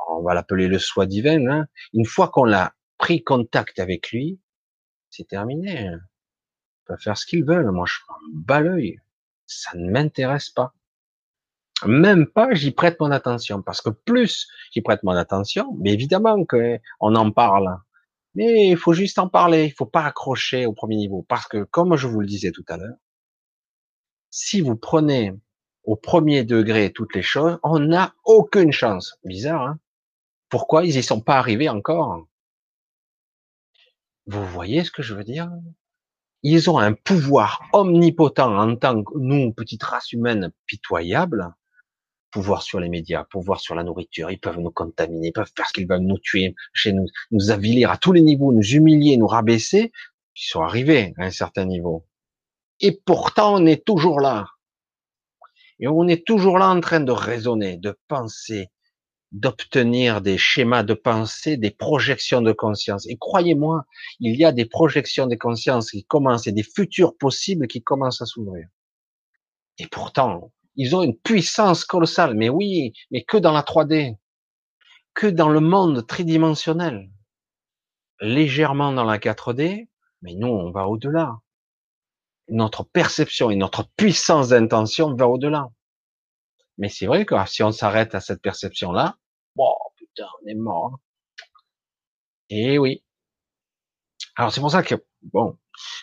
on va l'appeler le soi divin. Hein. Une fois qu'on a pris contact avec lui, c'est terminé. Peuvent faire ce qu'ils veulent. Moi, je bats l'œil. Ça ne m'intéresse pas. Même pas, j'y prête mon attention. Parce que plus j'y prête mon attention, mais évidemment qu'on en parle. Mais il faut juste en parler, il faut pas accrocher au premier niveau. Parce que, comme je vous le disais tout à l'heure, si vous prenez au premier degré toutes les choses, on n'a aucune chance. Bizarre, hein? Pourquoi ils y sont pas arrivés encore? Vous voyez ce que je veux dire? Ils ont un pouvoir omnipotent en tant que nous, petite race humaine pitoyable, pouvoir sur les médias, pouvoir sur la nourriture, ils peuvent nous contaminer, ils peuvent faire ce qu'ils veulent, nous tuer, chez nous, nous avilir à tous les niveaux, nous humilier, nous rabaisser, ils sont arrivés à un certain niveau. Et pourtant, on est toujours là. Et on est toujours là en train de raisonner, de penser, d'obtenir des schémas de pensée, des projections de conscience. Et croyez-moi, il y a des projections de conscience qui commencent et des futurs possibles qui commencent à s'ouvrir. Et pourtant, ils ont une puissance colossale. Mais oui, mais que dans la 3D, que dans le monde tridimensionnel, légèrement dans la 4D, mais nous, on va au-delà. notre perception et notre puissance d'intention va au-delà. Mais c'est vrai que si on s'arrête à cette perception-là, bon, putain, on est mort. Et eh oui. Alors c'est pour ça que, bon,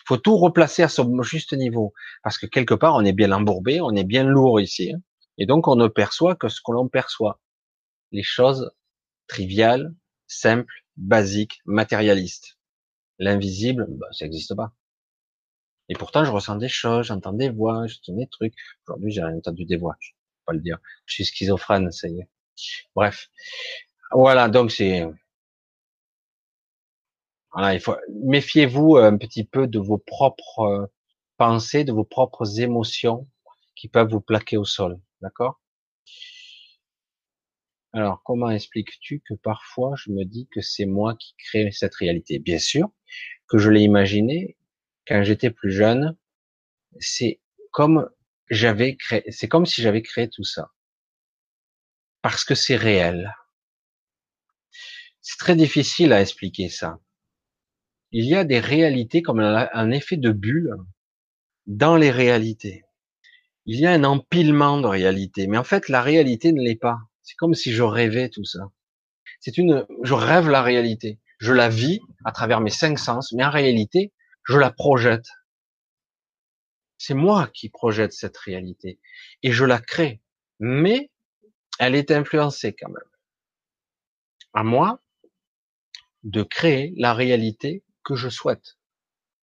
faut tout replacer à son juste niveau. Parce que quelque part, on est bien embourbé, on est bien lourd ici. Hein. Et donc, on ne perçoit que ce que l'on perçoit. Les choses triviales, simples, basiques, matérialistes. L'invisible, bah, ça n'existe pas. Et pourtant, je ressens des choses, j'entends des voix, je des trucs. Aujourd'hui, j'ai entendu des voix. Je pas le dire. Je suis schizophrène, ça y est. Bref. Voilà, donc c'est, voilà, il faut, méfiez-vous un petit peu de vos propres euh, pensées, de vos propres émotions qui peuvent vous plaquer au sol. D'accord? Alors, comment expliques-tu que parfois je me dis que c'est moi qui crée cette réalité? Bien sûr, que je l'ai imaginé quand j'étais plus jeune, c'est comme j'avais créé, c'est comme si j'avais créé tout ça. Parce que c'est réel. C'est très difficile à expliquer ça. Il y a des réalités comme un effet de bulle dans les réalités. Il y a un empilement de réalités, mais en fait la réalité ne l'est pas. C'est comme si je rêvais tout ça. C'est une, je rêve la réalité. Je la vis à travers mes cinq sens, mais en réalité, je la projette. C'est moi qui projette cette réalité et je la crée, mais elle est influencée quand même. À moi de créer la réalité que je souhaite,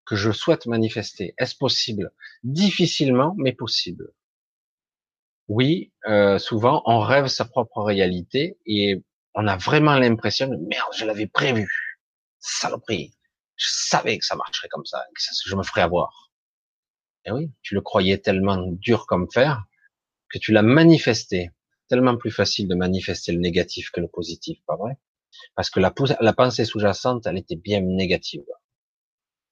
que je souhaite manifester. Est-ce possible? Difficilement, mais possible. Oui, euh, souvent on rêve sa propre réalité et on a vraiment l'impression de merde, je l'avais prévu, saloperie. Je savais que ça marcherait comme ça, que je me ferais avoir. Et oui, tu le croyais tellement dur comme fer que tu l'as manifesté. Tellement plus facile de manifester le négatif que le positif, pas vrai? Parce que la, la pensée sous-jacente, elle était bien négative.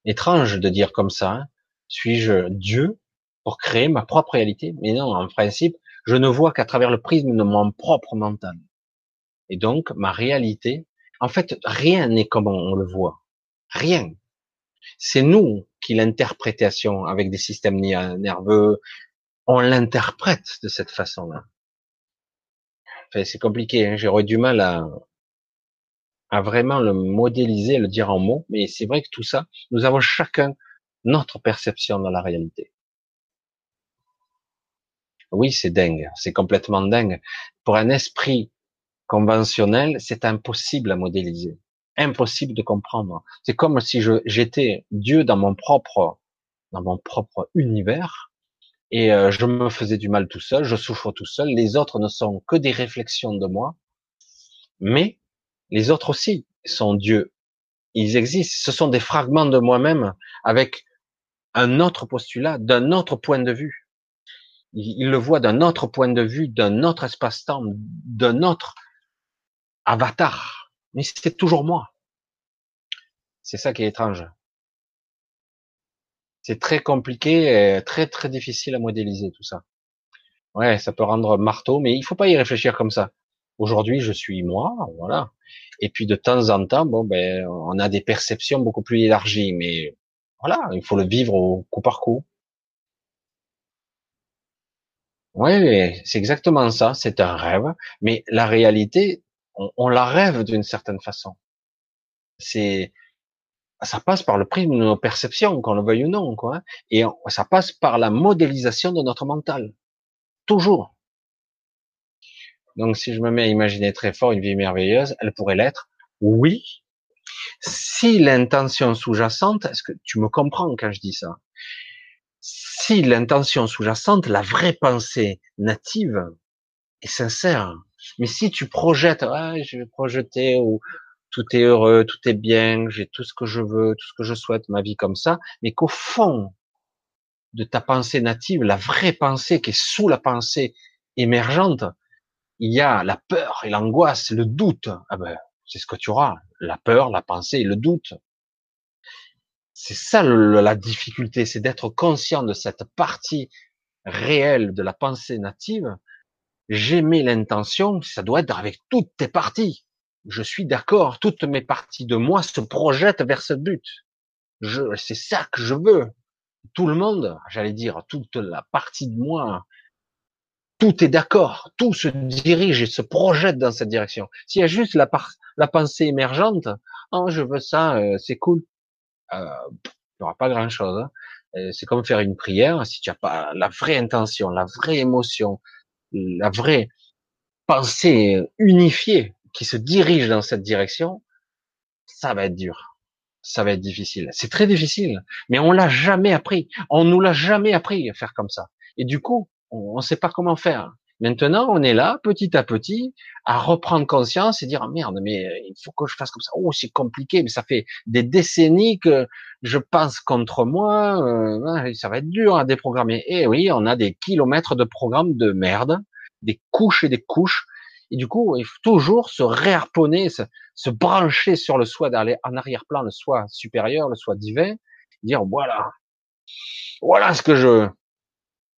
Étrange de dire comme ça, hein. suis-je Dieu pour créer ma propre réalité? Mais non, en principe, je ne vois qu'à travers le prisme de mon propre mental. Et donc, ma réalité, en fait, rien n'est comme on le voit. Rien. C'est nous qui l'interprétation avec des systèmes nerveux, on l'interprète de cette façon-là. Enfin, c'est compliqué, hein. j'aurais du mal à, à vraiment le modéliser, le dire en mots, mais c'est vrai que tout ça, nous avons chacun notre perception dans la réalité. Oui, c'est dingue, c'est complètement dingue. Pour un esprit conventionnel, c'est impossible à modéliser impossible de comprendre. C'est comme si j'étais Dieu dans mon propre, dans mon propre univers, et euh, je me faisais du mal tout seul, je souffre tout seul. Les autres ne sont que des réflexions de moi, mais les autres aussi sont Dieu. Ils existent. Ce sont des fragments de moi-même avec un autre postulat, d'un autre point de vue. Ils le voient d'un autre point de vue, d'un autre espace-temps, d'un autre avatar. Mais c'est toujours moi. C'est ça qui est étrange. C'est très compliqué, et très très difficile à modéliser tout ça. Ouais, ça peut rendre marteau, mais il faut pas y réfléchir comme ça. Aujourd'hui, je suis moi, voilà. Et puis de temps en temps, bon ben, on a des perceptions beaucoup plus élargies, mais voilà, il faut le vivre au coup par coup. Ouais, c'est exactement ça. C'est un rêve, mais la réalité, on, on la rêve d'une certaine façon. C'est ça passe par le prisme de nos perceptions, qu'on le veuille ou non, quoi. Hein. Et ça passe par la modélisation de notre mental. Toujours. Donc, si je me mets à imaginer très fort une vie merveilleuse, elle pourrait l'être. Oui. Si l'intention sous-jacente, est-ce que tu me comprends quand je dis ça? Si l'intention sous-jacente, la vraie pensée native, est sincère, mais si tu projettes, ah, je vais projeter ou tout est heureux, tout est bien, j'ai tout ce que je veux, tout ce que je souhaite, ma vie comme ça, mais qu'au fond de ta pensée native, la vraie pensée qui est sous la pensée émergente, il y a la peur et l'angoisse, le doute. Ah ben, c'est ce que tu auras, la peur, la pensée et le doute. C'est ça la difficulté, c'est d'être conscient de cette partie réelle de la pensée native. J'aimais l'intention, ça doit être avec toutes tes parties je suis d'accord, toutes mes parties de moi se projettent vers ce but. Je, c'est ça que je veux. tout le monde, j'allais dire toute la partie de moi, tout est d'accord, tout se dirige et se projette dans cette direction. S'il y a juste la, la pensée émergente, oh, je veux ça, euh, c'est cool, euh, il n'y aura pas grand-chose. Hein. Euh, c'est comme faire une prière, si tu n'as pas la vraie intention, la vraie émotion, la vraie pensée unifiée qui se dirige dans cette direction, ça va être dur. Ça va être difficile. C'est très difficile, mais on l'a jamais appris. On nous l'a jamais appris à faire comme ça. Et du coup, on ne sait pas comment faire. Maintenant, on est là, petit à petit, à reprendre conscience et dire, ah, merde, mais il faut que je fasse comme ça. Oh, c'est compliqué, mais ça fait des décennies que je pense contre moi, euh, ça va être dur à déprogrammer. Et oui, on a des kilomètres de programmes de merde, des couches et des couches. Et du coup, il faut toujours se réharponner, se, brancher sur le soi, d'aller en arrière-plan, le soi supérieur, le soi divin, dire, voilà, voilà ce que je,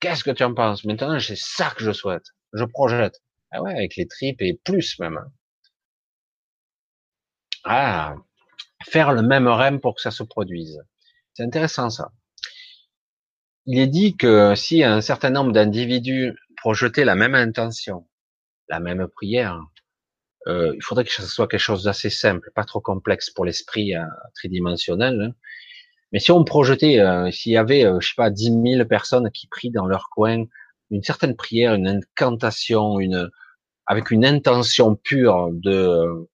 Qu'est-ce que tu en penses? Maintenant, c'est ça que je souhaite. Je projette. Ah ouais, avec les tripes et plus même. Ah, faire le même rêve pour que ça se produise. C'est intéressant ça. Il est dit que si un certain nombre d'individus projetaient la même intention, la même prière, euh, il faudrait que ce soit quelque chose d'assez simple, pas trop complexe pour l'esprit euh, tridimensionnel. Hein. Mais si on projetait, euh, s'il y avait, euh, je sais pas, dix mille personnes qui prient dans leur coin une certaine prière, une incantation, une avec une intention pure de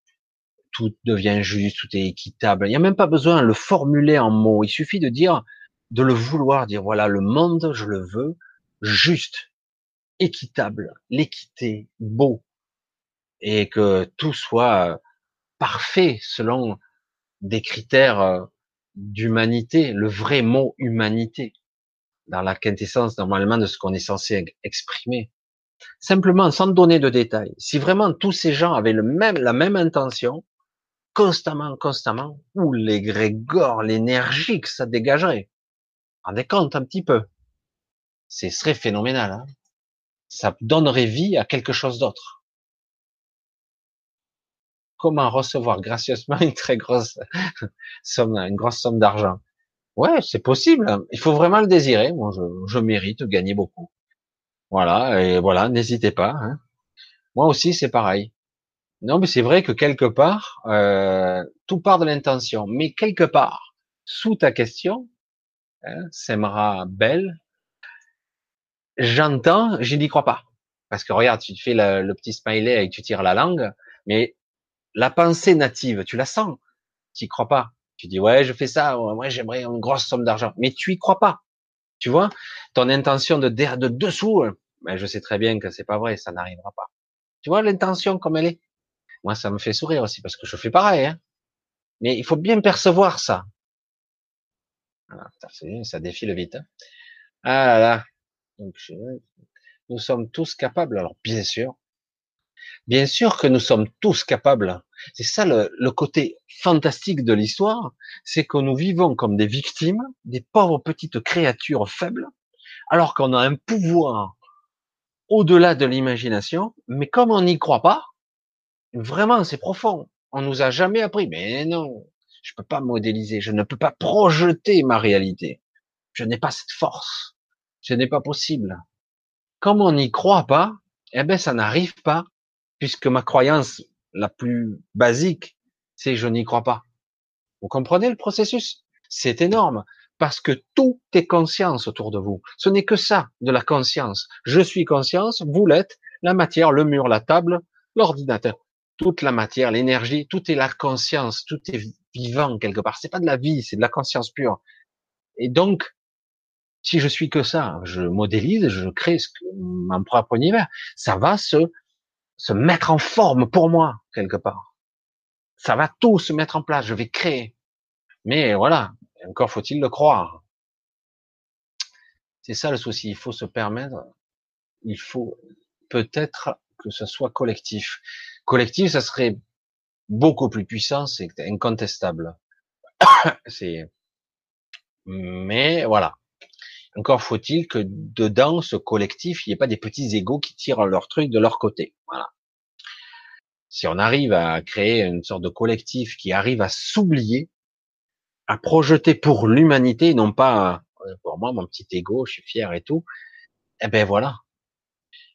tout devient juste, tout est équitable. Il n'y a même pas besoin de le formuler en mots. Il suffit de dire, de le vouloir, dire voilà, le monde, je le veux juste, équitable, l'équité, beau, et que tout soit parfait selon des critères euh, d'humanité, le vrai mot humanité, dans la quintessence normalement de ce qu'on est censé exprimer. Simplement, sans donner de détails. Si vraiment tous ces gens avaient le même, la même intention, constamment, constamment, ou les grégores, l'énergie que ça dégagerait. Rendez compte un petit peu. Ce serait phénoménal. Hein ça donnerait vie à quelque chose d'autre comment recevoir gracieusement une très grosse somme, une grosse somme d'argent? Ouais, c'est possible. Il faut vraiment le désirer. Moi, je, mérite de gagner beaucoup. Voilà, et voilà, n'hésitez pas. Hein. Moi aussi, c'est pareil. Non, mais c'est vrai que quelque part, euh, tout part de l'intention. Mais quelque part, sous ta question, hein, Semra Belle, j'entends, je n'y crois pas. Parce que regarde, tu te fais le, petit smiley et tu tires la langue, mais la pensée native, tu la sens, tu y crois pas. Tu dis ouais, je fais ça, ouais, j'aimerais une grosse somme d'argent, mais tu y crois pas. Tu vois, ton intention de de dessous, mais je sais très bien que c'est pas vrai, ça n'arrivera pas. Tu vois l'intention comme elle est? Moi, ça me fait sourire aussi parce que je fais pareil. Hein. Mais il faut bien percevoir ça. Ça défile vite. Hein. Ah là là. Nous sommes tous capables. Alors bien sûr, Bien sûr que nous sommes tous capables. C'est ça le, côté fantastique de l'histoire, c'est que nous vivons comme des victimes, des pauvres petites créatures faibles, alors qu'on a un pouvoir au-delà de l'imagination, mais comme on n'y croit pas, vraiment c'est profond. On nous a jamais appris, mais non, je peux pas modéliser, je ne peux pas projeter ma réalité. Je n'ai pas cette force. Ce n'est pas possible. Comme on n'y croit pas, eh ben ça n'arrive pas puisque ma croyance la plus basique, c'est je n'y crois pas. Vous comprenez le processus? C'est énorme, parce que tout est conscience autour de vous. Ce n'est que ça, de la conscience. Je suis conscience, vous l'êtes, la matière, le mur, la table, l'ordinateur, toute la matière, l'énergie, tout est la conscience, tout est vivant quelque part. C'est pas de la vie, c'est de la conscience pure. Et donc, si je suis que ça, je modélise, je crée ce que, mon propre univers, ça va se se mettre en forme pour moi, quelque part. Ça va tout se mettre en place, je vais créer. Mais voilà, encore faut-il le croire. C'est ça le souci, il faut se permettre, il faut peut-être que ce soit collectif. Collectif, ça serait beaucoup plus puissant, c'est incontestable. c'est, mais voilà. Encore faut-il que dedans, ce collectif, il n'y ait pas des petits égaux qui tirent leur truc de leur côté. Voilà. Si on arrive à créer une sorte de collectif qui arrive à s'oublier, à projeter pour l'humanité, non pas pour moi, mon petit ego, je suis fier et tout. Eh ben voilà.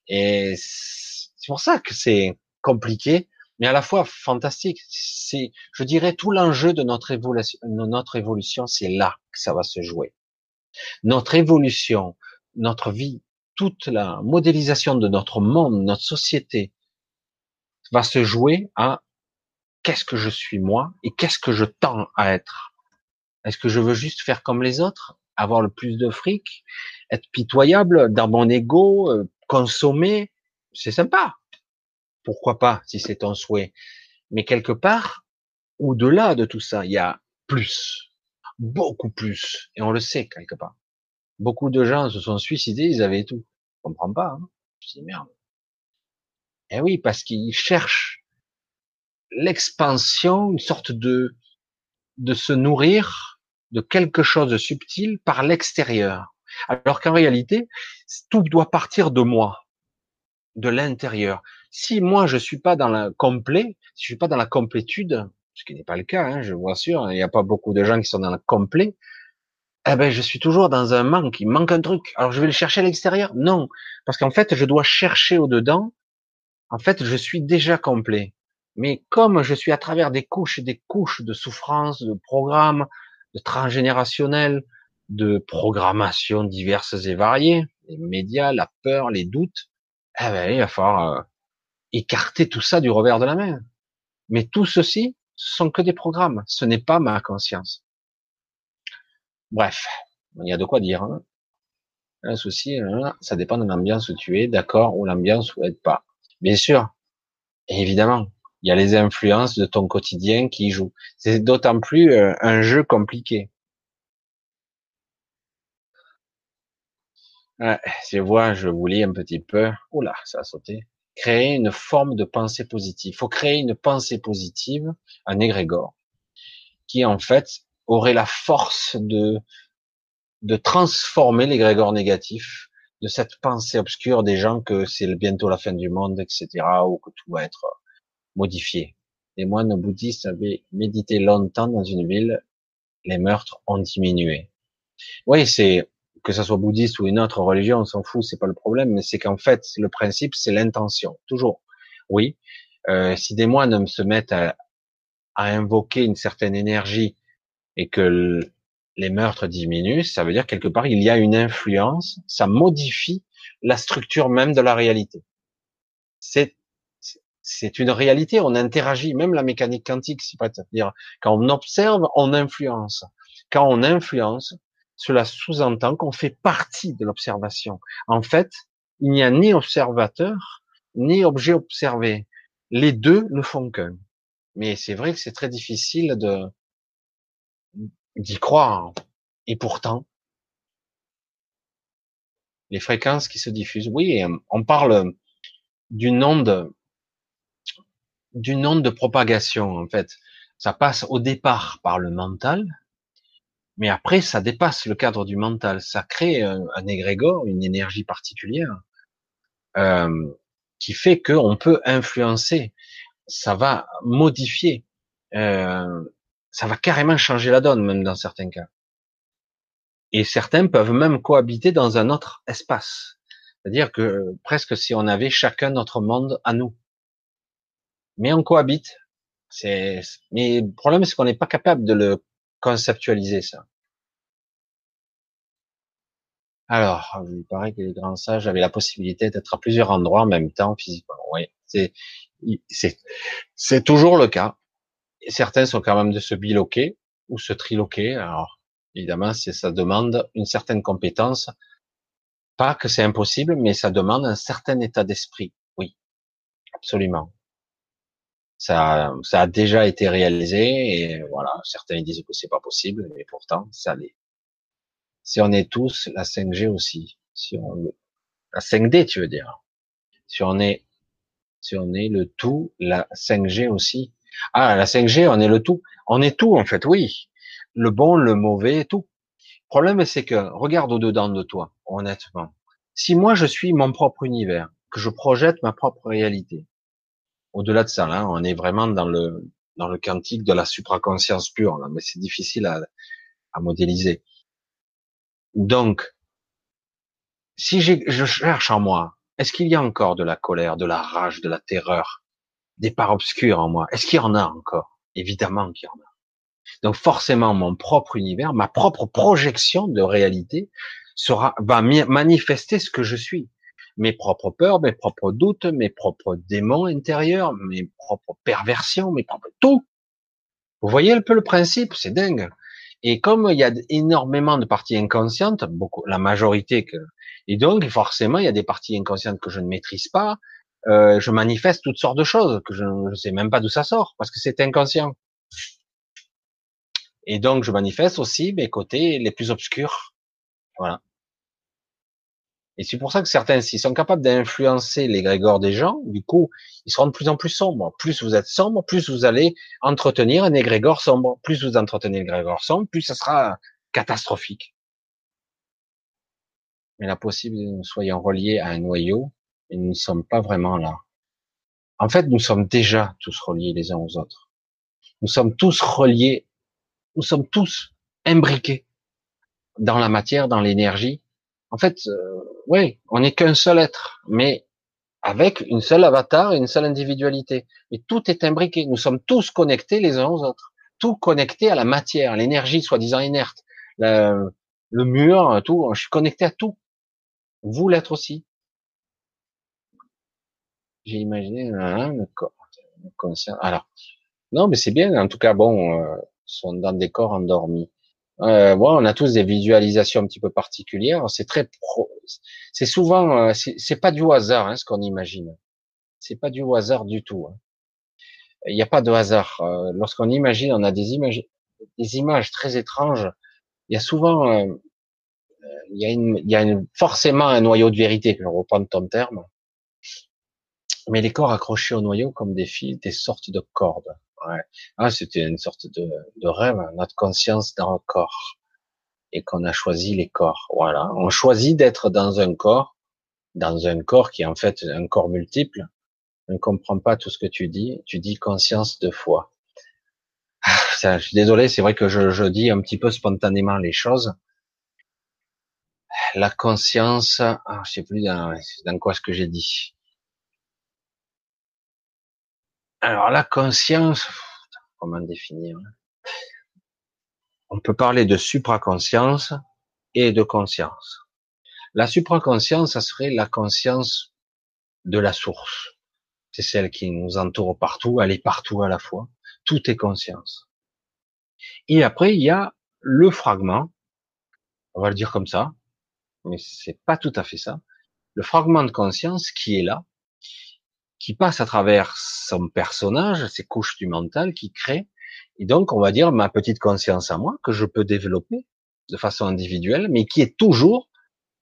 Et c'est pour ça que c'est compliqué, mais à la fois fantastique. Je dirais, tout l'enjeu de notre évolution, c'est là que ça va se jouer. Notre évolution, notre vie, toute la modélisation de notre monde, notre société, va se jouer à qu'est-ce que je suis moi et qu'est-ce que je tends à être. Est-ce que je veux juste faire comme les autres, avoir le plus de fric, être pitoyable dans mon ego, euh, consommer, c'est sympa. Pourquoi pas, si c'est ton souhait. Mais quelque part, au-delà de tout ça, il y a plus, beaucoup plus, et on le sait quelque part. Beaucoup de gens se sont suicidés, ils avaient tout. Je comprends pas. Hein je merde. Eh oui, parce qu'ils cherchent l'expansion, une sorte de de se nourrir de quelque chose de subtil par l'extérieur. Alors qu'en réalité, tout doit partir de moi, de l'intérieur. Si moi je suis pas dans le complet, si je suis pas dans la complétude, ce qui n'est pas le cas, hein, je vous rassure, il n'y a pas beaucoup de gens qui sont dans le complet, eh ben je suis toujours dans un manque, il manque un truc. Alors je vais le chercher à l'extérieur? Non, parce qu'en fait je dois chercher au dedans. En fait, je suis déjà complet. Mais comme je suis à travers des couches et des couches de souffrance, de programmes, de transgénérationnel, de programmation diverses et variées, les médias, la peur, les doutes, eh ben, il va falloir euh, écarter tout ça du revers de la main. Mais tout ceci, ce sont que des programmes. Ce n'est pas ma conscience. Bref, il y a de quoi dire. Hein. Un souci, hein, ça dépend de l'ambiance où tu es, d'accord, ou l'ambiance où tu pas. Bien sûr, évidemment, il y a les influences de ton quotidien qui jouent. C'est d'autant plus euh, un jeu compliqué. je vois, je vous lis un petit peu. Oula, ça a sauté. Créer une forme de pensée positive. Il faut créer une pensée positive, un égrégore, qui en fait aurait la force de de transformer l'égrégore négatif de cette pensée obscure des gens que c'est bientôt la fin du monde, etc., ou que tout va être modifié. Les moines bouddhistes avaient médité longtemps dans une ville, les meurtres ont diminué. Oui, c'est que ça soit bouddhiste ou une autre religion, on s'en fout, c'est pas le problème, mais c'est qu'en fait, le principe, c'est l'intention, toujours. Oui, euh, si des moines se mettent à, à, invoquer une certaine énergie et que les meurtres diminuent, ça veut dire quelque part il y a une influence, ça modifie la structure même de la réalité. C'est c'est une réalité, on interagit, même la mécanique quantique, c'est-à-dire quand on observe, on influence. Quand on influence, cela sous-entend qu'on fait partie de l'observation. En fait, il n'y a ni observateur, ni objet observé. Les deux ne font qu'un. Mais c'est vrai que c'est très difficile de d'y croire. Et pourtant, les fréquences qui se diffusent, oui, on parle d'une onde d'une onde de propagation, en fait. Ça passe au départ par le mental, mais après, ça dépasse le cadre du mental. Ça crée un, égrégore, une énergie particulière, euh, qui fait qu'on peut influencer. Ça va modifier. Euh, ça va carrément changer la donne, même dans certains cas. Et certains peuvent même cohabiter dans un autre espace. C'est-à-dire que presque si on avait chacun notre monde à nous mais on cohabite. Mais le problème, c'est qu'on n'est pas capable de le conceptualiser, ça. Alors, il paraît que les grands sages avaient la possibilité d'être à plusieurs endroits en même temps physiquement. Oui, c'est, toujours le cas. Certains sont quand même de se biloquer ou se triloquer. Alors, évidemment, ça demande une certaine compétence. Pas que c'est impossible, mais ça demande un certain état d'esprit. Oui, absolument. Ça, ça a déjà été réalisé et voilà, certains disent que c'est pas possible, mais pourtant ça l'est. Si on est tous, la 5G aussi. Si on, la 5D, tu veux dire. Si on est, si on est le tout, la 5G aussi. Ah, la 5G, on est le tout. On est tout, en fait, oui. Le bon, le mauvais, tout. Le problème, c'est que, regarde au-dedans de toi, honnêtement. Si moi, je suis mon propre univers, que je projette ma propre réalité, au-delà de ça, là, on est vraiment dans le dans le quantique de la supraconscience pure, là, mais c'est difficile à, à modéliser. Donc, si je cherche en moi, est-ce qu'il y a encore de la colère, de la rage, de la terreur, des parts obscures en moi? Est-ce qu'il y en a encore? Évidemment qu'il y en a. Donc forcément, mon propre univers, ma propre projection de réalité sera va manifester ce que je suis. Mes propres peurs, mes propres doutes, mes propres démons intérieurs, mes propres perversions, mes propres tout. Vous voyez un peu le principe, c'est dingue. Et comme il y a énormément de parties inconscientes, beaucoup, la majorité que, et donc forcément il y a des parties inconscientes que je ne maîtrise pas, euh, je manifeste toutes sortes de choses que je ne sais même pas d'où ça sort parce que c'est inconscient. Et donc je manifeste aussi mes côtés les plus obscurs. Voilà. Et c'est pour ça que certains, s'ils sont capables d'influencer les grégores des gens, du coup, ils seront de plus en plus sombres. Plus vous êtes sombre, plus vous allez entretenir un égrégore sombre. Plus vous entretenez le grégore sombre, plus ça sera catastrophique. Mais la possible que nous soyons reliés à un noyau, et nous ne sommes pas vraiment là. En fait, nous sommes déjà tous reliés les uns aux autres. Nous sommes tous reliés, nous sommes tous imbriqués dans la matière, dans l'énergie. En fait, euh, oui, on n'est qu'un seul être, mais avec une seule avatar et une seule individualité. Mais tout est imbriqué. Nous sommes tous connectés les uns aux autres. Tout connecté à la matière, l'énergie soi-disant inerte, le, le mur, tout. Je suis connecté à tout. Vous l'êtes aussi. J'ai imaginé hein, le corps, Alors, non, mais c'est bien. En tout cas, bon, euh, sont dans des corps endormis. Euh, bon, on a tous des visualisations un petit peu particulières. C'est très pro... C'est souvent, euh, c'est pas du hasard hein, ce qu'on imagine. C'est pas du hasard du tout. Hein. Il n'y a pas de hasard. Euh, lorsqu'on imagine, on a des images, des images très étranges. Il y a souvent, euh, il y a, une, il y a une, forcément un noyau de vérité. Je reprends ton terme. Mais les corps accrochés au noyau comme des fils, des sortes de cordes. Ouais. Ah, c'était une sorte de, rêve, hein, notre conscience dans le corps. Et qu'on a choisi les corps. Voilà. On choisit d'être dans un corps, dans un corps qui est en fait un corps multiple. On ne comprend pas tout ce que tu dis. Tu dis conscience de foi. Ah, je suis désolé, c'est vrai que je, dis un petit peu spontanément les choses. La conscience, ah, je sais plus dans quoi ce que j'ai dit. Alors la conscience, comment définir On peut parler de supraconscience et de conscience. La supraconscience, ça serait la conscience de la source. C'est celle qui nous entoure partout, elle est partout à la fois. Tout est conscience. Et après, il y a le fragment, on va le dire comme ça, mais c'est pas tout à fait ça. Le fragment de conscience qui est là, qui passe à travers son personnage, ses couches du mental, qui crée, et donc on va dire ma petite conscience à moi que je peux développer de façon individuelle, mais qui est toujours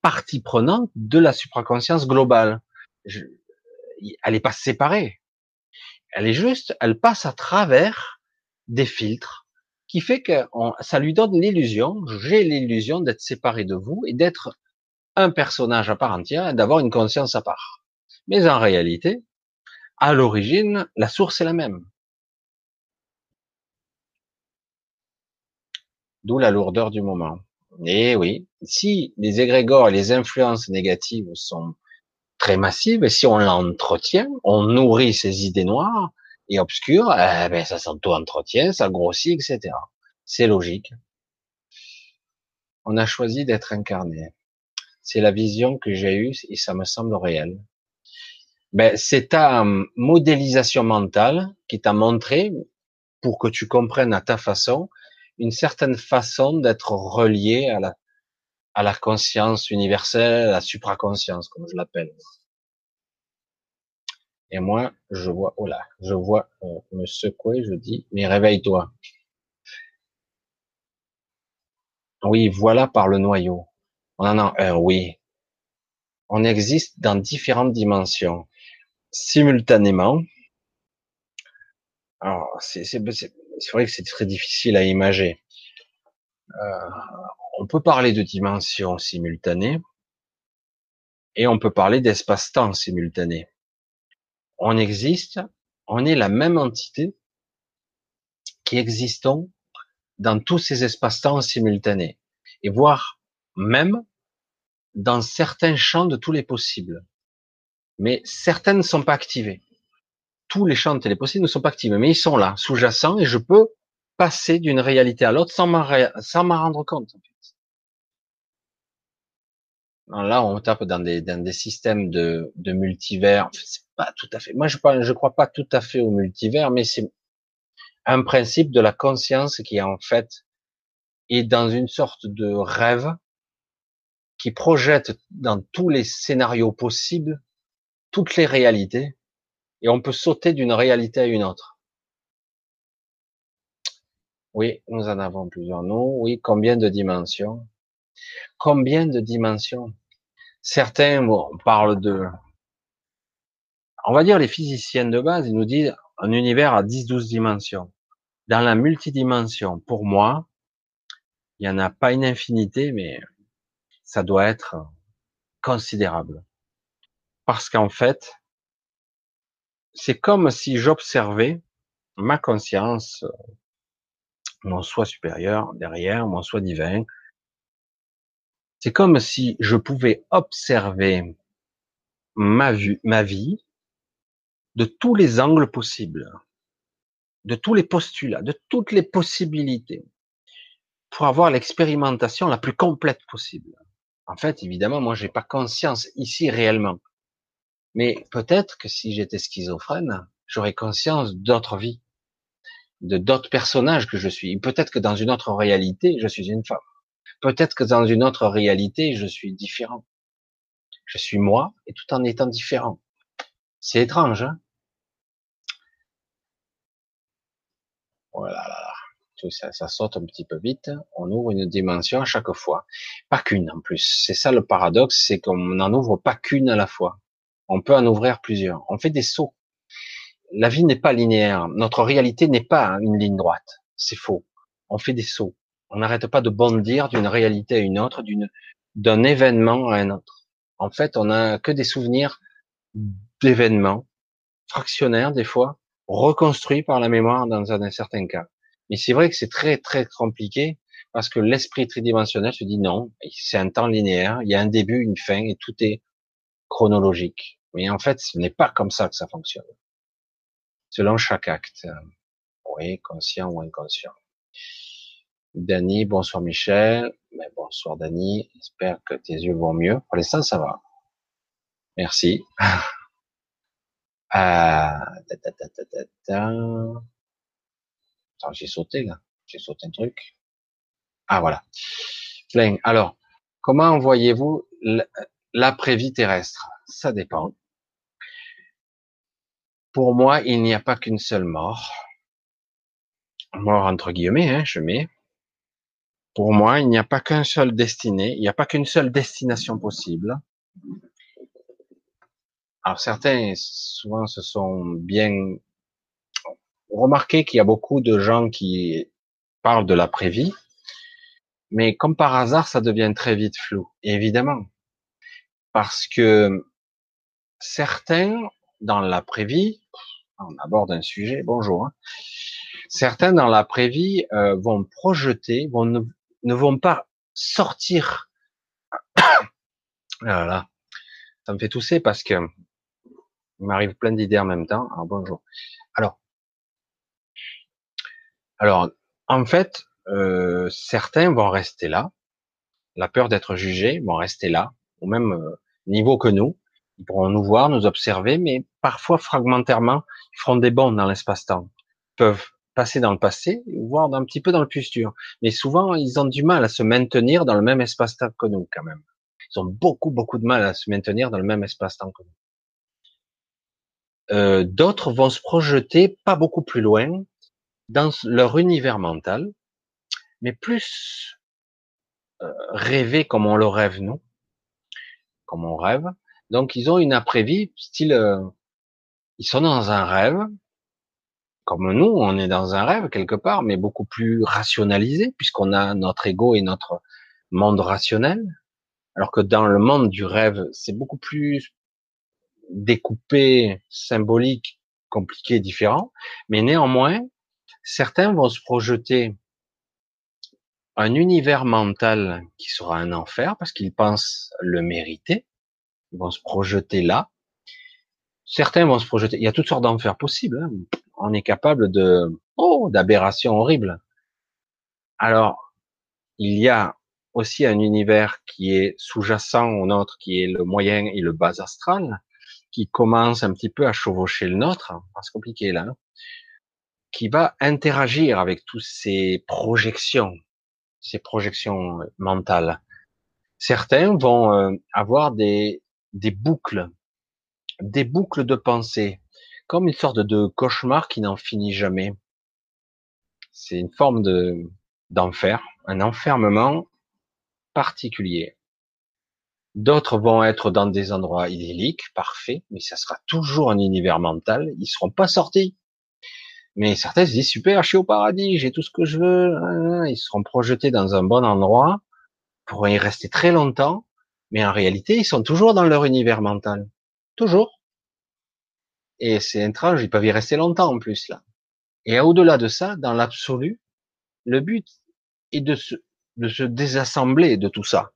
partie prenante de la supraconscience globale. Elle n'est pas séparée. Elle est juste, elle passe à travers des filtres qui fait que ça lui donne l'illusion, j'ai l'illusion d'être séparé de vous et d'être un personnage à part entière d'avoir une conscience à part. Mais en réalité, à l'origine, la source est la même. D'où la lourdeur du moment. Et oui, si les égrégores et les influences négatives sont très massives, et si on l'entretient, on nourrit ces idées noires et obscures, eh ben ça s'auto-entretient, ça grossit, etc. C'est logique. On a choisi d'être incarné. C'est la vision que j'ai eue et ça me semble réel ben, c'est ta modélisation mentale qui t'a montré, pour que tu comprennes à ta façon, une certaine façon d'être relié à la, à la conscience universelle, à la supraconscience, comme je l'appelle. Et moi, je vois, oh là, je vois euh, me secouer, je dis, mais réveille-toi. Oui, voilà par le noyau. On en a un, oui. On existe dans différentes dimensions simultanément. Alors, c'est vrai que c'est très difficile à imager. Euh, on peut parler de dimensions simultanées et on peut parler d'espace-temps simultané. On existe, on est la même entité qui existons dans tous ces espaces-temps simultanés. Et voir même dans certains champs de tous les possibles. Mais certaines ne sont pas activées. Tous les champs de ne sont pas activés, mais ils sont là, sous-jacents, et je peux passer d'une réalité à l'autre sans m'en rendre compte. Là, on tape dans des, systèmes de, multivers. C'est pas tout à fait. Moi, je ne crois pas tout à fait au multivers, mais c'est un principe de la conscience qui en fait est dans une sorte de rêve qui projette dans tous les scénarios possibles toutes les réalités et on peut sauter d'une réalité à une autre. Oui, nous en avons plusieurs. Nous, oui, combien de dimensions? Combien de dimensions? Certains bon, parlent de... On va dire les physiciens de base, ils nous disent un univers à 10-12 dimensions. Dans la multidimension, pour moi, il n'y en a pas une infinité, mais ça doit être considérable. Parce qu'en fait, c'est comme si j'observais ma conscience, mon soi supérieur derrière, mon soi divin. C'est comme si je pouvais observer ma vie de tous les angles possibles, de tous les postulats, de toutes les possibilités, pour avoir l'expérimentation la plus complète possible. En fait, évidemment, moi, j'ai pas conscience ici réellement. Mais peut-être que si j'étais schizophrène, j'aurais conscience d'autres vies, de d'autres personnages que je suis. Peut-être que dans une autre réalité, je suis une femme. Peut-être que dans une autre réalité, je suis différent. Je suis moi et tout en étant différent. C'est étrange, hein? Voilà, tout ça, ça saute un petit peu vite. On ouvre une dimension à chaque fois, pas qu'une en plus. C'est ça le paradoxe, c'est qu'on n'en ouvre pas qu'une à la fois. On peut en ouvrir plusieurs. On fait des sauts. La vie n'est pas linéaire. Notre réalité n'est pas une ligne droite. C'est faux. On fait des sauts. On n'arrête pas de bondir d'une réalité à une autre, d'un événement à un autre. En fait, on n'a que des souvenirs d'événements fractionnaires des fois, reconstruits par la mémoire dans un certain cas. Mais c'est vrai que c'est très très compliqué parce que l'esprit tridimensionnel se dit non, c'est un temps linéaire, il y a un début, une fin et tout est chronologique. Mais en fait, ce n'est pas comme ça que ça fonctionne. Selon chaque acte. Oui, conscient ou inconscient. Dany, bonsoir Michel. Mais bonsoir Dany. J'espère que tes yeux vont mieux. Pour l'instant, ça va. Merci. ah, j'ai sauté là. J'ai sauté un truc. Ah voilà. Plein. Alors, comment voyez-vous l'après-vie terrestre? Ça dépend. Pour moi, il n'y a pas qu'une seule mort. Mort entre guillemets, hein, je mets. Pour moi, il n'y a pas qu'un seul destiné, il n'y a pas qu'une seule destination possible. Alors certains, souvent, se sont bien remarqué qu'il y a beaucoup de gens qui parlent de l'après-vie, mais comme par hasard, ça devient très vite flou. évidemment, parce que certains, dans l'après-vie, on aborde un sujet, bonjour, hein, certains dans l'après-vie euh, vont projeter, vont ne, vont pas sortir. voilà, ça me fait tousser parce que il m'arrive plein d'idées en même temps. Bonjour. Alors, alors, en fait, euh, certains vont rester là, la peur d'être jugés vont rester là, au même euh, niveau que nous. Ils pourront nous voir, nous observer, mais parfois fragmentairement, ils feront des bonds dans l'espace-temps. Ils peuvent passer dans le passé, voire un petit peu dans le futur. Mais souvent, ils ont du mal à se maintenir dans le même espace-temps que nous, quand même. Ils ont beaucoup, beaucoup de mal à se maintenir dans le même espace-temps que nous. Euh, D'autres vont se projeter pas beaucoup plus loin, dans leur univers mental, mais plus euh, rêver comme on le rêve nous, comme on rêve. Donc ils ont une après-vie, style, euh, ils sont dans un rêve, comme nous, on est dans un rêve quelque part, mais beaucoup plus rationalisé, puisqu'on a notre ego et notre monde rationnel, alors que dans le monde du rêve, c'est beaucoup plus découpé, symbolique, compliqué, différent, mais néanmoins, certains vont se projeter un univers mental qui sera un enfer parce qu'ils pensent le mériter. Ils vont se projeter là. Certains vont se projeter. Il y a toutes sortes d'enfers possibles. Hein. On est capable de, oh, d'aberrations horribles. Alors, il y a aussi un univers qui est sous-jacent au nôtre, qui est le moyen et le bas astral, qui commence un petit peu à chevaucher le nôtre. C'est compliqué là. Hein qui va interagir avec tous ces projections, ces projections mentales. Certains vont euh, avoir des, des boucles, des boucles de pensée, comme une sorte de cauchemar qui n'en finit jamais. C'est une forme de d'enfer, un enfermement particulier. D'autres vont être dans des endroits idylliques, parfaits, mais ça sera toujours un univers mental. Ils seront pas sortis. Mais certains se disent super, je suis au paradis, j'ai tout ce que je veux. Ils seront projetés dans un bon endroit, pourront y rester très longtemps, mais en réalité, ils sont toujours dans leur univers mental. Toujours. Et c'est étrange, ils peuvent y rester longtemps en plus là. Et au-delà de ça, dans l'absolu, le but est de se, de se désassembler de tout ça.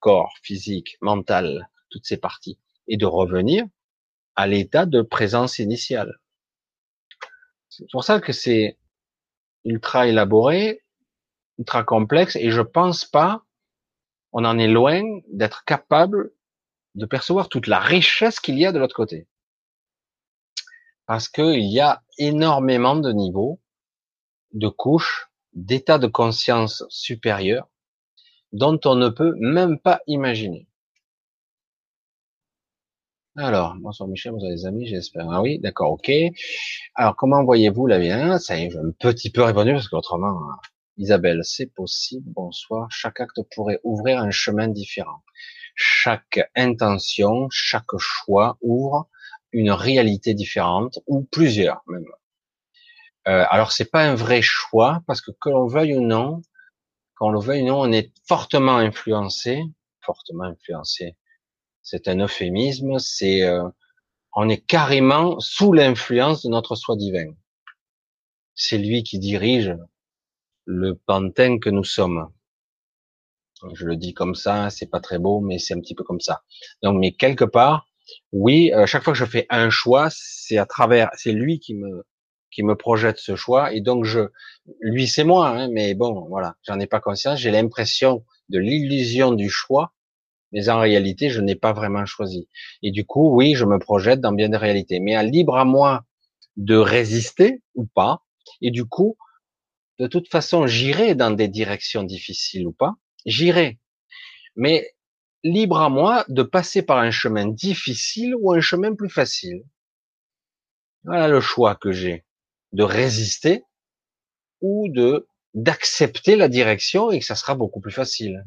Corps, physique, mental, toutes ces parties. Et de revenir à l'état de présence initiale. C'est pour ça que c'est ultra élaboré, ultra complexe, et je pense pas, on en est loin d'être capable de percevoir toute la richesse qu'il y a de l'autre côté. Parce qu'il y a énormément de niveaux, de couches, d'états de conscience supérieurs, dont on ne peut même pas imaginer. Alors, bonsoir Michel, avez des amis, j'espère. Ah oui, d'accord, ok. Alors, comment voyez-vous la vie hein, Ça y est, un petit peu répondu parce qu'autrement, Isabelle, c'est possible. Bonsoir. Chaque acte pourrait ouvrir un chemin différent. Chaque intention, chaque choix ouvre une réalité différente ou plusieurs même. Euh, alors, c'est pas un vrai choix parce que que l'on veuille ou non, quand on le veuille ou non, on est fortement influencé, fortement influencé c'est un euphémisme, c'est euh, on est carrément sous l'influence de notre soi divin. C'est lui qui dirige le pantin que nous sommes. Je le dis comme ça, c'est pas très beau, mais c'est un petit peu comme ça. Donc, mais quelque part, oui, euh, chaque fois que je fais un choix, c'est à travers, c'est lui qui me qui me projette ce choix, et donc je, lui c'est moi, hein, mais bon, voilà, j'en ai pas conscience. J'ai l'impression de l'illusion du choix mais en réalité, je n'ai pas vraiment choisi. Et du coup, oui, je me projette dans bien des réalités, mais à libre à moi de résister ou pas. Et du coup, de toute façon, j'irai dans des directions difficiles ou pas, j'irai. Mais libre à moi de passer par un chemin difficile ou un chemin plus facile. Voilà le choix que j'ai, de résister ou de d'accepter la direction et que ça sera beaucoup plus facile.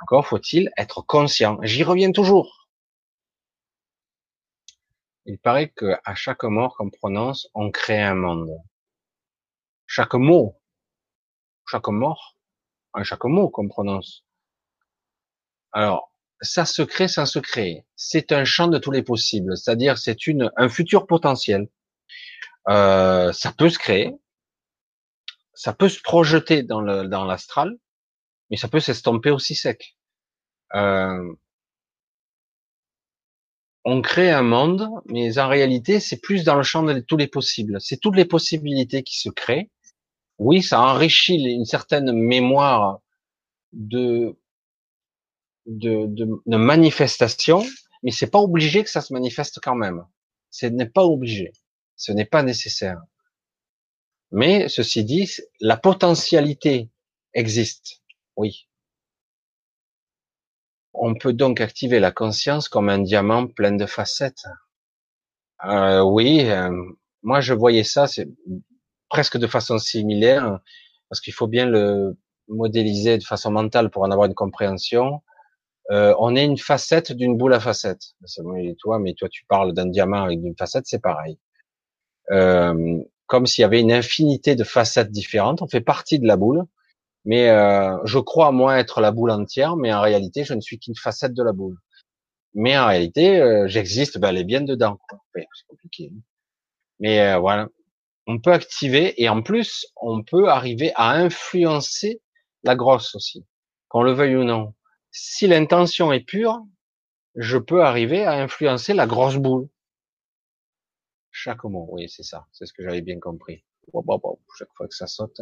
Encore faut-il être conscient. J'y reviens toujours. Il paraît que à chaque mort qu'on prononce, on crée un monde. Chaque mot, chaque mort, chaque mot qu'on prononce. Alors, ça se crée sans se créer. C'est un champ de tous les possibles. C'est-à-dire, c'est une, un futur potentiel. Euh, ça peut se créer. Ça peut se projeter dans le, dans l'astral mais ça peut s'estomper aussi sec. Euh, on crée un monde, mais en réalité, c'est plus dans le champ de tous les possibles. C'est toutes les possibilités qui se créent. Oui, ça enrichit une certaine mémoire de, de, de, de manifestation, mais c'est pas obligé que ça se manifeste quand même. Ce n'est pas obligé. Ce n'est pas nécessaire. Mais ceci dit, la potentialité existe. Oui. On peut donc activer la conscience comme un diamant plein de facettes. Euh, oui, euh, moi je voyais ça, c'est presque de façon similaire, parce qu'il faut bien le modéliser de façon mentale pour en avoir une compréhension. Euh, on est une facette d'une boule à facettes. C'est toi, mais toi tu parles d'un diamant avec une facette, c'est pareil. comme s'il y avait une infinité de facettes différentes. On fait partie de la boule, mais euh, je crois moi être la boule entière, mais en réalité, je ne suis qu'une facette de la boule. Mais en réalité, euh, j'existe elle est bien dedans. c'est compliqué. Hein. Mais euh, voilà, on peut activer et en plus, on peut arriver à influencer la grosse aussi, qu'on le veuille ou non. Si l'intention est pure, je peux arriver à influencer la grosse boule. Chaque mot, oui, c'est ça, c'est ce que j'avais bien compris. Chaque fois que ça saute.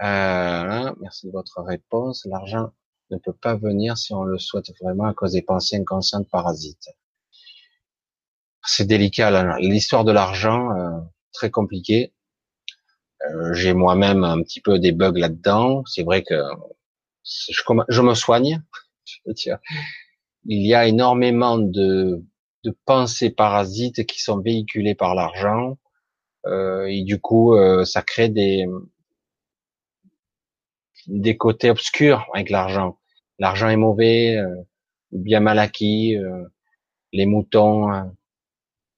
Euh, merci de votre réponse. L'argent ne peut pas venir si on le souhaite vraiment à cause des pensées inconscientes parasites. C'est délicat, l'histoire de l'argent, euh, très compliqué. Euh, j'ai moi-même un petit peu des bugs là-dedans. C'est vrai que je, me soigne. Il y a énormément de, pensées parasites qui sont véhiculées par l'argent. Euh, et du coup, euh, ça crée des, des côtés obscurs avec l'argent. L'argent est mauvais, euh, bien mal acquis, euh, les moutons.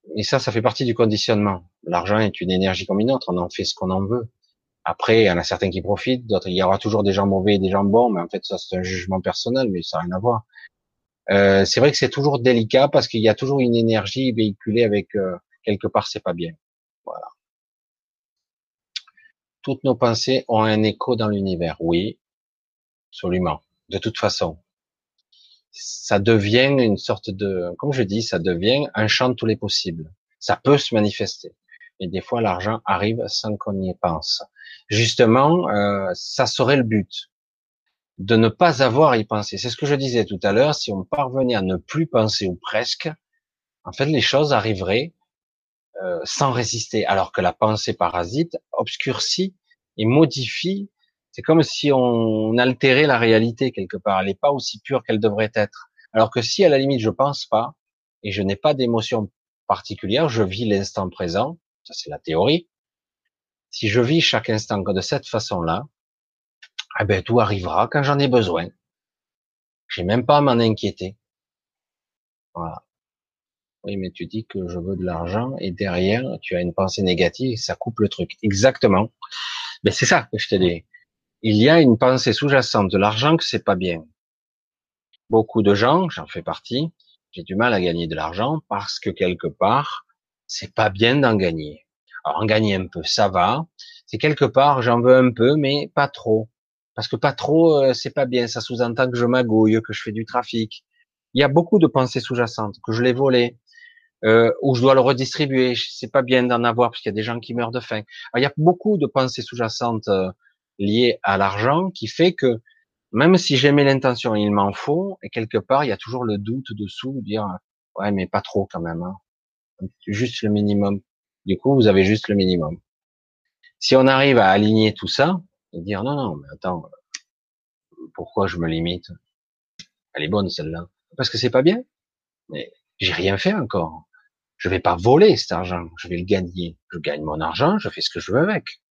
Euh. et ça, ça fait partie du conditionnement. L'argent est une énergie comme une autre, on en fait ce qu'on en veut. Après, il y en a certains qui profitent, d'autres, il y aura toujours des gens mauvais et des gens bons, mais en fait, ça, c'est un jugement personnel, mais ça n'a rien à voir. Euh, c'est vrai que c'est toujours délicat parce qu'il y a toujours une énergie véhiculée avec quelque part, c'est pas bien. Voilà. Toutes nos pensées ont un écho dans l'univers. Oui, absolument. De toute façon, ça devient une sorte de, comme je dis, ça devient un champ de tous les possibles. Ça peut se manifester. Et des fois, l'argent arrive sans qu'on y pense. Justement, euh, ça serait le but de ne pas avoir à y penser. C'est ce que je disais tout à l'heure. Si on parvenait à ne plus penser ou presque, en fait, les choses arriveraient euh, sans résister, alors que la pensée parasite obscurcit et modifie. C'est comme si on altérait la réalité quelque part. Elle n'est pas aussi pure qu'elle devrait être. Alors que si à la limite je pense pas et je n'ai pas d'émotion particulière, je vis l'instant présent. Ça c'est la théorie. Si je vis chaque instant de cette façon-là, eh ben tout arrivera quand j'en ai besoin. J'ai même pas à m'en inquiéter. Voilà. Oui, mais tu dis que je veux de l'argent et derrière, tu as une pensée négative, ça coupe le truc. Exactement. Mais c'est ça que je te dis. Il y a une pensée sous-jacente de l'argent que c'est pas bien. Beaucoup de gens, j'en fais partie, j'ai du mal à gagner de l'argent parce que quelque part, c'est pas bien d'en gagner. Alors en gagner un peu, ça va. C'est quelque part, j'en veux un peu, mais pas trop. Parce que pas trop, euh, c'est pas bien. Ça sous-entend que je magouille, que je fais du trafic. Il y a beaucoup de pensées sous-jacentes, que je l'ai volé, euh, ou je dois le redistribuer. C'est pas bien d'en avoir parce qu'il y a des gens qui meurent de faim. il y a beaucoup de pensées sous-jacentes liées à l'argent qui fait que même si j'aimais l'intention, il m'en faut, et quelque part, il y a toujours le doute dessous, de dire ouais, mais pas trop quand même, hein. juste le minimum. Du coup, vous avez juste le minimum. Si on arrive à aligner tout ça et dire non, non, mais attends, pourquoi je me limite? Elle est bonne celle-là, parce que c'est pas bien. Mais j'ai rien fait encore. Je vais pas voler cet argent, je vais le gagner. Je gagne mon argent, je fais ce que je veux avec.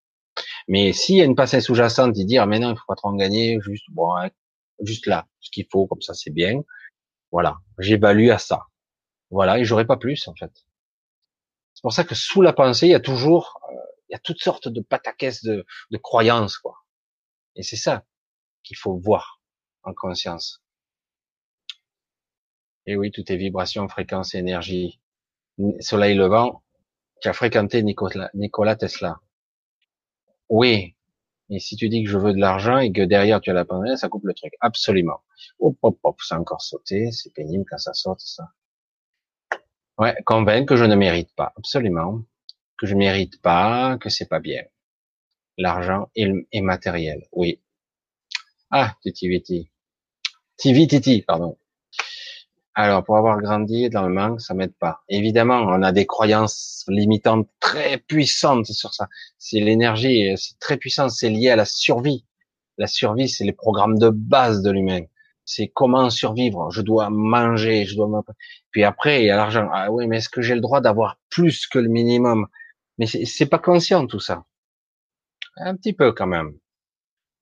Mais s'il y a une pensée sous-jacente de dire, mais non, il faut pas trop en gagner, juste, bon, juste là, ce qu'il faut, comme ça, c'est bien. Voilà. J'évalue à ça. Voilà. Et j'aurai pas plus, en fait. C'est pour ça que sous la pensée, il y a toujours, euh, il y a toutes sortes de pataquès de, de croyances, quoi. Et c'est ça qu'il faut voir en conscience. Et oui, tout est vibration, fréquence, énergie soleil levant, tu as fréquenté Nicolas, Tesla. Oui. Et si tu dis que je veux de l'argent et que derrière tu as la pandémie, ça coupe le truc. Absolument. Hop, hop, hop, ça a encore sauté. C'est pénible quand ça saute, ça. Ouais, convaincre que je ne mérite pas. Absolument. Que je mérite pas, que c'est pas bien. L'argent est, matériel. Oui. Ah, Titi Viti. Titi, pardon. Alors, pour avoir grandi dans le manque, ça m'aide pas. Évidemment, on a des croyances limitantes très puissantes sur ça. C'est l'énergie, c'est très puissant, c'est lié à la survie. La survie, c'est les programmes de base de l'humain. C'est comment survivre. Je dois manger, je dois. Puis après, il y a l'argent. Ah oui, mais est-ce que j'ai le droit d'avoir plus que le minimum? Mais c'est pas conscient tout ça. Un petit peu quand même.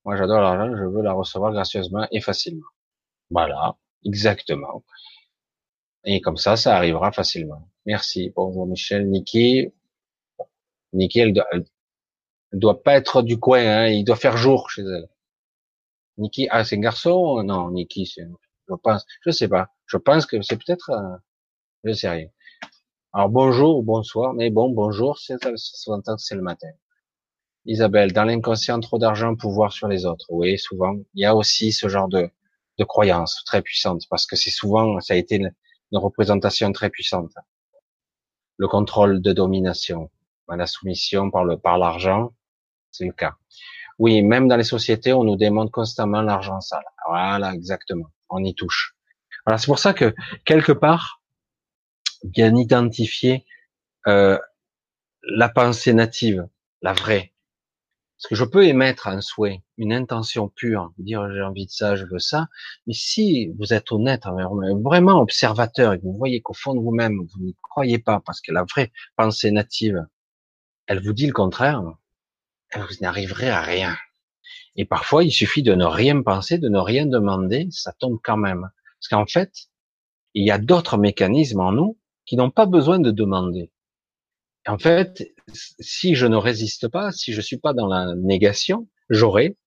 Moi, j'adore l'argent, je veux la recevoir gracieusement et facilement. Voilà, exactement. Et comme ça, ça arrivera facilement. Merci. Bonjour Michel, Niki. Niki, elle doit, doit pas être du coin, hein. il doit faire jour chez elle. Niki, ah, c'est un garçon? Non, Niki, je pense, je sais pas. Je pense que c'est peut-être, je sais rien. Alors bonjour, bonsoir, mais bon, bonjour, c'est, que c'est le matin. Isabelle, dans l'inconscient, trop d'argent, pouvoir sur les autres. Oui, souvent. Il y a aussi ce genre de, de croyance très puissante, parce que c'est souvent, ça a été une, représentation très puissante. Le contrôle de domination, la soumission par le, par l'argent, c'est le cas. Oui, même dans les sociétés, on nous demande constamment l'argent sale. Voilà, exactement. On y touche. Voilà, c'est pour ça que quelque part, bien identifier euh, la pensée native, la vraie. Parce que je peux émettre un souhait, une intention pure, dire j'ai envie de ça, je veux ça, mais si vous êtes honnête vraiment observateur et que vous voyez qu'au fond de vous-même, vous ne croyez pas, parce que la vraie pensée native, elle vous dit le contraire, vous n'arriverez à rien. Et parfois, il suffit de ne rien penser, de ne rien demander, ça tombe quand même. Parce qu'en fait, il y a d'autres mécanismes en nous qui n'ont pas besoin de demander. En fait, si je ne résiste pas, si je suis pas dans la négation, j'aurai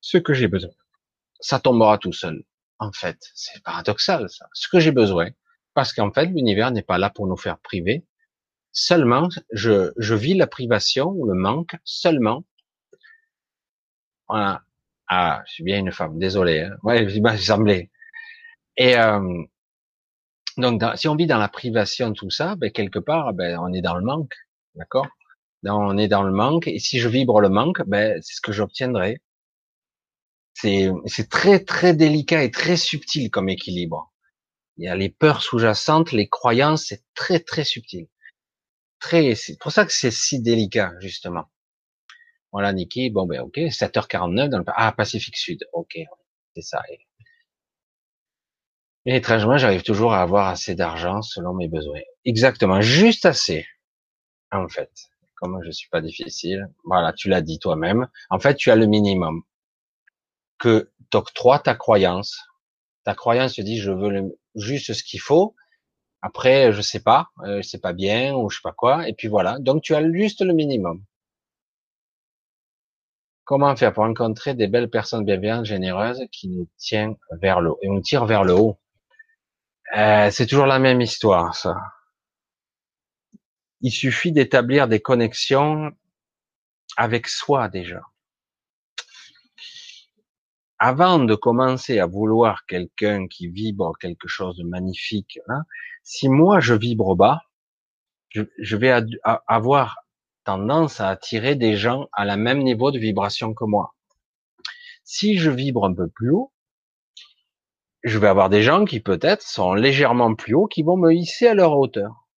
ce que j'ai besoin. Ça tombera tout seul. En fait, c'est paradoxal, ça. Ce que j'ai besoin. Parce qu'en fait, l'univers n'est pas là pour nous faire priver. Seulement, je, je vis la privation ou le manque seulement. Voilà. Ah, je suis bien une femme. Désolé. Hein. Ouais, il semblé. Et euh, donc, si on vit dans la privation, tout ça, ben, quelque part, ben, on est dans le manque, d'accord? On est dans le manque, et si je vibre le manque, ben, c'est ce que j'obtiendrai. C'est, c'est très très délicat et très subtil comme équilibre. Il y a les peurs sous-jacentes, les croyances, c'est très très subtil. Très, c'est pour ça que c'est si délicat justement. Voilà, Niki. Bon ben ok, 7h49 dans le ah Pacifique Sud. Ok, c'est ça. Et étrangement, j'arrive toujours à avoir assez d'argent selon mes besoins. Exactement, juste assez. En fait, comme je suis pas difficile, voilà, tu l'as dit toi-même. En fait, tu as le minimum que t'octroie ta croyance. Ta croyance te dit, je veux juste ce qu'il faut. Après, je sais pas, euh, c'est pas bien ou je sais pas quoi. Et puis voilà. Donc, tu as juste le minimum. Comment faire pour rencontrer des belles personnes bienveillantes, généreuses, qui nous tiennent vers le haut? Et nous tirent vers le haut euh, c'est toujours la même histoire, ça. Il suffit d'établir des connexions avec soi déjà. Avant de commencer à vouloir quelqu'un qui vibre quelque chose de magnifique, hein, si moi je vibre bas, je, je vais avoir tendance à attirer des gens à la même niveau de vibration que moi. Si je vibre un peu plus haut, je vais avoir des gens qui peut-être sont légèrement plus hauts, qui vont me hisser à leur hauteur.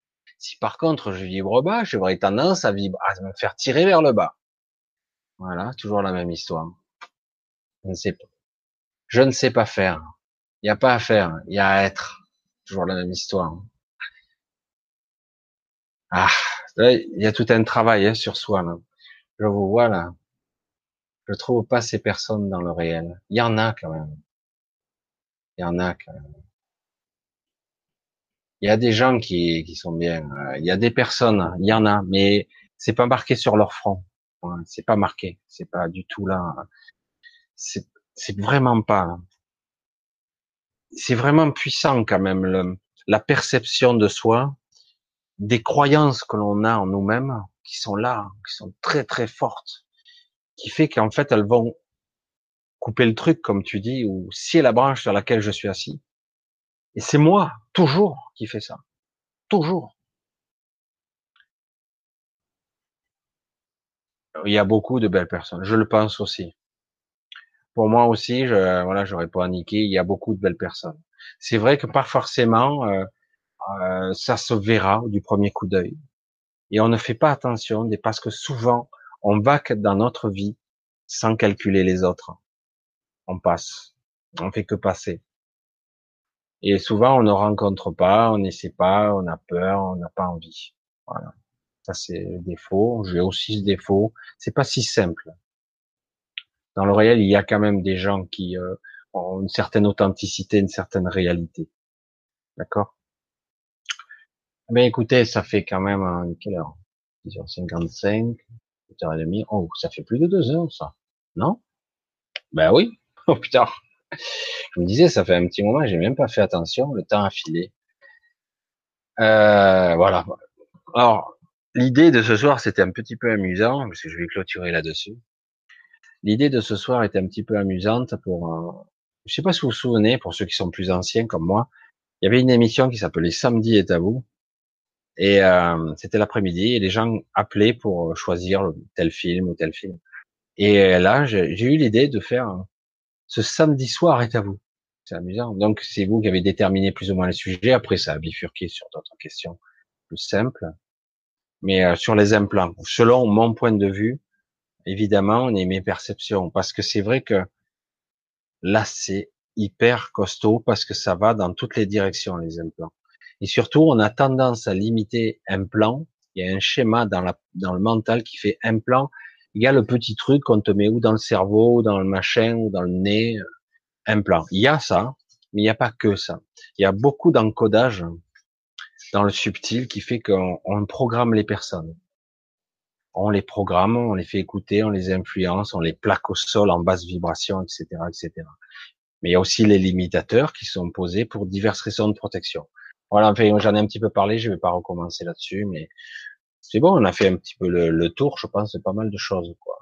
Si par contre je vibre bas, j'aurai tendance à, vibrer, à me faire tirer vers le bas. Voilà, toujours la même histoire. Je ne sais pas. Je ne sais pas faire. Il n'y a pas à faire, il y a à être. Toujours la même histoire. Ah, il y a tout un travail hein, sur soi. Là. Je vous vois là. Je trouve pas ces personnes dans le réel. Il y en a quand même. Il y en a Il y a des gens qui, qui sont bien. Euh, il y a des personnes, il y en a, mais c'est pas marqué sur leur front. C'est pas marqué. C'est pas du tout là. C'est, c'est vraiment pas. C'est vraiment puissant quand même le, la perception de soi, des croyances que l'on a en nous-mêmes, qui sont là, qui sont très très fortes, qui fait qu'en fait elles vont couper le truc, comme tu dis, ou scier la branche sur laquelle je suis assis. Et c'est moi, toujours, qui fais ça. Toujours. Il y a beaucoup de belles personnes. Je le pense aussi. Pour moi aussi, je, voilà, j'aurais pas niqué. Il y a beaucoup de belles personnes. C'est vrai que pas forcément, euh, euh, ça se verra du premier coup d'œil. Et on ne fait pas attention, parce que souvent, on va dans notre vie sans calculer les autres on passe. On fait que passer. Et souvent, on ne rencontre pas, on n'essaie pas, on a peur, on n'a pas envie. Voilà. Ça, c'est le défaut. J'ai aussi ce défaut. C'est pas si simple. Dans le réel, il y a quand même des gens qui euh, ont une certaine authenticité, une certaine réalité. D'accord? Mais écoutez, ça fait quand même une quelle heure? 10h55, 8h30. Oh, ça fait plus de deux heures, ça. Non? Ben oui. Oh putain. Je me disais, ça fait un petit moment, j'ai même pas fait attention, le temps a filé. Euh, voilà. Alors, l'idée de ce soir, c'était un petit peu amusant, parce que je vais clôturer là-dessus. L'idée de ce soir était un petit peu amusante pour, euh, je sais pas si vous vous souvenez, pour ceux qui sont plus anciens comme moi, il y avait une émission qui s'appelait Samedi est à vous, et euh, c'était l'après-midi, et les gens appelaient pour choisir tel film ou tel film. Et là, j'ai eu l'idée de faire ce samedi soir est à vous. C'est amusant. Donc, c'est vous qui avez déterminé plus ou moins les sujets. Après, ça a bifurqué sur d'autres questions plus simples. Mais euh, sur les implants, selon mon point de vue, évidemment, est mes perceptions. Parce que c'est vrai que là, c'est hyper costaud parce que ça va dans toutes les directions, les implants. Et surtout, on a tendance à limiter un plan. Il y a un schéma dans, le mental qui fait implant il y a le petit truc qu'on te met ou dans le cerveau, dans le machin, ou dans le nez, un plan. Il y a ça, mais il n'y a pas que ça. Il y a beaucoup d'encodage dans le subtil qui fait qu'on programme les personnes. On les programme, on les fait écouter, on les influence, on les plaque au sol en basse vibration, etc., etc. Mais il y a aussi les limitateurs qui sont posés pour diverses raisons de protection. Voilà, enfin, j'en ai un petit peu parlé, je vais pas recommencer là-dessus, mais c'est bon, on a fait un petit peu le, tour, je pense, de pas mal de choses, quoi.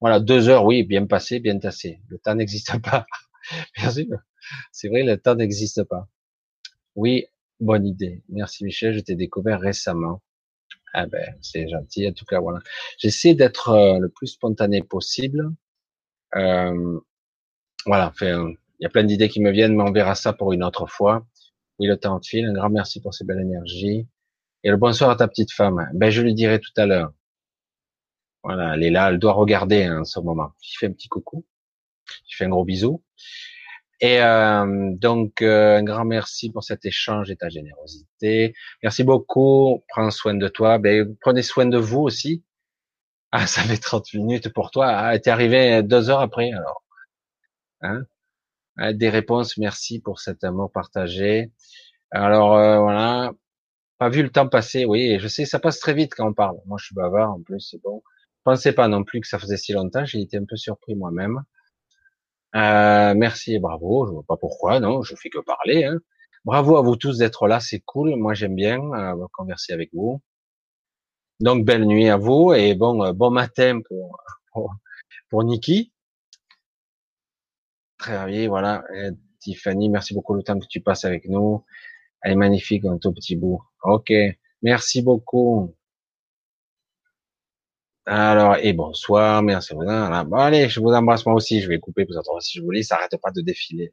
Voilà, deux heures, oui, bien passé, bien tassé. Le temps n'existe pas. Merci. C'est vrai, le temps n'existe pas. Oui, bonne idée. Merci Michel, je t'ai découvert récemment. Ah ben, c'est gentil. En tout cas, voilà. J'essaie d'être euh, le plus spontané possible. Euh, voilà. Il y a plein d'idées qui me viennent, mais on verra ça pour une autre fois. Oui, le temps file. Un grand merci pour ces belles énergies. Et le bonsoir à ta petite femme. Ben, je lui dirai tout à l'heure. Voilà, elle est là, elle doit regarder hein, en ce moment. Je fais un petit coucou. Je fais un gros bisou. Et euh, donc, euh, un grand merci pour cet échange et ta générosité. Merci beaucoup. Prends soin de toi. Ben, prenez soin de vous aussi. Ah, ça fait 30 minutes pour toi. Ah, t'es arrivé deux heures après, alors. Hein? Ah, Des réponses. Merci pour cet amour partagé. Alors, euh, voilà pas vu le temps passer, oui, je sais, ça passe très vite quand on parle. Moi, je suis bavard, en plus, c'est bon. Je pensais pas non plus que ça faisait si longtemps, j'ai été un peu surpris moi-même. Euh, merci et bravo, je vois pas pourquoi, non, je fais que parler. Hein. Bravo à vous tous d'être là, c'est cool, moi j'aime bien euh, converser avec vous. Donc, belle nuit à vous, et bon, euh, bon matin pour, pour, Niki. Très bien, voilà. Tiffany, merci beaucoup le temps que tu passes avec nous. Elle est magnifique, un tout petit bout. Ok, merci beaucoup. Alors, et bonsoir, merci. Bon, allez, je vous embrasse moi aussi, je vais couper, parce que si je vous lis, ça arrête pas de défiler.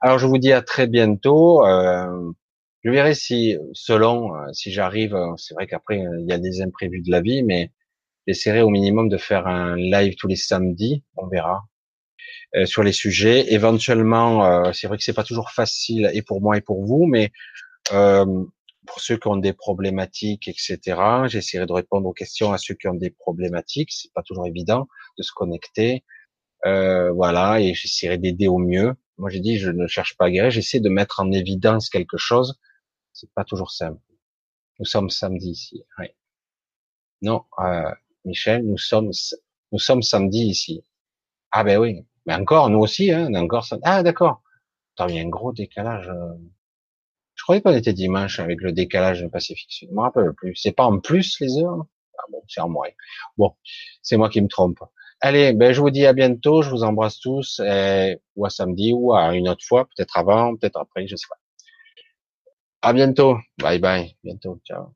Alors, je vous dis à très bientôt. Euh, je verrai si, selon, euh, si j'arrive, euh, c'est vrai qu'après, il y a des imprévus de la vie, mais j'essaierai au minimum de faire un live tous les samedis, on verra, sur les sujets. Éventuellement, c'est vrai que c'est pas toujours facile, et pour moi et pour vous, mais pour ceux qui ont des problématiques, etc. J'essaierai de répondre aux questions à ceux qui ont des problématiques. C'est pas toujours évident de se connecter. Euh, voilà, et j'essaierai d'aider au mieux. Moi, j'ai dit, je ne cherche pas à guérir. J'essaie de mettre en évidence quelque chose. C'est pas toujours simple. Nous sommes samedi ici. Oui. Non, euh, Michel, nous sommes, nous sommes samedi ici. Ah ben oui. Mais encore, nous aussi, hein, encore. Ah d'accord. il y a un gros décalage. Euh, je croyais qu'on était dimanche avec le décalage Pacifique Je me rappelle plus. C'est pas en plus les heures Ah bon, c'est en moins. Bon, c'est moi qui me trompe. Allez, ben je vous dis à bientôt. Je vous embrasse tous. ou à samedi ou à une autre fois, peut-être avant, peut-être après, je sais pas. À bientôt. Bye bye. Bientôt. Ciao.